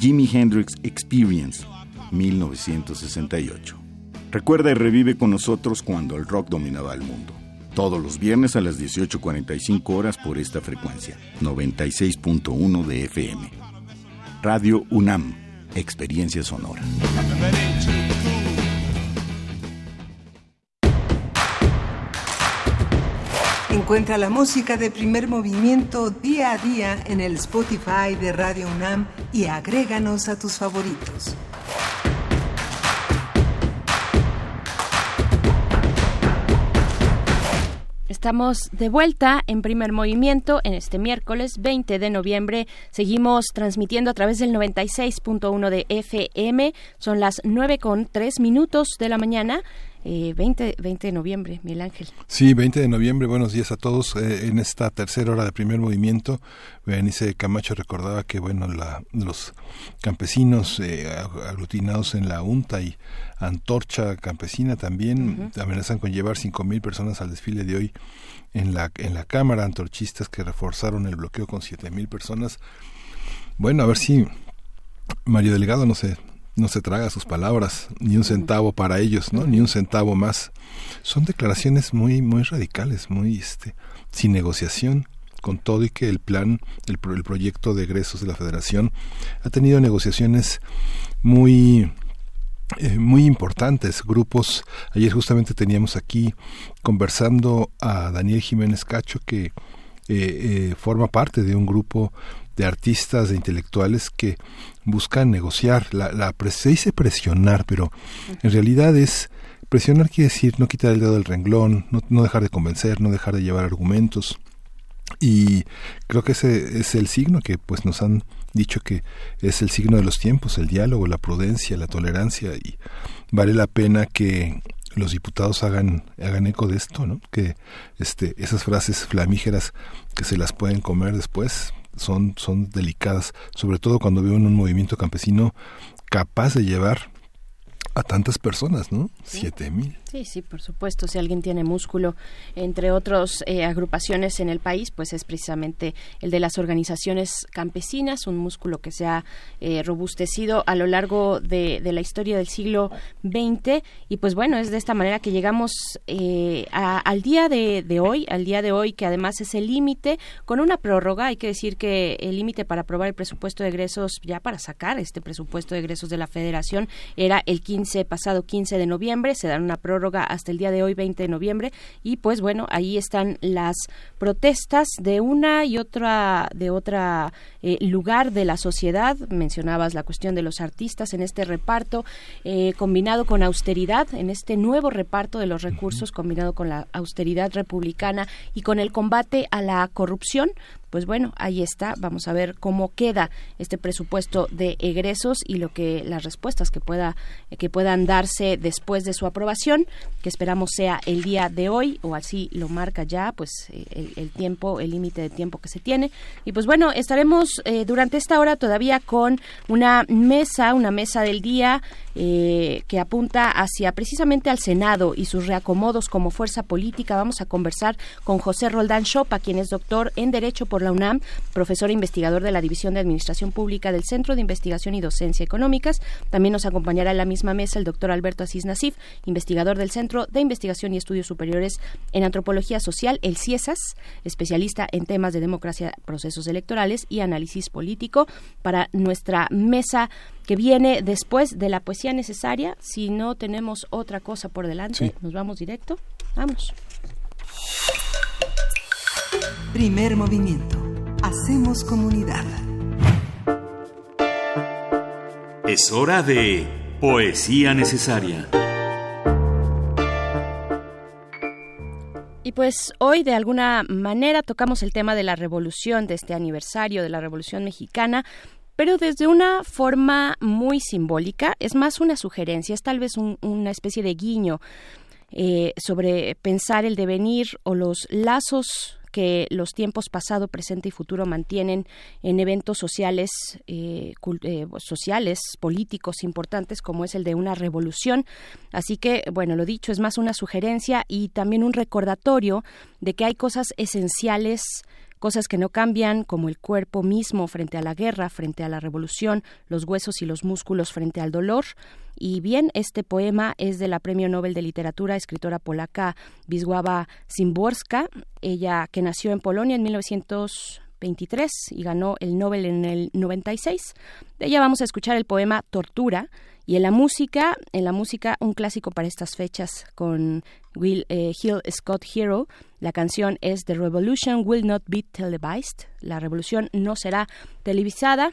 Jimi Hendrix Experience, 1968. Recuerda y revive con nosotros cuando el rock dominaba el mundo. Todos los viernes a las 18.45 horas por esta frecuencia, 96.1 de FM. Radio UNAM, Experiencia Sonora. Encuentra la música de primer movimiento día a día en el Spotify de Radio UNAM y agréganos a tus favoritos. Estamos de vuelta en primer movimiento en este miércoles 20 de noviembre. Seguimos transmitiendo a través del 96.1 de FM. Son las 9 con 3 minutos de la mañana eh, 20, 20 de noviembre, Miguel Ángel. Sí, 20 de noviembre, buenos días a todos. Eh, en esta tercera hora de primer movimiento, Berenice Camacho recordaba que, bueno, la, los campesinos eh, aglutinados en la UNTA y Antorcha Campesina también amenazan con llevar 5.000 personas al desfile de hoy en la, en la Cámara, antorchistas que reforzaron el bloqueo con 7.000 personas. Bueno, a ver si Mario Delegado no se, no se traga sus palabras, ni un centavo para ellos, ¿no? Ni un centavo más. Son declaraciones muy, muy radicales, muy, este, sin negociación con todo y que el plan, el, el proyecto de egresos de la Federación ha tenido negociaciones muy eh, muy importantes grupos. Ayer justamente teníamos aquí conversando a Daniel Jiménez Cacho que eh, eh, forma parte de un grupo de artistas, de intelectuales que buscan negociar. La, la se dice presionar, pero en realidad es presionar quiere decir no quitar el dedo del renglón, no, no dejar de convencer, no dejar de llevar argumentos. Y creo que ese es el signo que pues nos han dicho que es el signo de los tiempos, el diálogo, la prudencia, la tolerancia y vale la pena que los diputados hagan hagan eco de esto, ¿no? Que este esas frases flamígeras que se las pueden comer después son son delicadas, sobre todo cuando veo un movimiento campesino capaz de llevar a tantas personas, ¿no? Siete mil. Sí, sí, por supuesto. Si alguien tiene músculo, entre otras eh, agrupaciones en el país, pues es precisamente el de las organizaciones campesinas, un músculo que se ha eh, robustecido a lo largo de, la historia del siglo XX. Y pues bueno, es de esta manera que llegamos eh, al día de, de, hoy, al día de hoy que además es el límite, con una prórroga. Hay que decir que el límite para aprobar el presupuesto de egresos, ya para sacar este presupuesto de egresos de la Federación, era el 15, pasado 15 de noviembre. Se dan una prórroga hasta el día de hoy, 20 de noviembre, y pues bueno, ahí están las protestas de una y otra, de otra eh, lugar de la sociedad. Mencionabas la cuestión de los artistas en este reparto, eh, combinado con austeridad, en este nuevo reparto de los recursos, combinado con la austeridad republicana y con el combate a la corrupción, pues bueno, ahí está. Vamos a ver cómo queda este presupuesto de egresos y lo que las respuestas que pueda que puedan darse después de su aprobación, que esperamos sea el día de hoy o así lo marca ya, pues eh, el, tiempo, el límite de tiempo que se tiene. Y pues bueno, estaremos eh, durante esta hora todavía con una mesa, una mesa del día eh, que apunta hacia precisamente al Senado y sus reacomodos como fuerza política. Vamos a conversar con José Roldán Chopa, quien es doctor en Derecho por la UNAM, profesor e investigador de la División de Administración Pública del Centro de Investigación y Docencia Económicas. También nos acompañará en la misma mesa el doctor Alberto Asís Nasif, investigador del Centro de Investigación y Estudios Superiores en Antropología Social, el CIESAS, especialista en temas de democracia, procesos electorales y análisis político. Para nuestra mesa que viene después de la poesía necesaria. Si no tenemos otra cosa por delante, nos vamos directo. Vamos. Primer movimiento. Hacemos comunidad. Es hora de poesía necesaria. Y pues hoy de alguna manera tocamos el tema de la revolución, de este aniversario de la Revolución Mexicana, pero desde una forma muy simbólica, es más una sugerencia, es tal vez una especie de guiño eh, sobre pensar el devenir o los lazos que los tiempos pasado, presente y futuro mantienen en eventos sociales, eh, eh, sociales, políticos importantes como es el de una revolución. Así que, bueno, lo dicho, es más una sugerencia y también un recordatorio de que hay cosas esenciales cosas que no cambian, como el cuerpo mismo frente a la guerra, frente a la revolución, los huesos y los músculos frente al dolor. Y bien, este poema es de la Premio Nobel de Literatura, escritora polaca Wisława Szymborska, ella que nació en Polonia en 1923 y ganó el Nobel en el 96. De ella vamos a escuchar el poema Tortura, y en la música, en la música, un clásico para estas fechas con Will eh, Hill Scott Hero. La canción es The Revolution Will Not Be Televised. La revolución no será televisada.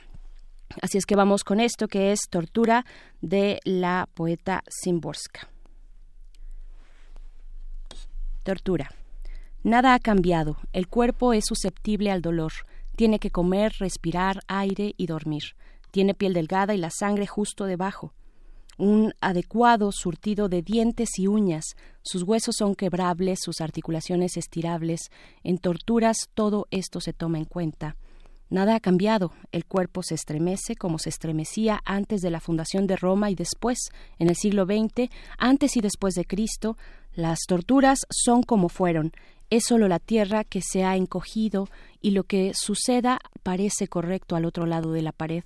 Así es que vamos con esto que es Tortura de la poeta Simborska. Tortura. Nada ha cambiado. El cuerpo es susceptible al dolor. Tiene que comer, respirar aire y dormir. Tiene piel delgada y la sangre justo debajo. Un adecuado surtido de dientes y uñas, sus huesos son quebrables, sus articulaciones estirables, en torturas todo esto se toma en cuenta. Nada ha cambiado, el cuerpo se estremece como se estremecía antes de la fundación de Roma y después, en el siglo XX, antes y después de Cristo, las torturas son como fueron, es solo la tierra que se ha encogido y lo que suceda parece correcto al otro lado de la pared.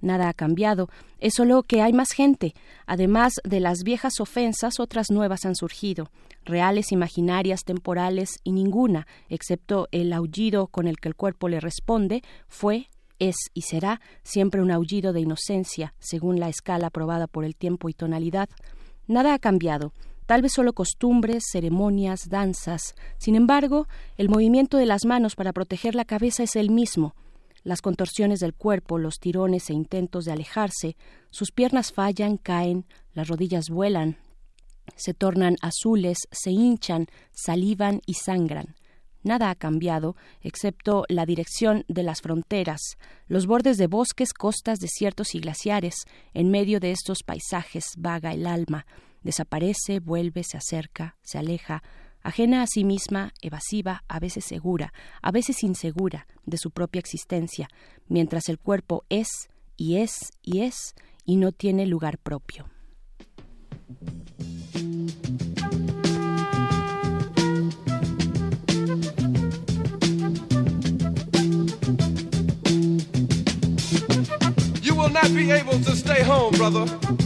Nada ha cambiado, es solo que hay más gente. Además de las viejas ofensas, otras nuevas han surgido, reales, imaginarias, temporales, y ninguna, excepto el aullido con el que el cuerpo le responde, fue, es y será siempre un aullido de inocencia, según la escala aprobada por el tiempo y tonalidad. Nada ha cambiado, tal vez solo costumbres, ceremonias, danzas. Sin embargo, el movimiento de las manos para proteger la cabeza es el mismo, las contorsiones del cuerpo, los tirones e intentos de alejarse, sus piernas fallan, caen, las rodillas vuelan, se tornan azules, se hinchan, salivan y sangran. Nada ha cambiado, excepto la dirección de las fronteras, los bordes de bosques, costas, desiertos y glaciares. En medio de estos paisajes vaga el alma, desaparece, vuelve, se acerca, se aleja, ajena a sí misma, evasiva, a veces segura, a veces insegura de su propia existencia, mientras el cuerpo es y es y es y no tiene lugar propio. You will not be able to stay home, brother.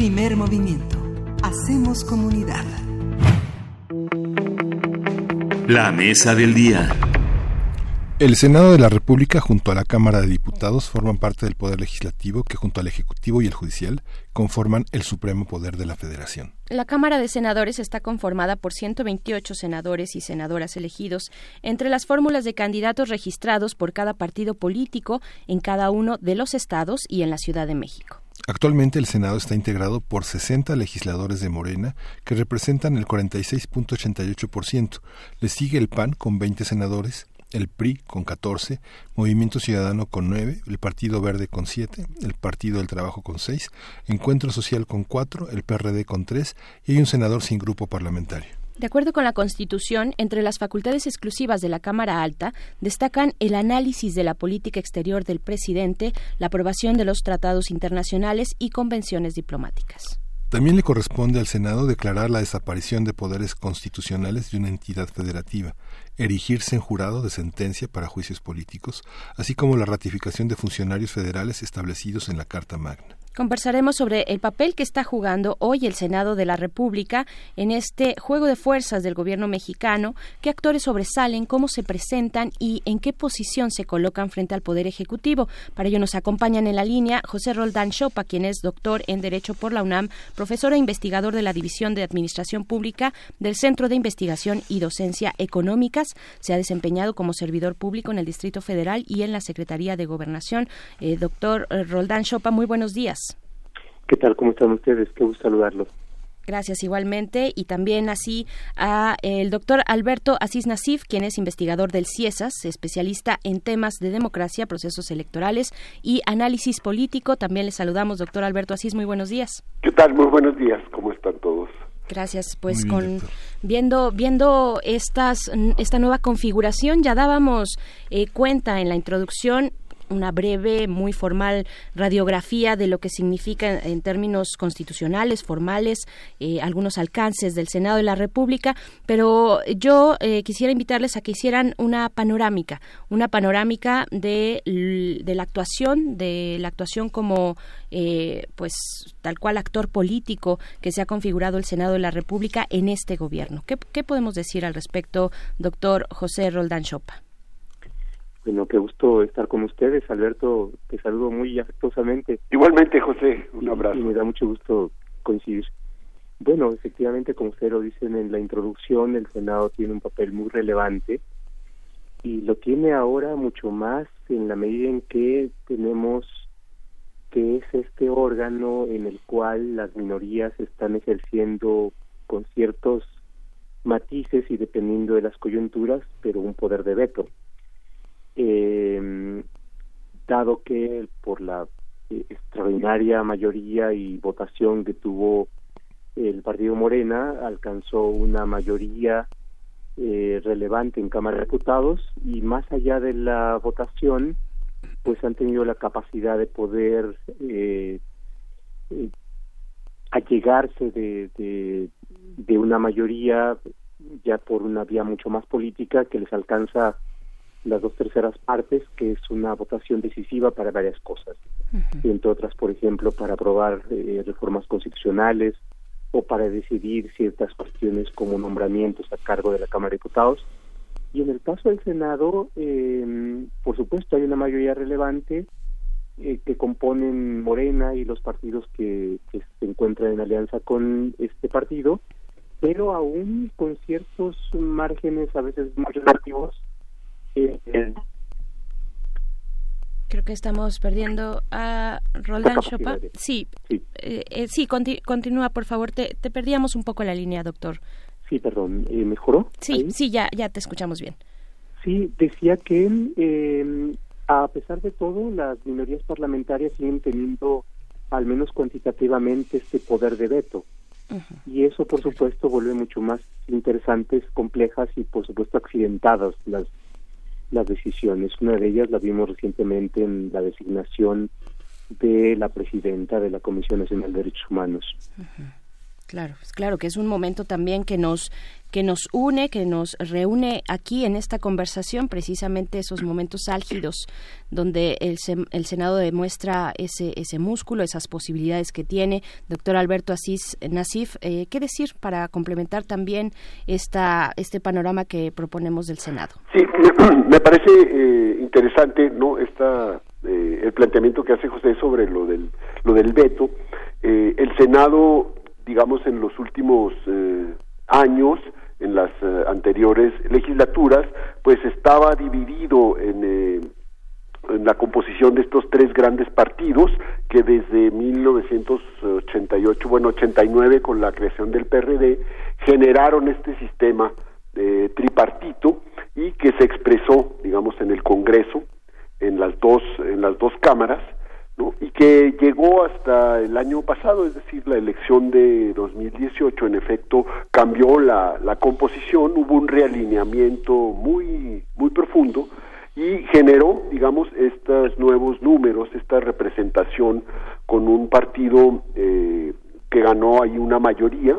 Primer movimiento. Hacemos comunidad. La mesa del día. El Senado de la República junto a la Cámara de Diputados forman parte del Poder Legislativo que junto al Ejecutivo y el Judicial conforman el Supremo Poder de la Federación. La Cámara de Senadores está conformada por 128 senadores y senadoras elegidos entre las fórmulas de candidatos registrados por cada partido político en cada uno de los estados y en la Ciudad de México. Actualmente el Senado está integrado por 60 legisladores de Morena que representan el 46.88%. Le sigue el PAN con 20 senadores, el PRI con 14, Movimiento Ciudadano con 9, el Partido Verde con 7, el Partido del Trabajo con 6, Encuentro Social con 4, el PRD con 3 y hay un senador sin grupo parlamentario. De acuerdo con la Constitución, entre las facultades exclusivas de la Cámara Alta destacan el análisis de la política exterior del presidente, la aprobación de los tratados internacionales y convenciones diplomáticas. También le corresponde al Senado declarar la desaparición de poderes constitucionales de una entidad federativa, erigirse en jurado de sentencia para juicios políticos, así como la ratificación de funcionarios federales establecidos en la Carta Magna. Conversaremos sobre el papel que está jugando hoy el Senado de la República en este juego de fuerzas del gobierno mexicano, qué actores sobresalen, cómo se presentan y en qué posición se colocan frente al Poder Ejecutivo. Para ello nos acompañan en la línea José Roldán Chopa, quien es doctor en Derecho por la UNAM, profesor e investigador de la División de Administración Pública del Centro de Investigación y Docencia Económicas. Se ha desempeñado como servidor público en el Distrito Federal y en la Secretaría de Gobernación. Eh, doctor eh, Roldán Chopa, muy buenos días. ¿Qué tal? ¿Cómo están ustedes? Qué gusto saludarlos. Gracias igualmente y también así a el doctor Alberto Asís Nasif, quien es investigador del CIESAS, especialista en temas de democracia, procesos electorales y análisis político. También le saludamos, doctor Alberto Asís, muy buenos días. ¿Qué tal? Muy buenos días, ¿cómo están todos? Gracias, pues con viendo viendo estas esta nueva configuración ya dábamos eh, cuenta en la introducción una breve, muy formal radiografía de lo que significa en términos constitucionales, formales, eh, algunos alcances del Senado de la República, pero yo eh, quisiera invitarles a que hicieran una panorámica, una panorámica de, de la actuación, de la actuación como, eh, pues, tal cual actor político que se ha configurado el Senado de la República en este gobierno. ¿Qué, qué podemos decir al respecto, doctor José Roldán Chopa? Bueno, qué gusto estar con ustedes, Alberto. Te saludo muy afectuosamente. Igualmente, José, un abrazo. Y me da mucho gusto coincidir. Bueno, efectivamente, como ustedes lo dicen en la introducción, el Senado tiene un papel muy relevante y lo tiene ahora mucho más en la medida en que tenemos que es este órgano en el cual las minorías están ejerciendo con ciertos matices y dependiendo de las coyunturas, pero un poder de veto eh, dado que por la eh, extraordinaria mayoría y votación que tuvo el partido Morena alcanzó una mayoría eh, relevante en Cámara de Diputados y más allá de la votación pues han tenido la capacidad de poder eh, eh allegarse de, de, de una mayoría ya por una vía mucho más política que les alcanza las dos terceras partes, que es una votación decisiva para varias cosas, entre otras, por ejemplo, para aprobar eh, reformas constitucionales o para decidir ciertas cuestiones como nombramientos a cargo de la Cámara de Diputados. Y en el caso del Senado, eh, por supuesto, hay una mayoría relevante eh, que componen Morena y los partidos que, que se encuentran en alianza con este partido, pero aún con ciertos márgenes a veces muy relativos Creo que estamos perdiendo a Roldán Chopa. Sí, sí, eh, eh, continúa, por favor. Te, te, perdíamos un poco la línea, doctor. Sí, perdón. Eh, ¿Mejoró? Sí, sí, ya, ya te escuchamos bien. Sí, decía que eh, a pesar de todo, las minorías parlamentarias siguen teniendo, al menos cuantitativamente, este poder de veto. Y eso, por supuesto, vuelve mucho más interesantes, complejas y, por supuesto, accidentadas las las decisiones. Una de ellas la vimos recientemente en la designación de la presidenta de la Comisión Nacional de Derechos Humanos. Claro, claro que es un momento también que nos que nos une, que nos reúne aquí en esta conversación, precisamente esos momentos álgidos donde el, el Senado demuestra ese, ese músculo, esas posibilidades que tiene. Doctor Alberto Asís Nasif, eh, ¿qué decir para complementar también esta, este panorama que proponemos del Senado? Sí, [clears throat] me parece eh, interesante no esta eh, el planteamiento que hace José sobre lo del lo del veto. el Senado, digamos, en los últimos años en las eh, anteriores legislaturas, pues estaba dividido en, eh, en la composición de estos tres grandes partidos que desde 1988, bueno, 89 con la creación del PRD, generaron este sistema de tripartito y que se expresó, digamos, en el Congreso, en las dos, en las dos cámaras, y que llegó hasta el año pasado, es decir, la elección de 2018, en efecto, cambió la, la composición, hubo un realineamiento muy, muy profundo, y generó, digamos, estos nuevos números, esta representación con un partido eh, que ganó ahí una mayoría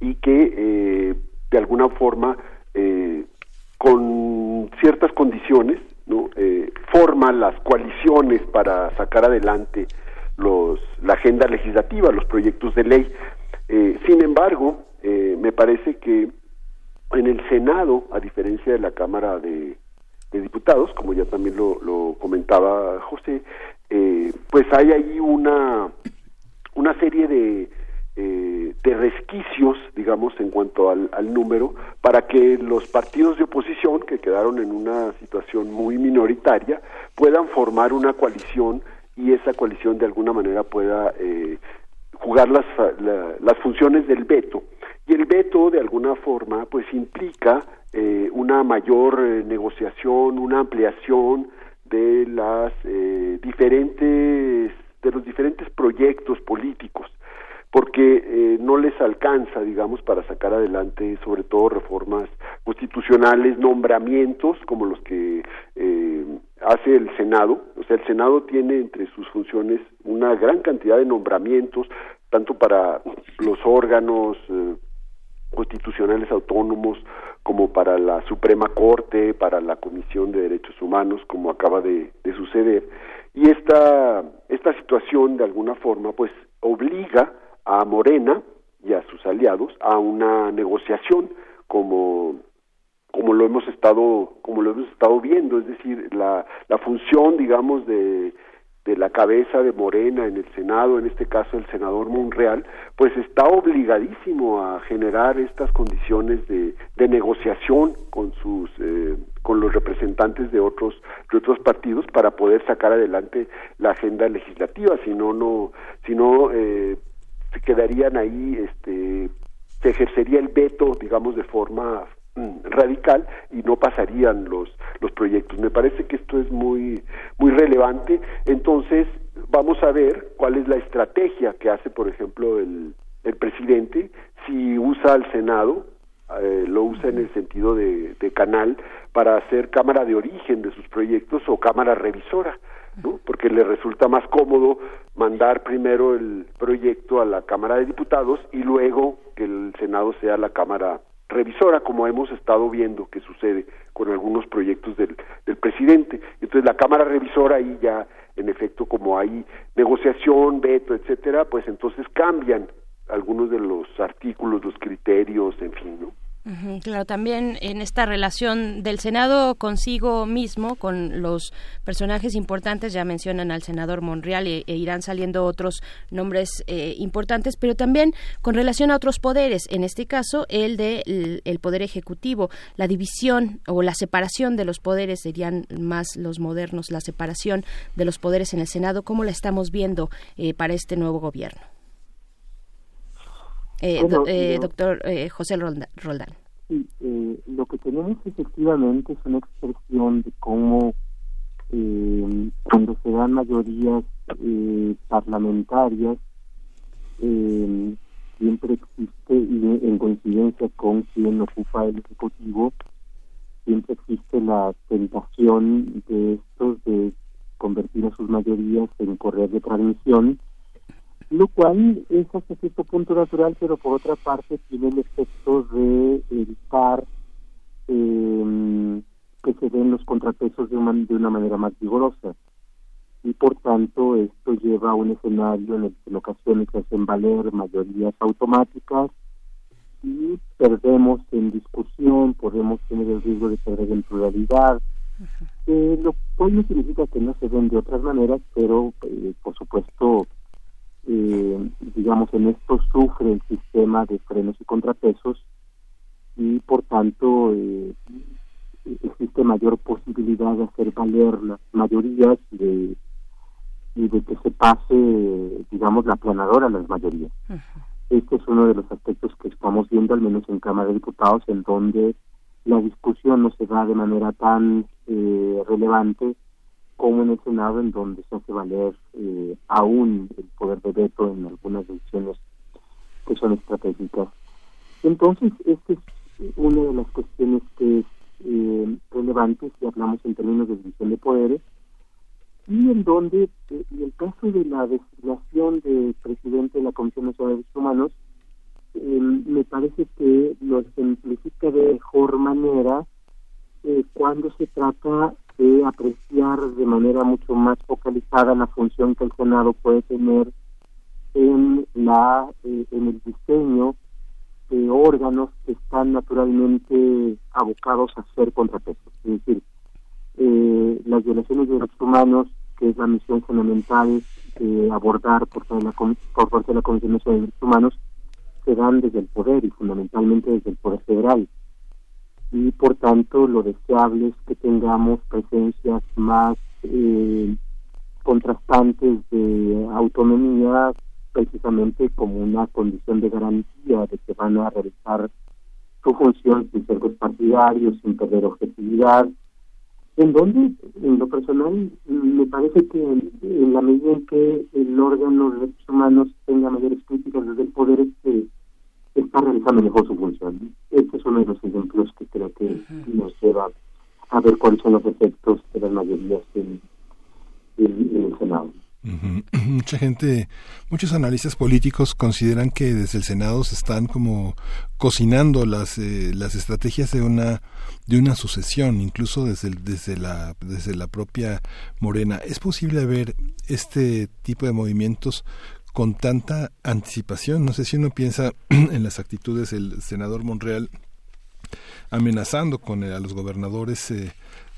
y que eh, de alguna forma eh, con ciertas condiciones ¿no? forma las coaliciones para sacar adelante los, la agenda legislativa, los proyectos de ley. sin embargo, me parece que en el Senado, a diferencia de la Cámara de, de Diputados, como ya también lo, lo comentaba José, eh, pues hay ahí una, una serie de, eh, de resquicios, digamos, en cuanto al, al, número, para que los partidos de oposición, que quedaron en una situación muy minoritaria, puedan formar una coalición y esa coalición de alguna manera pueda eh, jugar las, las funciones del veto. Y el veto, de alguna forma, pues implica eh, una mayor eh, negociación, una ampliación de las eh, diferentes de los diferentes proyectos políticos porque no les alcanza digamos para sacar adelante sobre todo reformas constitucionales nombramientos como los que hace el Senado o sea el Senado tiene entre sus funciones una gran cantidad de nombramientos tanto para los órganos constitucionales autónomos como para la Suprema Corte, para la Comisión de Derechos Humanos, como acaba de, suceder. Y esta, esta situación, de alguna forma, pues obliga a Morena y a sus aliados a una negociación como como lo hemos estado como lo hemos estado viendo. Es decir la, la función digamos de de la cabeza de Morena en el Senado, en este caso el senador Monreal, pues está obligadísimo a generar estas condiciones de, de negociación con sus eh, con los representantes de otros de otros partidos para poder sacar adelante la agenda legislativa, si no no si no eh, se quedarían ahí este se ejercería el veto digamos de forma Mm, radical y no pasarían los los proyectos. Me parece que esto es muy muy relevante. Entonces vamos a ver cuál es la estrategia que hace, por ejemplo, el el presidente si usa al Senado eh, lo usa en el sentido de, canal para hacer cámara de origen de sus proyectos o cámara revisora, ¿no? porque le resulta más cómodo mandar primero el proyecto a la Cámara de Diputados y luego que el Senado sea la Cámara revisora, como hemos estado viendo que sucede con algunos proyectos del, del presidente. Entonces la Cámara Revisora ahí ya, en efecto, como hay negociación, veto, etcétera, pues entonces cambian algunos de los artículos, los criterios, en fin, ¿no? Claro, también en esta relación del Senado consigo mismo, con los personajes importantes, ya mencionan al senador Monreal e, e irán saliendo otros nombres eh, importantes, pero también con relación a otros poderes, en este caso el de el, Poder Ejecutivo, la división o la separación de los poderes, serían más los modernos, la separación de los poderes en el Senado, ¿cómo la estamos viendo eh, para este nuevo gobierno? Eh, eh, doctor eh, José Roldán. Sí, lo que tenemos efectivamente es una expresión de cómo cuando se dan mayorías parlamentarias siempre existe y en coincidencia con quien ocupa el ejecutivo siempre existe la tentación de estos de convertir a sus mayorías en correr de transmisión lo cual es hasta cierto punto natural, pero por otra parte tiene el efecto de evitar eh, que se den los contrapesos de una, de una manera más vigorosa. Y por tanto esto lleva a un escenario en el que en ocasiones se hacen valer mayorías automáticas y perdemos en discusión, podemos tener el riesgo de perder en pluralidad, eh, lo cual no significa que no se den de otras maneras, pero eh, por supuesto eh, digamos, en esto sufre el sistema de frenos y contrapesos y por tanto eh, existe mayor posibilidad de hacer valer las mayorías de, y de que se pase, digamos, la planadora a las mayorías. Este es uno de los aspectos que estamos viendo, al menos en Cámara de Diputados, en donde la discusión no se da de manera tan eh, relevante como en el Senado, en donde se hace valer eh, aún el poder de veto en algunas decisiones que son estratégicas. Entonces, esta es una de las cuestiones que es eh, relevante si hablamos en términos de división de poderes, y en donde, eh, en el caso de la designación del presidente de la Comisión Nacional de Derechos Humanos, eh, me parece que lo ejemplifica de mejor manera eh, cuando se trata de apreciar de manera mucho más focalizada la función que el Senado puede tener en la en el diseño de órganos que están naturalmente abocados a ser contrapesos. Es decir, eh, las violaciones de derechos humanos, que es la misión fundamental de abordar por, la, por parte de la Comisión de Derechos Humanos, se dan desde el poder y fundamentalmente desde el poder federal. Y por tanto, lo deseable es que tengamos presencias más eh, contrastantes de autonomía precisamente como una condición de garantía de que van a realizar su función sin ser partidarios, sin perder objetividad, en donde, en lo personal, me parece que en, la medida en que el órgano de derechos humanos tenga mayores críticas desde el poder, es que está realizando mejor su función. Este es uno de los ejemplos que creo que nos lleva a ver cuáles son los efectos de las mayorías en el Senado. [clears throat] Mucha gente, muchos analistas políticos consideran que desde el Senado se están como cocinando las eh, las estrategias de una de una sucesión, incluso desde desde la desde la propia Morena. ¿Es posible ver este tipo de movimientos con tanta anticipación? No sé si uno piensa [clears throat] en las actitudes del senador Monreal amenazando con a los gobernadores eh,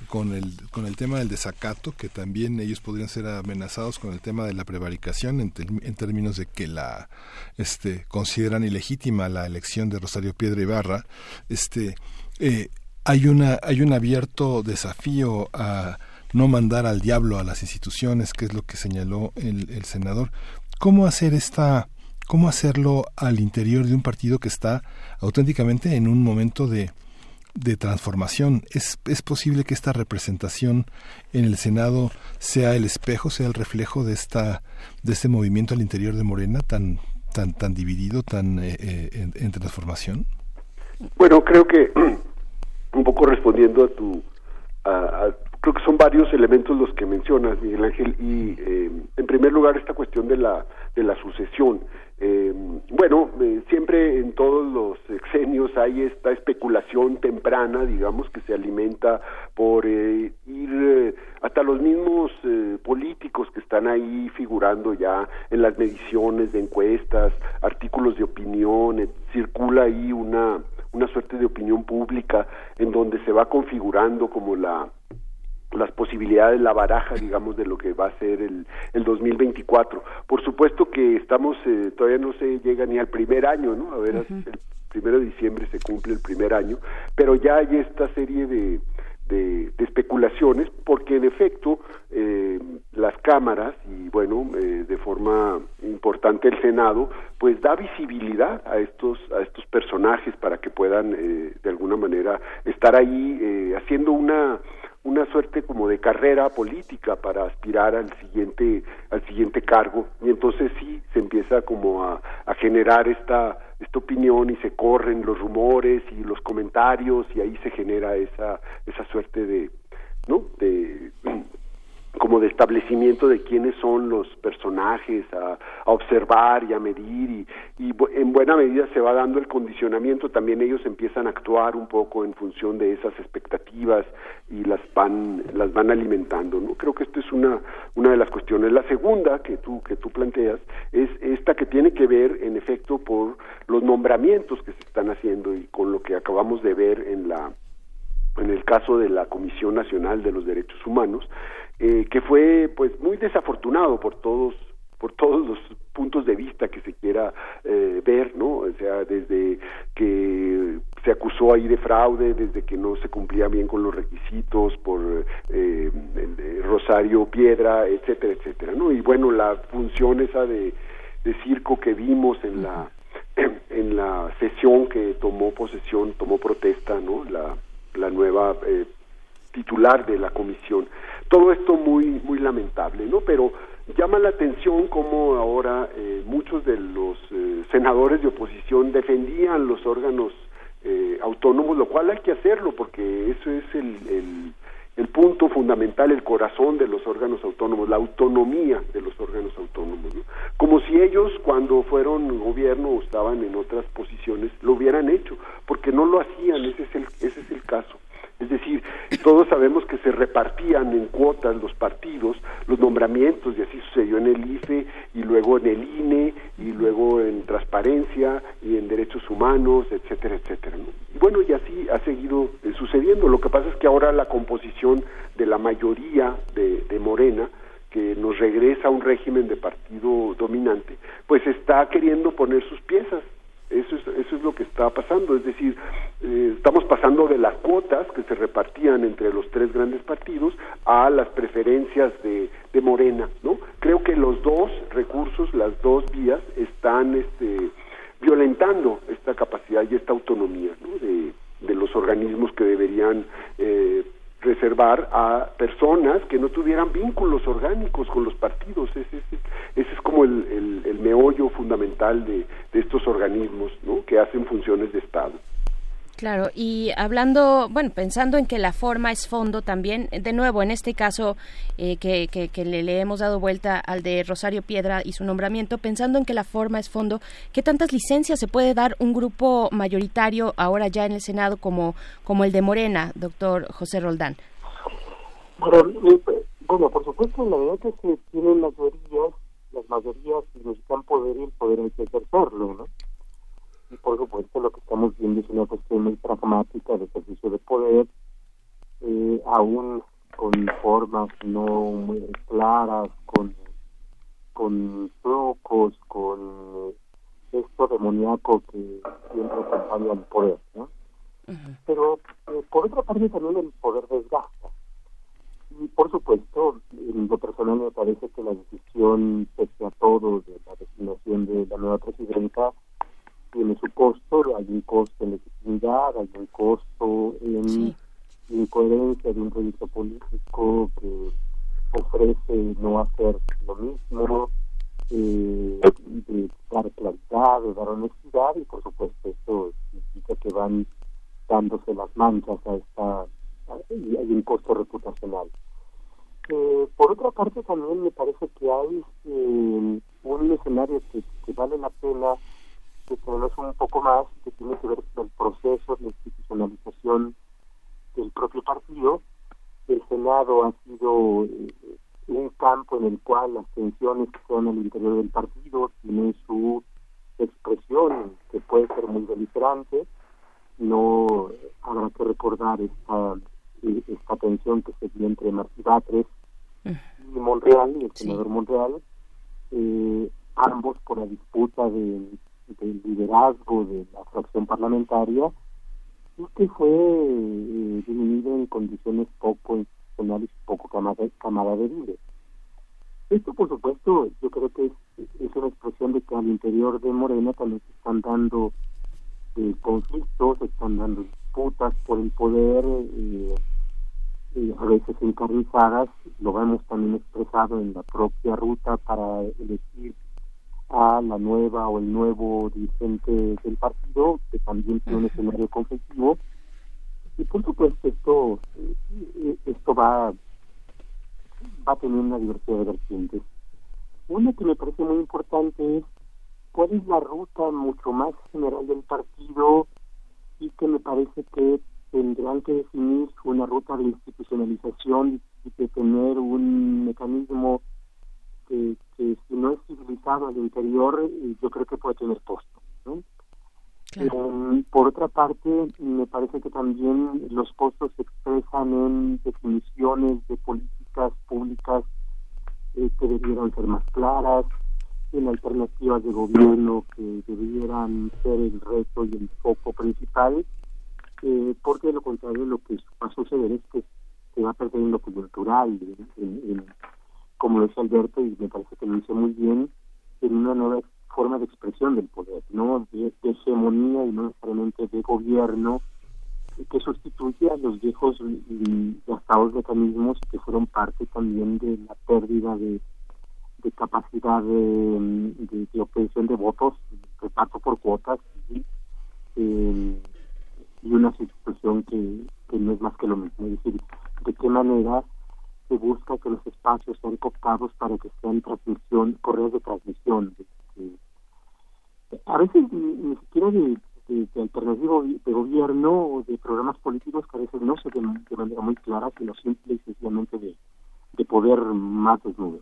con el, con el tema del desacato, que también ellos podrían ser amenazados con el tema de la prevaricación en, en términos de que la este, consideran ilegítima la elección de Rosario Piedra Ibarra, este, eh, hay, una, hay un abierto desafío a no mandar al diablo a las instituciones, que es lo que señaló el, el senador. ¿Cómo hacer esta, cómo hacerlo al interior de un partido que está auténticamente en un momento de, de transformación. ¿Es, ¿Es posible que esta representación en el Senado sea el espejo, sea el reflejo de esta de este movimiento al interior de Morena tan tan tan dividido, tan eh, eh, en, transformación? Bueno, creo que [clears throat] un poco respondiendo a tu creo que son varios elementos los que mencionas, Miguel Ángel, y eh, en primer lugar esta cuestión de la de la sucesión. Eh, bueno, eh, siempre en todos los exenios hay esta especulación temprana, digamos, que se alimenta por eh, ir hasta los mismos políticos que están ahí figurando ya en las mediciones de encuestas, artículos de opinión, circula ahí una una suerte de opinión pública en donde se va configurando como la las posibilidades, la baraja, digamos, de lo que va a ser el, el 2024. Por supuesto que estamos, eh, todavía no se llega ni al primer año, ¿no? A ver, el primero de diciembre se cumple el primer año, pero ya hay esta serie de, de, especulaciones, porque en efecto eh, las cámaras y bueno, eh, de forma importante el Senado, pues da visibilidad a estos a estos personajes para que puedan de alguna manera estar ahí haciendo una una suerte como de carrera política para aspirar al siguiente al siguiente cargo. Y entonces sí se empieza como a, generar esta esta opinión y se corren los rumores y los comentarios y ahí se genera esa esa suerte de no de [clears throat] como de establecimiento de quiénes son los personajes a, observar y a medir y, y, en buena medida se va dando el condicionamiento. También ellos empiezan a actuar un poco en función de esas expectativas y las van las van alimentando no creo que esto es una una de las cuestiones. La segunda que tú que tú planteas es esta que tiene que ver en efecto por los nombramientos que se están haciendo y con lo que acabamos de ver en la en el caso de la Comisión Nacional de los Derechos Humanos, eh, que fue pues muy desafortunado por todos por todos los puntos de vista que se quiera eh, ver, ¿no? O sea, desde que se acusó ahí de fraude desde que no se cumplía bien con los requisitos por eh, Rosario Piedra, etcétera, etcétera, ¿no? Y bueno, la función esa de, de circo que vimos en la [clears throat] en la sesión que tomó posesión, tomó protesta, ¿no? La, la nueva eh, titular de la comisión. Todo esto muy muy lamentable, ¿no? Pero llama la atención cómo ahora eh, muchos de los eh, senadores de oposición defendían los órganos eh, autónomos, lo cual hay que hacerlo porque eso es el, el, punto fundamental, el corazón de los órganos autónomos, la autonomía de los órganos autónomos. ¿no? Como si ellos cuando fueron gobierno o estaban en otras posiciones lo hubieran hecho, porque no lo hacían, ese es el, ese es el caso. Es decir, todos sabemos que se repartían en cuotas los partidos, los nombramientos, y así sucedió en el IFE, y luego en el INE, y luego en transparencia, y en derechos humanos, etcétera, etcétera. Y bueno, y así ha seguido eh, sucediendo. Lo que pasa es que ahora la composición de la mayoría de, de Morena, que nos regresa a un régimen de partido dominante, pues está queriendo poner sus piezas eso es, eso es lo que está pasando, es decir, eh, estamos pasando de las cuotas que se repartían entre los tres grandes partidos a las preferencias de, de Morena, ¿no? Creo que los dos recursos, las dos vías, están este, violentando esta capacidad y esta autonomía ¿no? de, de los organismos que deberían eh, reservar a personas que no tuvieran vínculos orgánicos con los partidos. Ese, ese, es como el meollo fundamental de, de, estos organismos ¿no? que hacen funciones de Estado. Claro, y hablando, bueno, pensando en que la forma es fondo también, de nuevo, en este caso eh, que, que, que le, le, hemos dado vuelta al de Rosario Piedra y su nombramiento, pensando en que la forma es fondo, ¿qué tantas licencias se puede dar un grupo mayoritario ahora ya en el Senado como, como el de Morena, doctor José Roldán? Bueno, bueno por supuesto, la medida que se tienen mayorías, las mayorías necesitan poder y el poder hay que ejercerlo, ¿no? Y por supuesto lo que estamos viendo es una cuestión muy pragmática de ejercicio de poder, eh, aún con formas no muy claras, con, con trucos, con esto demoníaco que siempre acompaña al poder. ¿no? Uh -huh. Pero eh, por otra parte también el poder desgasta. Y por supuesto, en lo personal me parece que la decisión, pese a todo, de la designación de la nueva presidenta, tiene su costo, hay un costo en legitimidad, hay un costo en sí. incoherencia de un proyecto político que ofrece no hacer lo mismo, eh, de dar claridad, de dar honestidad y por supuesto esto significa que van dándose las manchas a esta, y hay un costo reputacional. Eh, por otra parte también me parece que hay eh, un escenario que, que vale la pena que conoce un poco más, que tiene que ver con el proceso de institucionalización del propio partido. El Senado ha sido eh, un campo en el cual las tensiones que son al interior del partido tienen su expresión, que puede ser muy beligerante. No habrá que recordar esta, eh, esta tensión que se dio entre Martí Batres y Monreal, y el senador sí. Monreal, eh, ambos por la disputa de del liderazgo de la fracción parlamentaria y que fue eh, en condiciones poco institucionales y poco camaradería. Esto, por supuesto, yo creo que es, es, una expresión de que al interior de Morena también se están dando eh, conflictos, se están dando disputas por el poder, eh, eh, a veces encarnizadas, lo vemos también expresado en la propia ruta para elegir a la nueva o el nuevo dirigente del partido, que también tiene un escenario conflictivo. Y por supuesto esto, eh, esto va, va a tener una diversidad de vertientes. Una que me parece muy importante es cuál es la ruta mucho más general del partido y que me parece que tendrán que definir una ruta de institucionalización y de tener un mecanismo que, que, si no es civilizado al interior, yo creo que puede tener costo. ¿no? Claro. Eh, por otra parte, me parece que también los costos se expresan en definiciones de políticas públicas eh, que debieran ser más claras, en alternativas de gobierno que debieran ser el reto y el foco principal, eh, porque de lo contrario lo que va a suceder es que se va a perder en lo coyuntural, como lo dice Alberto, y me parece que lo dice muy bien, en una nueva forma de expresión del poder, no de, hegemonía y no necesariamente de gobierno, que sustituye a los viejos y gastados mecanismos que fueron parte también de la pérdida de, capacidad de, de, obtención de votos, reparto por cuotas y, eh, y una situación que, que no es más que lo mismo. Es decir, de qué manera se busca que los espacios sean cooptados para que sean transmisión, correos de transmisión. a veces ni, siquiera de, de, alternativo de gobierno o de programas políticos que a veces no se ven de manera muy clara, sino simple y sencillamente de, de poder más desnudo.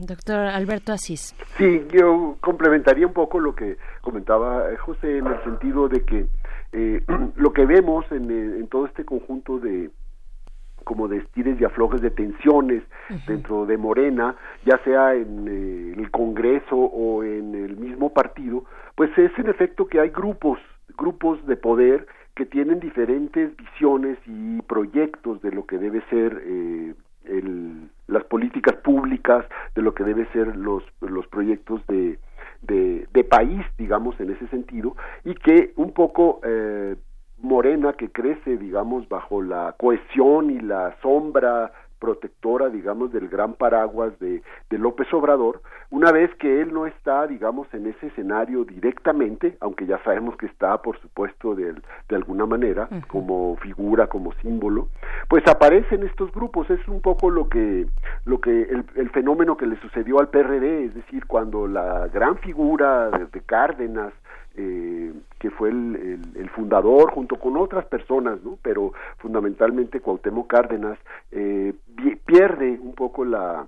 Doctor Alberto Asís. Sí, yo complementaría un poco lo que comentaba eh, José en el sentido de que eh, [clears throat] lo que vemos en, en todo este conjunto de, como de estires y aflojes de tensiones dentro de Morena, ya sea en eh, el Congreso o en el mismo partido, pues es en efecto que hay grupos, grupos de poder que tienen diferentes visiones y proyectos de lo que debe ser eh, el, las políticas públicas, de lo que debe ser los, los proyectos de, de, de país, digamos, en ese sentido, y que un poco eh, Morena que crece, digamos, bajo la cohesión y la sombra protectora, digamos, del gran paraguas de, de, López Obrador, una vez que él no está, digamos, en ese escenario directamente, aunque ya sabemos que está, por supuesto, de, de alguna manera, como figura, como símbolo, pues aparecen estos grupos, es un poco lo que, lo que el, el fenómeno que le sucedió al PRD, es decir, cuando la gran figura de Cárdenas, eh, que fue el, el, fundador junto con otras personas, ¿no? Pero fundamentalmente Cuauhtémoc Cárdenas eh, pierde un poco la,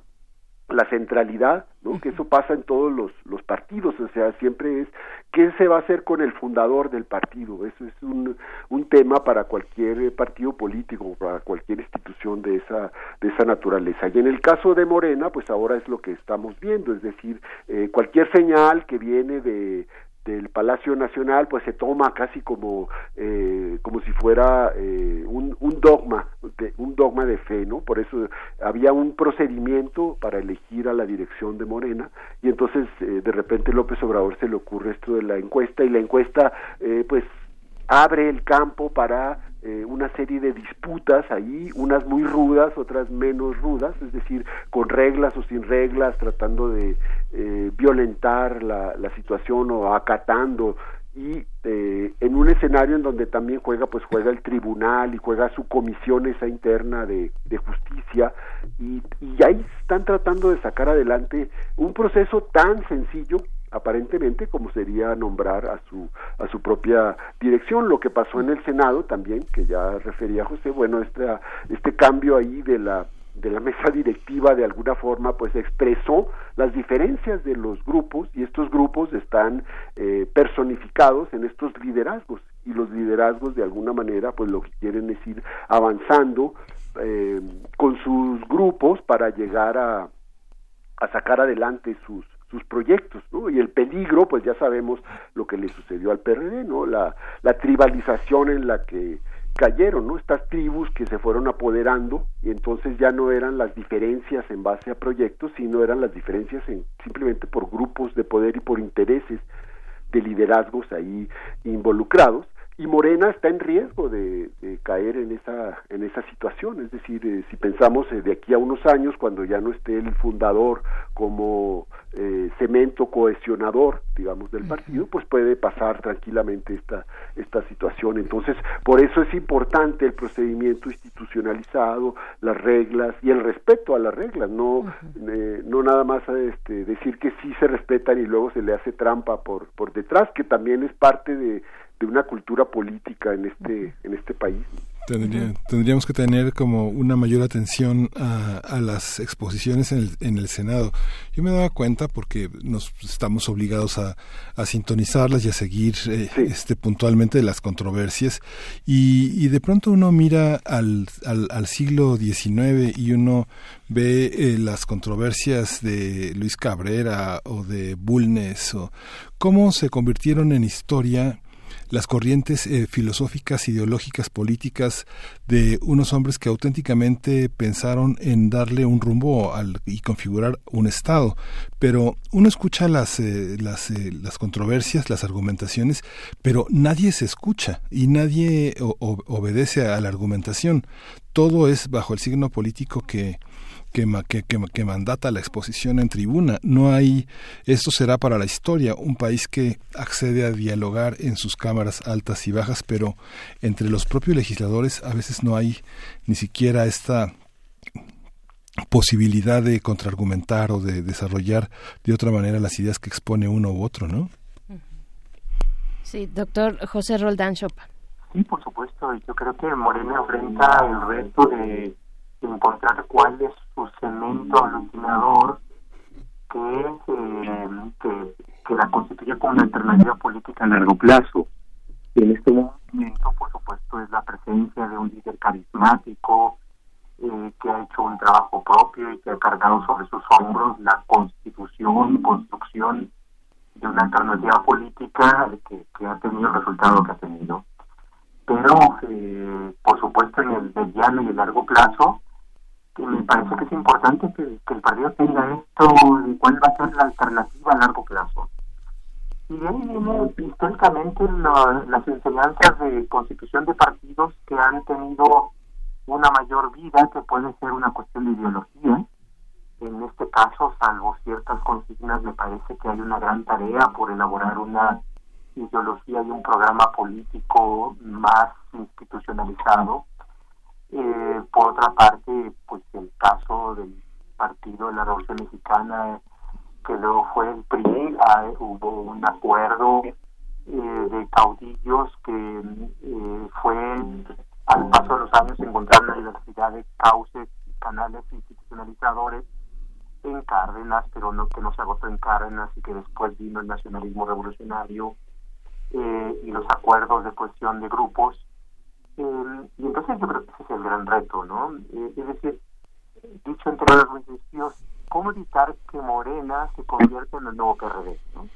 la centralidad, ¿no? Que eso pasa en todos los, los partidos, o sea, siempre es qué se va a hacer con el fundador del partido. Eso es un, un tema para cualquier partido político, para cualquier institución de esa de esa naturaleza. Y en el caso de Morena, pues ahora es lo que estamos viendo, es decir, eh, cualquier señal que viene de del Palacio Nacional pues se toma casi como eh, como si fuera eh, un, dogma un dogma de fe no por eso había un procedimiento para elegir a la dirección de Morena y entonces eh, de repente López Obrador se le ocurre esto de la encuesta y la encuesta pues abre el campo para eh, una serie de disputas ahí, unas muy rudas, otras menos rudas, es decir, con reglas o sin reglas, tratando de eh, violentar la, la, situación o acatando. Y eh, en un escenario en donde también juega pues juega el tribunal y juega su comisión esa interna de, de justicia y, y ahí están tratando de sacar adelante un proceso tan sencillo aparentemente como sería nombrar a su a su propia dirección. Lo que pasó en el senado también que ya refería José bueno este este cambio ahí de la de la mesa directiva de alguna forma pues expresó las diferencias de los grupos y estos grupos están eh, personificados en estos liderazgos y los liderazgos de alguna manera pues lo que quieren es ir avanzando eh, con sus grupos para llegar a, a sacar adelante sus sus proyectos, ¿no? Y el peligro, pues ya sabemos lo que le sucedió al PRD, ¿no? La, la tribalización en la que cayeron, ¿no? Estas tribus que se fueron apoderando y entonces ya no eran las diferencias en base a proyectos, sino eran las diferencias en, simplemente por grupos de poder y por intereses de liderazgos ahí involucrados y Morena está en riesgo de, caer en esa en esa situación. Es decir eh, si pensamos eh, de aquí a unos años cuando ya no esté el fundador como eh, cemento cohesionador digamos del partido pues puede pasar tranquilamente esta esta situación. Entonces por eso es importante el procedimiento institucionalizado las reglas y el respeto a las reglas no no nada más este, decir que sí se respetan y luego se le hace trampa por por detrás que también es parte de de una cultura política en este en este país. tendríamos que tener como una mayor atención a, las exposiciones en el, en el, Senado. Yo me daba cuenta porque nos estamos obligados a, a sintonizarlas y a seguir eh, este puntualmente las controversias y, y, de pronto uno mira al, al, al siglo XIX y uno ve eh, las controversias de Luis Cabrera o de Bulnes o cómo se convirtieron en historia las corrientes eh, filosóficas, ideológicas, políticas de unos hombres que auténticamente pensaron en darle un rumbo al, y configurar un Estado. Pero uno escucha las, eh, las, eh, las controversias, las argumentaciones, pero nadie se escucha y nadie obedece a la argumentación. Todo es bajo el signo político que, que, que, mandata la exposición en tribuna. No hay, esto será para la historia, un país que accede a dialogar en sus cámaras altas y bajas, pero entre los propios legisladores a veces no hay ni siquiera esta posibilidad de contraargumentar o de desarrollar de otra manera las ideas que expone uno u otro, ¿no? Sí, doctor José Roldán Chopa. Sí, por supuesto. Yo creo que Morena enfrenta el reto de encontrar cuál es su cemento aglutinador que, eh, que, que, la constituye como una alternativa política a largo plazo. Y en este momento, por supuesto, es la presencia de un líder carismático eh, que ha hecho un trabajo propio y que ha cargado sobre sus hombros la constitución y construcción de una alternativa política que, que ha tenido el resultado que ha tenido. Pero, eh, por supuesto, en el mediano y el largo plazo, que me parece que es importante que, el partido tenga esto de cuál va a ser la alternativa a largo plazo. Y de ahí viene históricamente las enseñanzas de constitución de partidos que han tenido una mayor vida que puede ser una cuestión de ideología. En este caso, salvo ciertas consignas, me parece que hay una gran tarea por elaborar una ideología y un programa político más institucionalizado eh, por otra parte, pues el caso del Partido de la Revolución Mexicana, que luego fue el PRI, ah, hubo un acuerdo eh, de caudillos que eh, fue al paso de los años encontrar una diversidad de cauces y canales institucionalizadores en Cárdenas, pero no que no se agotó en Cárdenas y que después vino el nacionalismo revolucionario eh, y los acuerdos de cuestión de grupos eh, y entonces yo creo que ese es el gran reto, ¿no? Eh, es decir, dicho entre los municipios, ¿cómo evitar que Morena se convierta en el nuevo PRD, ¿no?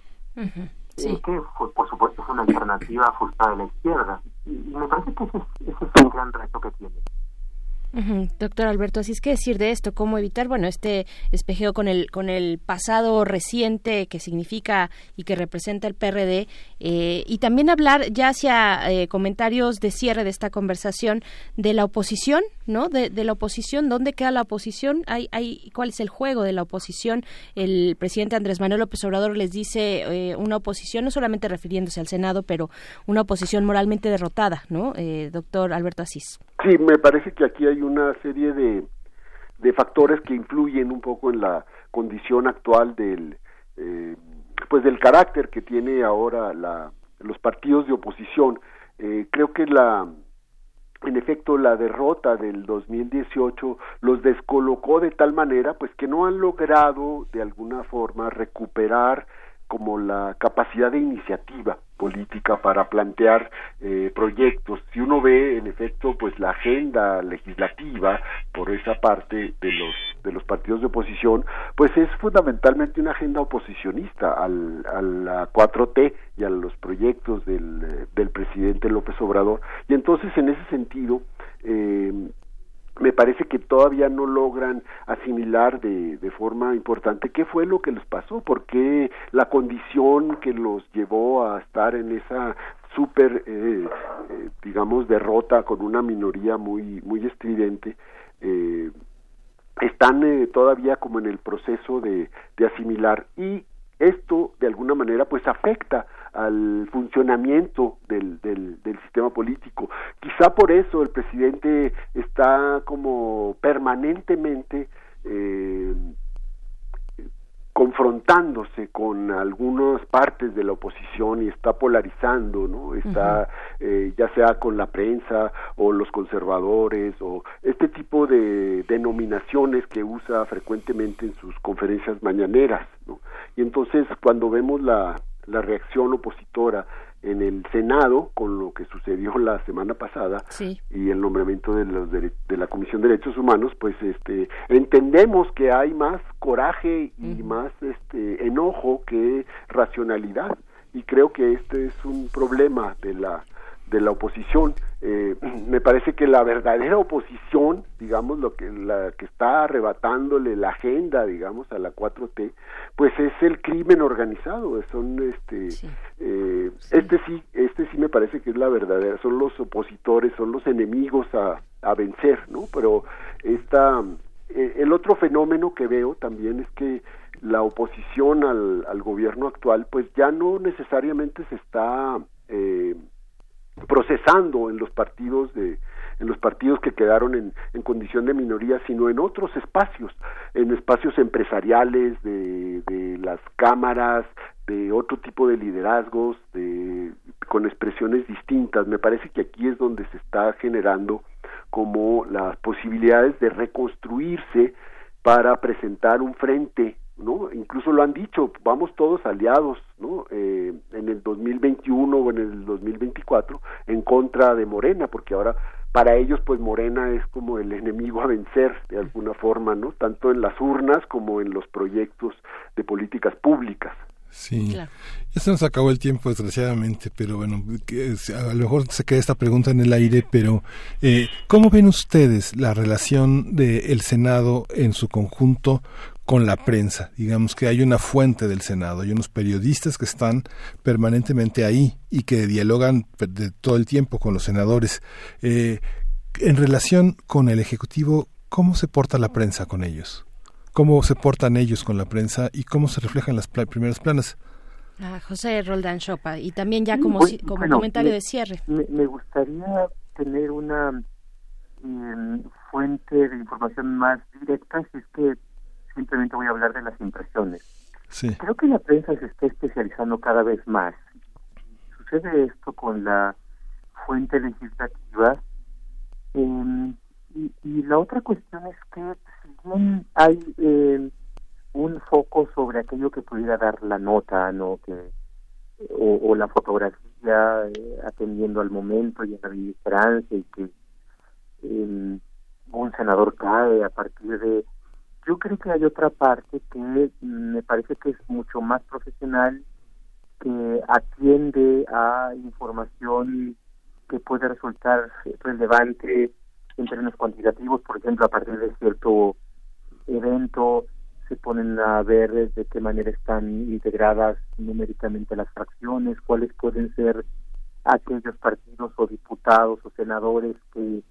Sí. que fue, por supuesto fue una alternativa frustrada de la izquierda y, me parece que ese ese es el gran reto que tiene. Doctor Alberto, así es que decir de esto, cómo evitar, bueno, este espejeo con el con el pasado reciente que significa y que representa el PRD eh, y también hablar ya hacia eh, comentarios de cierre de esta conversación de la oposición, ¿no? De, la oposición, ¿dónde queda la oposición? ¿Hay, hay, ¿Cuál es el juego de la oposición? El presidente Andrés Manuel López Obrador les dice eh, una oposición, no solamente refiriéndose al Senado, pero una oposición moralmente derrotada, ¿no? doctor Alberto Asís. Sí, me parece que aquí hay una serie de, de factores que influyen un poco en la condición actual del eh, pues del carácter que tiene ahora la, los partidos de oposición. Eh, creo que la en efecto la derrota del 2018 los descolocó de tal manera pues que no han logrado de alguna forma recuperar como la capacidad de iniciativa política para plantear eh, proyectos. Si uno ve, en efecto, pues la agenda legislativa por esa parte de los de los partidos de oposición, pues es fundamentalmente una agenda oposicionista al, a la 4T y a los proyectos del, del presidente López Obrador. Y entonces, en ese sentido, eh, me parece que todavía no logran asimilar de, de, forma importante qué fue lo que les pasó, por qué la condición que los llevó a estar en esa súper, eh, eh, digamos, derrota con una minoría muy, muy estridente, eh, están eh, todavía como en el proceso de, de asimilar. Y esto de alguna manera pues afecta al funcionamiento del, del, del, sistema político. Quizá por eso el presidente está como permanentemente eh, confrontándose con algunas partes de la oposición y está polarizando, ¿no? Está eh, ya sea con la prensa o los conservadores o este tipo de denominaciones que usa frecuentemente en sus conferencias mañaneras, ¿no? Y entonces cuando vemos la la reacción opositora en el Senado con lo que sucedió la semana pasada y el nombramiento de los de, la Comisión de Derechos Humanos, pues este entendemos que hay más coraje y más este enojo que racionalidad. Y creo que este es un problema de la de la oposición. Eh, me parece que la verdadera oposición, digamos, lo que la que está arrebatándole la agenda, digamos, a la 4T, pues es el crimen organizado. Son este, eh, este sí, este sí me parece que es la verdadera. Son los opositores, son los enemigos a, a vencer, ¿no? Pero esta, eh, el otro fenómeno que veo también es que la oposición al, al gobierno actual, pues ya no necesariamente se está eh, procesando en los partidos de en los partidos que quedaron en, en condición de minoría, sino en otros espacios, en espacios empresariales, de, de las cámaras, de otro tipo de liderazgos, de, con expresiones distintas. Me parece que aquí es donde se está generando como las posibilidades de reconstruirse para presentar un frente ¿no? Incluso lo han dicho, vamos todos aliados, ¿no? Eh, en el 2021 o en el 2024 en contra de Morena, porque ahora para ellos pues Morena es como el enemigo a vencer de alguna forma, ¿no? Tanto en las urnas como en los proyectos de políticas públicas. Sí, ya se nos acabó el tiempo desgraciadamente, pero bueno, a lo mejor se queda esta pregunta en el aire, pero eh, ¿cómo ven ustedes la relación del Senado en su conjunto con la prensa. Digamos que hay una fuente del Senado, hay unos periodistas que están permanentemente ahí y que dialogan de todo el tiempo con los senadores. Eh, en relación con el Ejecutivo, ¿cómo se porta la prensa con ellos? ¿Cómo se portan ellos con la prensa y cómo se reflejan las primeras planas? Ah, José Roldán Chopa, y también ya como, como comentario de cierre. Me, gustaría tener una em, fuente de información más directa, si es que simplemente voy a hablar de las impresiones. Creo que la prensa se está especializando cada vez más. Sucede esto con la fuente legislativa. Em, y, la otra cuestión es que si bien hay em, un foco sobre aquello que pudiera dar la nota, no que o, la fotografía eh, atendiendo al momento y a la esperanza y que em, un senador cae a partir de yo creo que hay otra parte que me parece que es mucho más profesional, que atiende a información que puede resultar relevante en términos cuantitativos, por ejemplo, a partir de cierto evento se ponen a ver de qué manera están integradas numéricamente las fracciones, cuáles pueden ser aquellos partidos o diputados o senadores que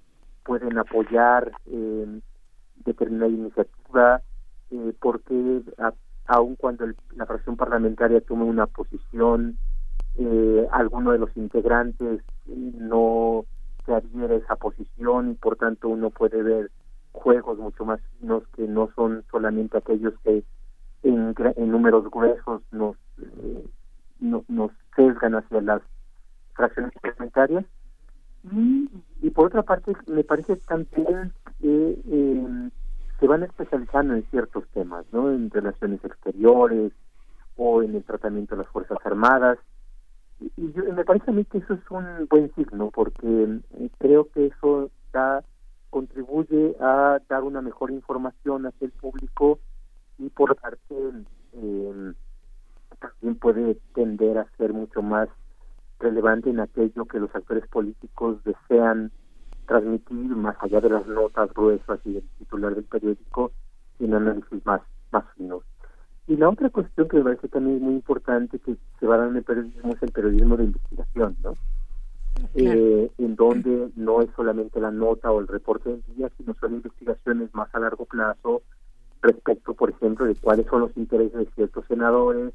pueden apoyar eh, determinada iniciativa, eh, porque aun cuando la fracción parlamentaria tome una posición, eh, alguno de los integrantes no se adhiere a esa posición y por tanto uno puede ver juegos mucho más finos que no son solamente aquellos que en, números gruesos nos, eh, nos sesgan hacia las fracciones parlamentarias y, y por otra parte me parece también que eh, se van especializando en ciertos temas, ¿no? En relaciones exteriores o en el tratamiento de las Fuerzas Armadas. Y, yo, me parece a mí que eso es un buen signo porque eh, creo que eso da, contribuye a dar una mejor información hacia el público y por parte eh, también puede tender a ser mucho más relevante en aquello que los actores políticos desean transmitir más allá de las notas gruesas y del titular del periódico un análisis más más fino. Y la otra cuestión que me parece también muy importante que se va a dar en el periodismo es el periodismo de investigación no eh, en donde no es solamente la nota o el reporte del día sino son investigaciones más a largo plazo respecto por ejemplo de cuáles son los intereses de ciertos senadores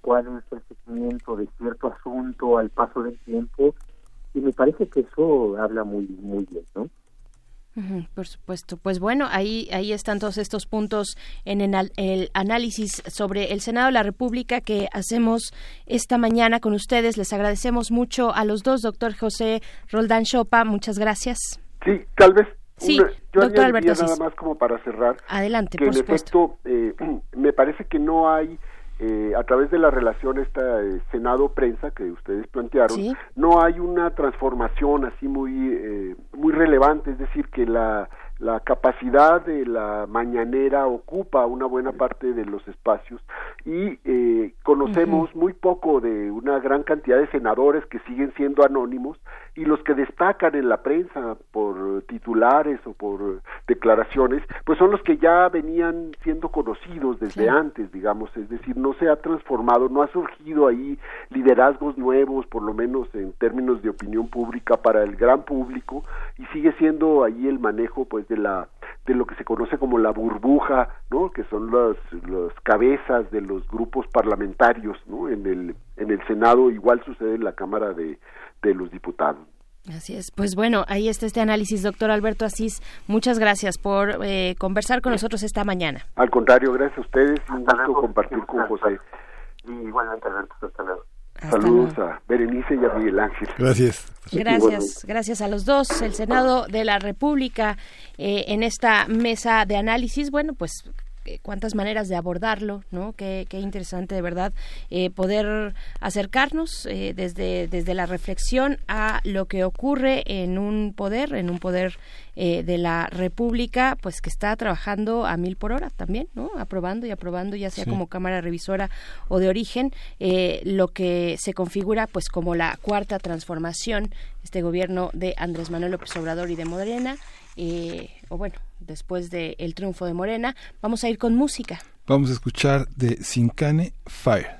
cuál es el seguimiento de cierto asunto al paso del tiempo y me parece que eso habla muy muy bien, ¿no? por supuesto. Pues bueno, ahí, ahí están todos estos puntos en el, el, análisis sobre el Senado de la República que hacemos esta mañana con ustedes. Les agradecemos mucho a los dos, doctor José Roldán Chopa. Muchas gracias. Sí, tal vez. Sí, yo doctor Alberto nada más como para cerrar. Adelante, que por en supuesto. efecto, eh, [clears throat] me parece que no hay eh, a través de la relación esta eh, Senado-prensa que ustedes plantearon, no hay una transformación así muy, eh, muy relevante, es decir, que la, la capacidad de la mañanera ocupa una buena parte de los espacios y eh, conocemos muy poco de una gran cantidad de senadores que siguen siendo anónimos y los que destacan en la prensa por titulares o por declaraciones, pues son los que ya venían siendo conocidos desde antes, digamos, es decir, no se ha transformado, no ha surgido ahí liderazgos nuevos, por lo menos en términos de opinión pública para el gran público y sigue siendo ahí el manejo pues de la de lo que se conoce como la burbuja, ¿no? que son las, las cabezas de los grupos parlamentarios, ¿no? en el en el Senado igual sucede en la Cámara de de los diputados. Así es. Pues bueno, ahí está este análisis, doctor Alberto Asís. Muchas gracias por eh, conversar con nosotros esta mañana. Al contrario, gracias a ustedes y un gusto compartir con José. Y igualmente, Alberto, hasta luego. Saludos a Berenice y a Miguel Ángel. Gracias. Gracias, gracias a los dos. El Senado de la República eh, en esta mesa de análisis, bueno, pues cuántas maneras de abordarlo, ¿no? Qué, qué interesante de verdad eh, poder acercarnos eh, desde, desde la reflexión a lo que ocurre en un poder, en un poder de la República, pues que está trabajando a mil por hora también, ¿no? Aprobando y aprobando, ya sea como Cámara Revisora o de origen, lo que se configura pues como la cuarta transformación, este gobierno de Andrés Manuel López Obrador y de Morena, o bueno, después del triunfo de Morena. Vamos a ir con música. Vamos a escuchar de Sincane Fire.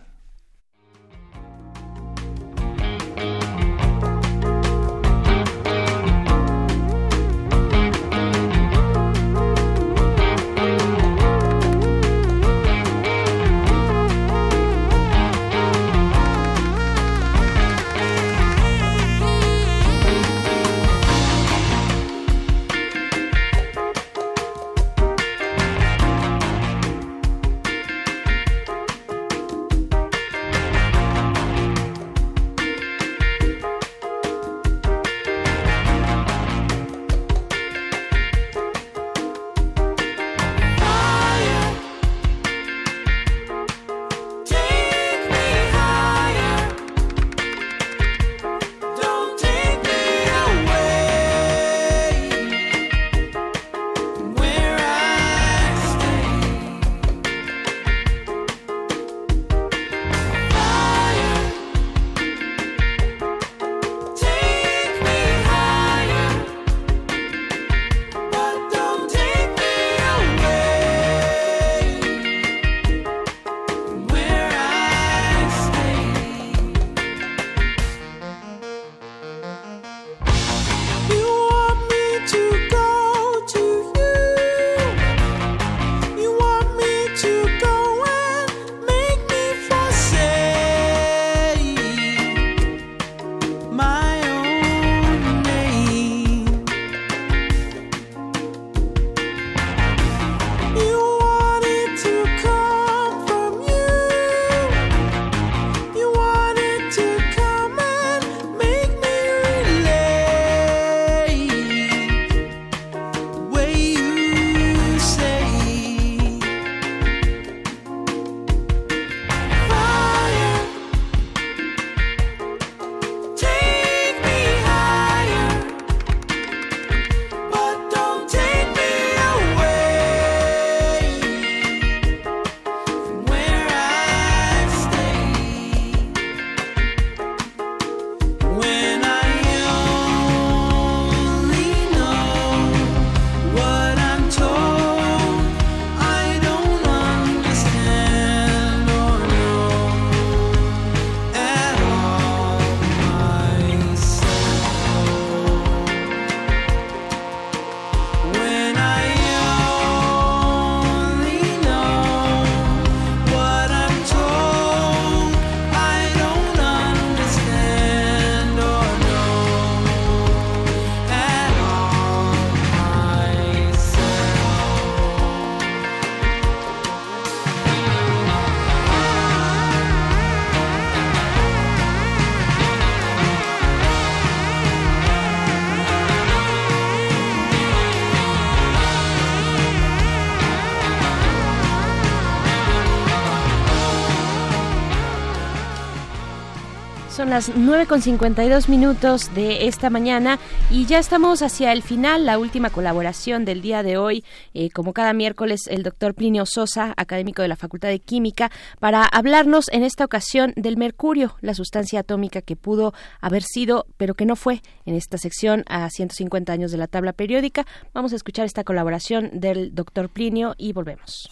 Las 9 con 52 minutos de esta mañana y ya estamos hacia el final, la última colaboración del día de hoy. Eh, como cada miércoles, el doctor Plinio Sosa, académico de la Facultad de Química, para hablarnos en esta ocasión del mercurio, la sustancia atómica que pudo haber sido, pero que no fue en esta sección a 150 años de la tabla periódica. Vamos a escuchar esta colaboración del doctor Plinio y volvemos.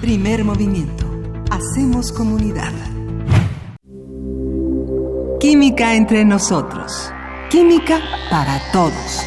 Primer movimiento. Hacemos comunidad. Química entre nosotros. Química para todos.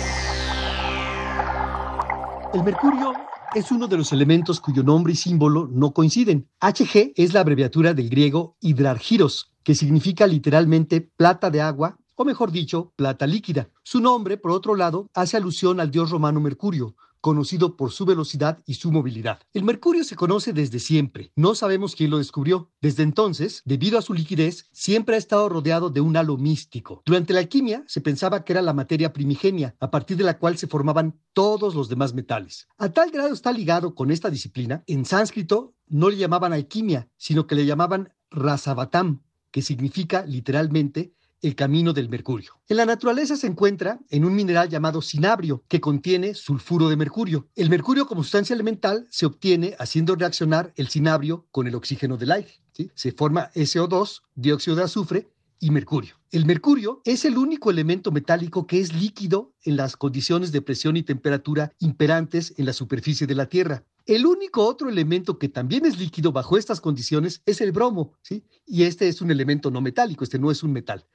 El mercurio es uno de los elementos cuyo nombre y símbolo no coinciden. Hg es la abreviatura del griego hidrargiros, que significa literalmente plata de agua, o mejor dicho, plata líquida. Su nombre, por otro lado, hace alusión al dios romano Mercurio, conocido por su velocidad y su movilidad. El mercurio se conoce desde siempre, no sabemos quién lo descubrió. Desde entonces, debido a su liquidez, siempre ha estado rodeado de un halo místico. Durante la alquimia se pensaba que era la materia primigenia, a partir de la cual se formaban todos los demás metales. A tal grado está ligado con esta disciplina, en sánscrito no le llamaban alquimia, sino que le llamaban rasavatam, que significa literalmente el camino del mercurio. En la naturaleza se encuentra en un mineral llamado cinabrio, que contiene sulfuro de mercurio. El mercurio como sustancia elemental se obtiene haciendo reaccionar el cinabrio con el oxígeno del aire. Se forma SO2, dióxido de azufre, y mercurio. El mercurio es el único elemento metálico que es líquido en las condiciones de presión y temperatura imperantes en la superficie de la Tierra. El único otro elemento que también es líquido bajo estas condiciones es el bromo, ¿sí? Y este es un elemento no metálico, este no es un metal.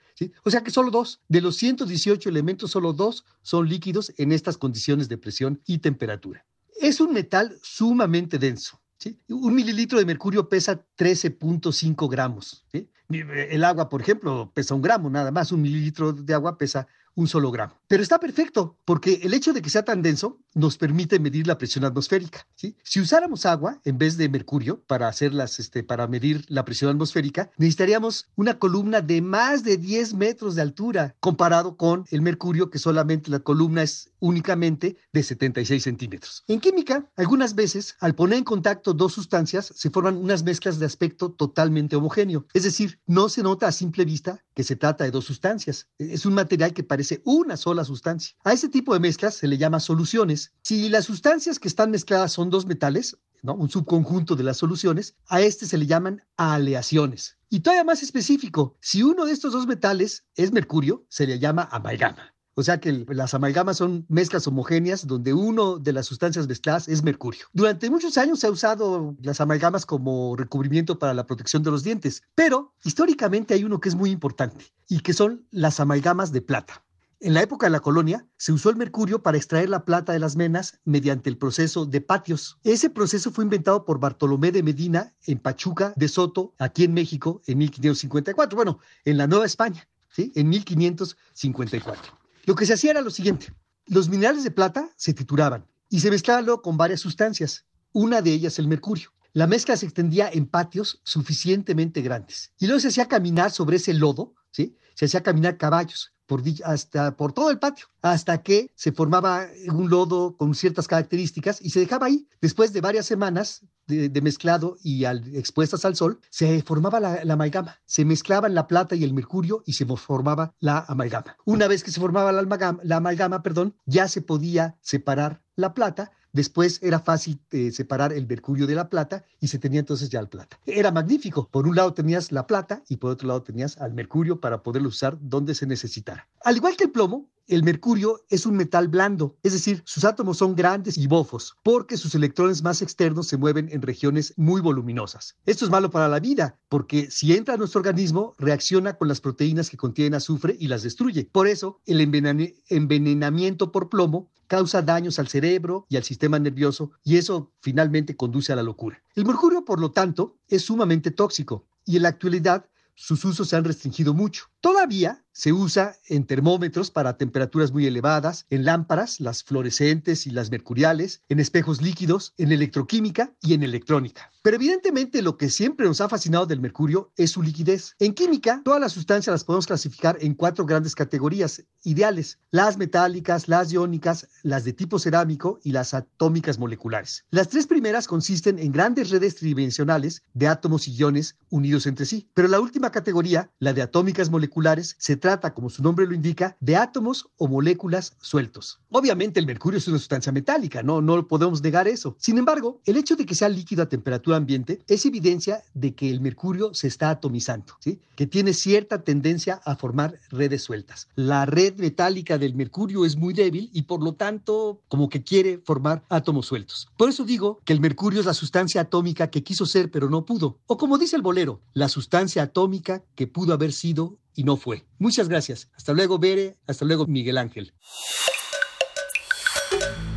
O sea que solo dos, de los 118 elementos, solo dos son líquidos en estas condiciones de presión y temperatura. Es un metal sumamente denso. Un mililitro de mercurio pesa 13.5 gramos. El agua, por ejemplo, pesa un gramo, nada más. Un mililitro de agua pesa un solo gramo. Pero está perfecto, porque el hecho de que sea tan denso nos permite medir la presión atmosférica. Si usáramos agua en vez de mercurio para hacerlas, este, para medir la presión atmosférica, necesitaríamos una columna de más de 10 metros de altura, comparado con el mercurio, que solamente la columna es únicamente de 76 centímetros. En química, algunas veces, al poner en contacto dos sustancias, se forman unas mezclas de aspecto totalmente homogéneo. Es decir, no se nota a simple vista que se trata de dos sustancias. Es un material que parece una sola sustancia. A ese tipo de mezclas se le llama soluciones. Si las sustancias que están mezcladas son dos metales, un subconjunto de las soluciones, a este se le llaman aleaciones. Y todavía más específico, si uno de estos dos metales es mercurio, se le llama amalgama. O sea que las amalgamas son mezclas homogéneas donde uno de las sustancias mezcladas es mercurio. Durante muchos años se ha usado las amalgamas como recubrimiento para la protección de los dientes, pero históricamente hay uno que es muy importante y que son las amalgamas de plata. En la época de la colonia, se usó el mercurio para extraer la plata de las menas mediante el proceso de patios. Ese proceso fue inventado por Bartolomé de Medina en Pachuca de Soto, aquí en México, en 1554. Bueno, en la Nueva España, ¿sí? En 1554. Lo que se hacía era lo siguiente. Los minerales de plata se trituraban y se mezclaban luego con varias sustancias, una de ellas el mercurio. La mezcla se extendía en patios suficientemente grandes y luego se hacía caminar sobre ese lodo, ¿sí? Se hacía caminar caballos por, hasta, por todo el patio, hasta que se formaba un lodo con ciertas características y se dejaba ahí. Después de varias semanas de, mezclado y al, expuestas al sol, se formaba la, la, amalgama. Se mezclaban la plata y el mercurio y se formaba la amalgama. Una vez que se formaba la amalgama, la amalgama perdón, ya se podía separar la plata Después era fácil eh, separar el mercurio de la plata y se tenía entonces ya el plata. Era magnífico. Por un lado tenías la plata y por otro lado tenías al mercurio para poderlo usar donde se necesitara. Al igual que el plomo, el mercurio es un metal blando, es decir, sus átomos son grandes y bofos, porque sus electrones más externos se mueven en regiones muy voluminosas. Esto es malo para la vida, porque si entra a nuestro organismo, reacciona con las proteínas que contienen azufre y las destruye. Por eso, el envenenamiento por plomo causa daños al cerebro y al sistema nervioso, y eso finalmente conduce a la locura. El mercurio, por lo tanto, es sumamente tóxico, y en la actualidad sus usos se han restringido mucho. Todavía se usa en termómetros para temperaturas muy elevadas, en lámparas, las fluorescentes y las mercuriales, en espejos líquidos, en electroquímica y en electrónica. Pero evidentemente lo que siempre nos ha fascinado del mercurio es su liquidez. En química, todas las sustancias las podemos clasificar en cuatro grandes categorías ideales, las metálicas, las iónicas, las de tipo cerámico y las atómicas moleculares. Las tres primeras consisten en grandes redes tridimensionales de átomos y iones unidos entre sí, pero la última categoría, la de atómicas moleculares, se trata, como su nombre lo indica, de átomos o moléculas sueltos. Obviamente el mercurio es una sustancia metálica, no, no podemos negar eso. Sin embargo, el hecho de que sea líquido a temperatura ambiente es evidencia de que el mercurio se está atomizando, ¿sí? que tiene cierta tendencia a formar redes sueltas. La red metálica del mercurio es muy débil y por lo tanto como que quiere formar átomos sueltos. Por eso digo que el mercurio es la sustancia atómica que quiso ser pero no pudo. O como dice el bolero, la sustancia atómica que pudo haber sido y no fue. Muchas gracias. Hasta luego, Bere. Hasta luego, Miguel Ángel.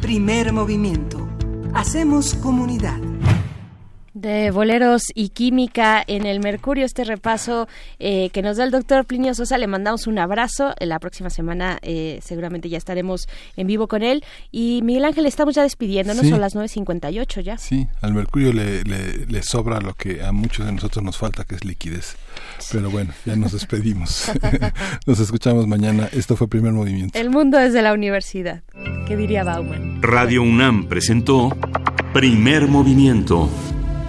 Primer movimiento. Hacemos comunidad de boleros y química en el Mercurio, este repaso eh, que nos da el doctor Plinio Sosa. Le mandamos un abrazo. La próxima semana eh, seguramente ya estaremos en vivo con él. Y Miguel Ángel, estamos ya despidiéndonos, son las 9.58 ya. Sí, al Mercurio le, le, sobra lo que a muchos de nosotros nos falta, que es liquidez. Pero bueno, ya nos despedimos. [laughs] nos escuchamos mañana. Esto fue Primer Movimiento. El mundo desde la universidad. ¿Qué diría Bauman? Radio UNAM presentó Primer Movimiento.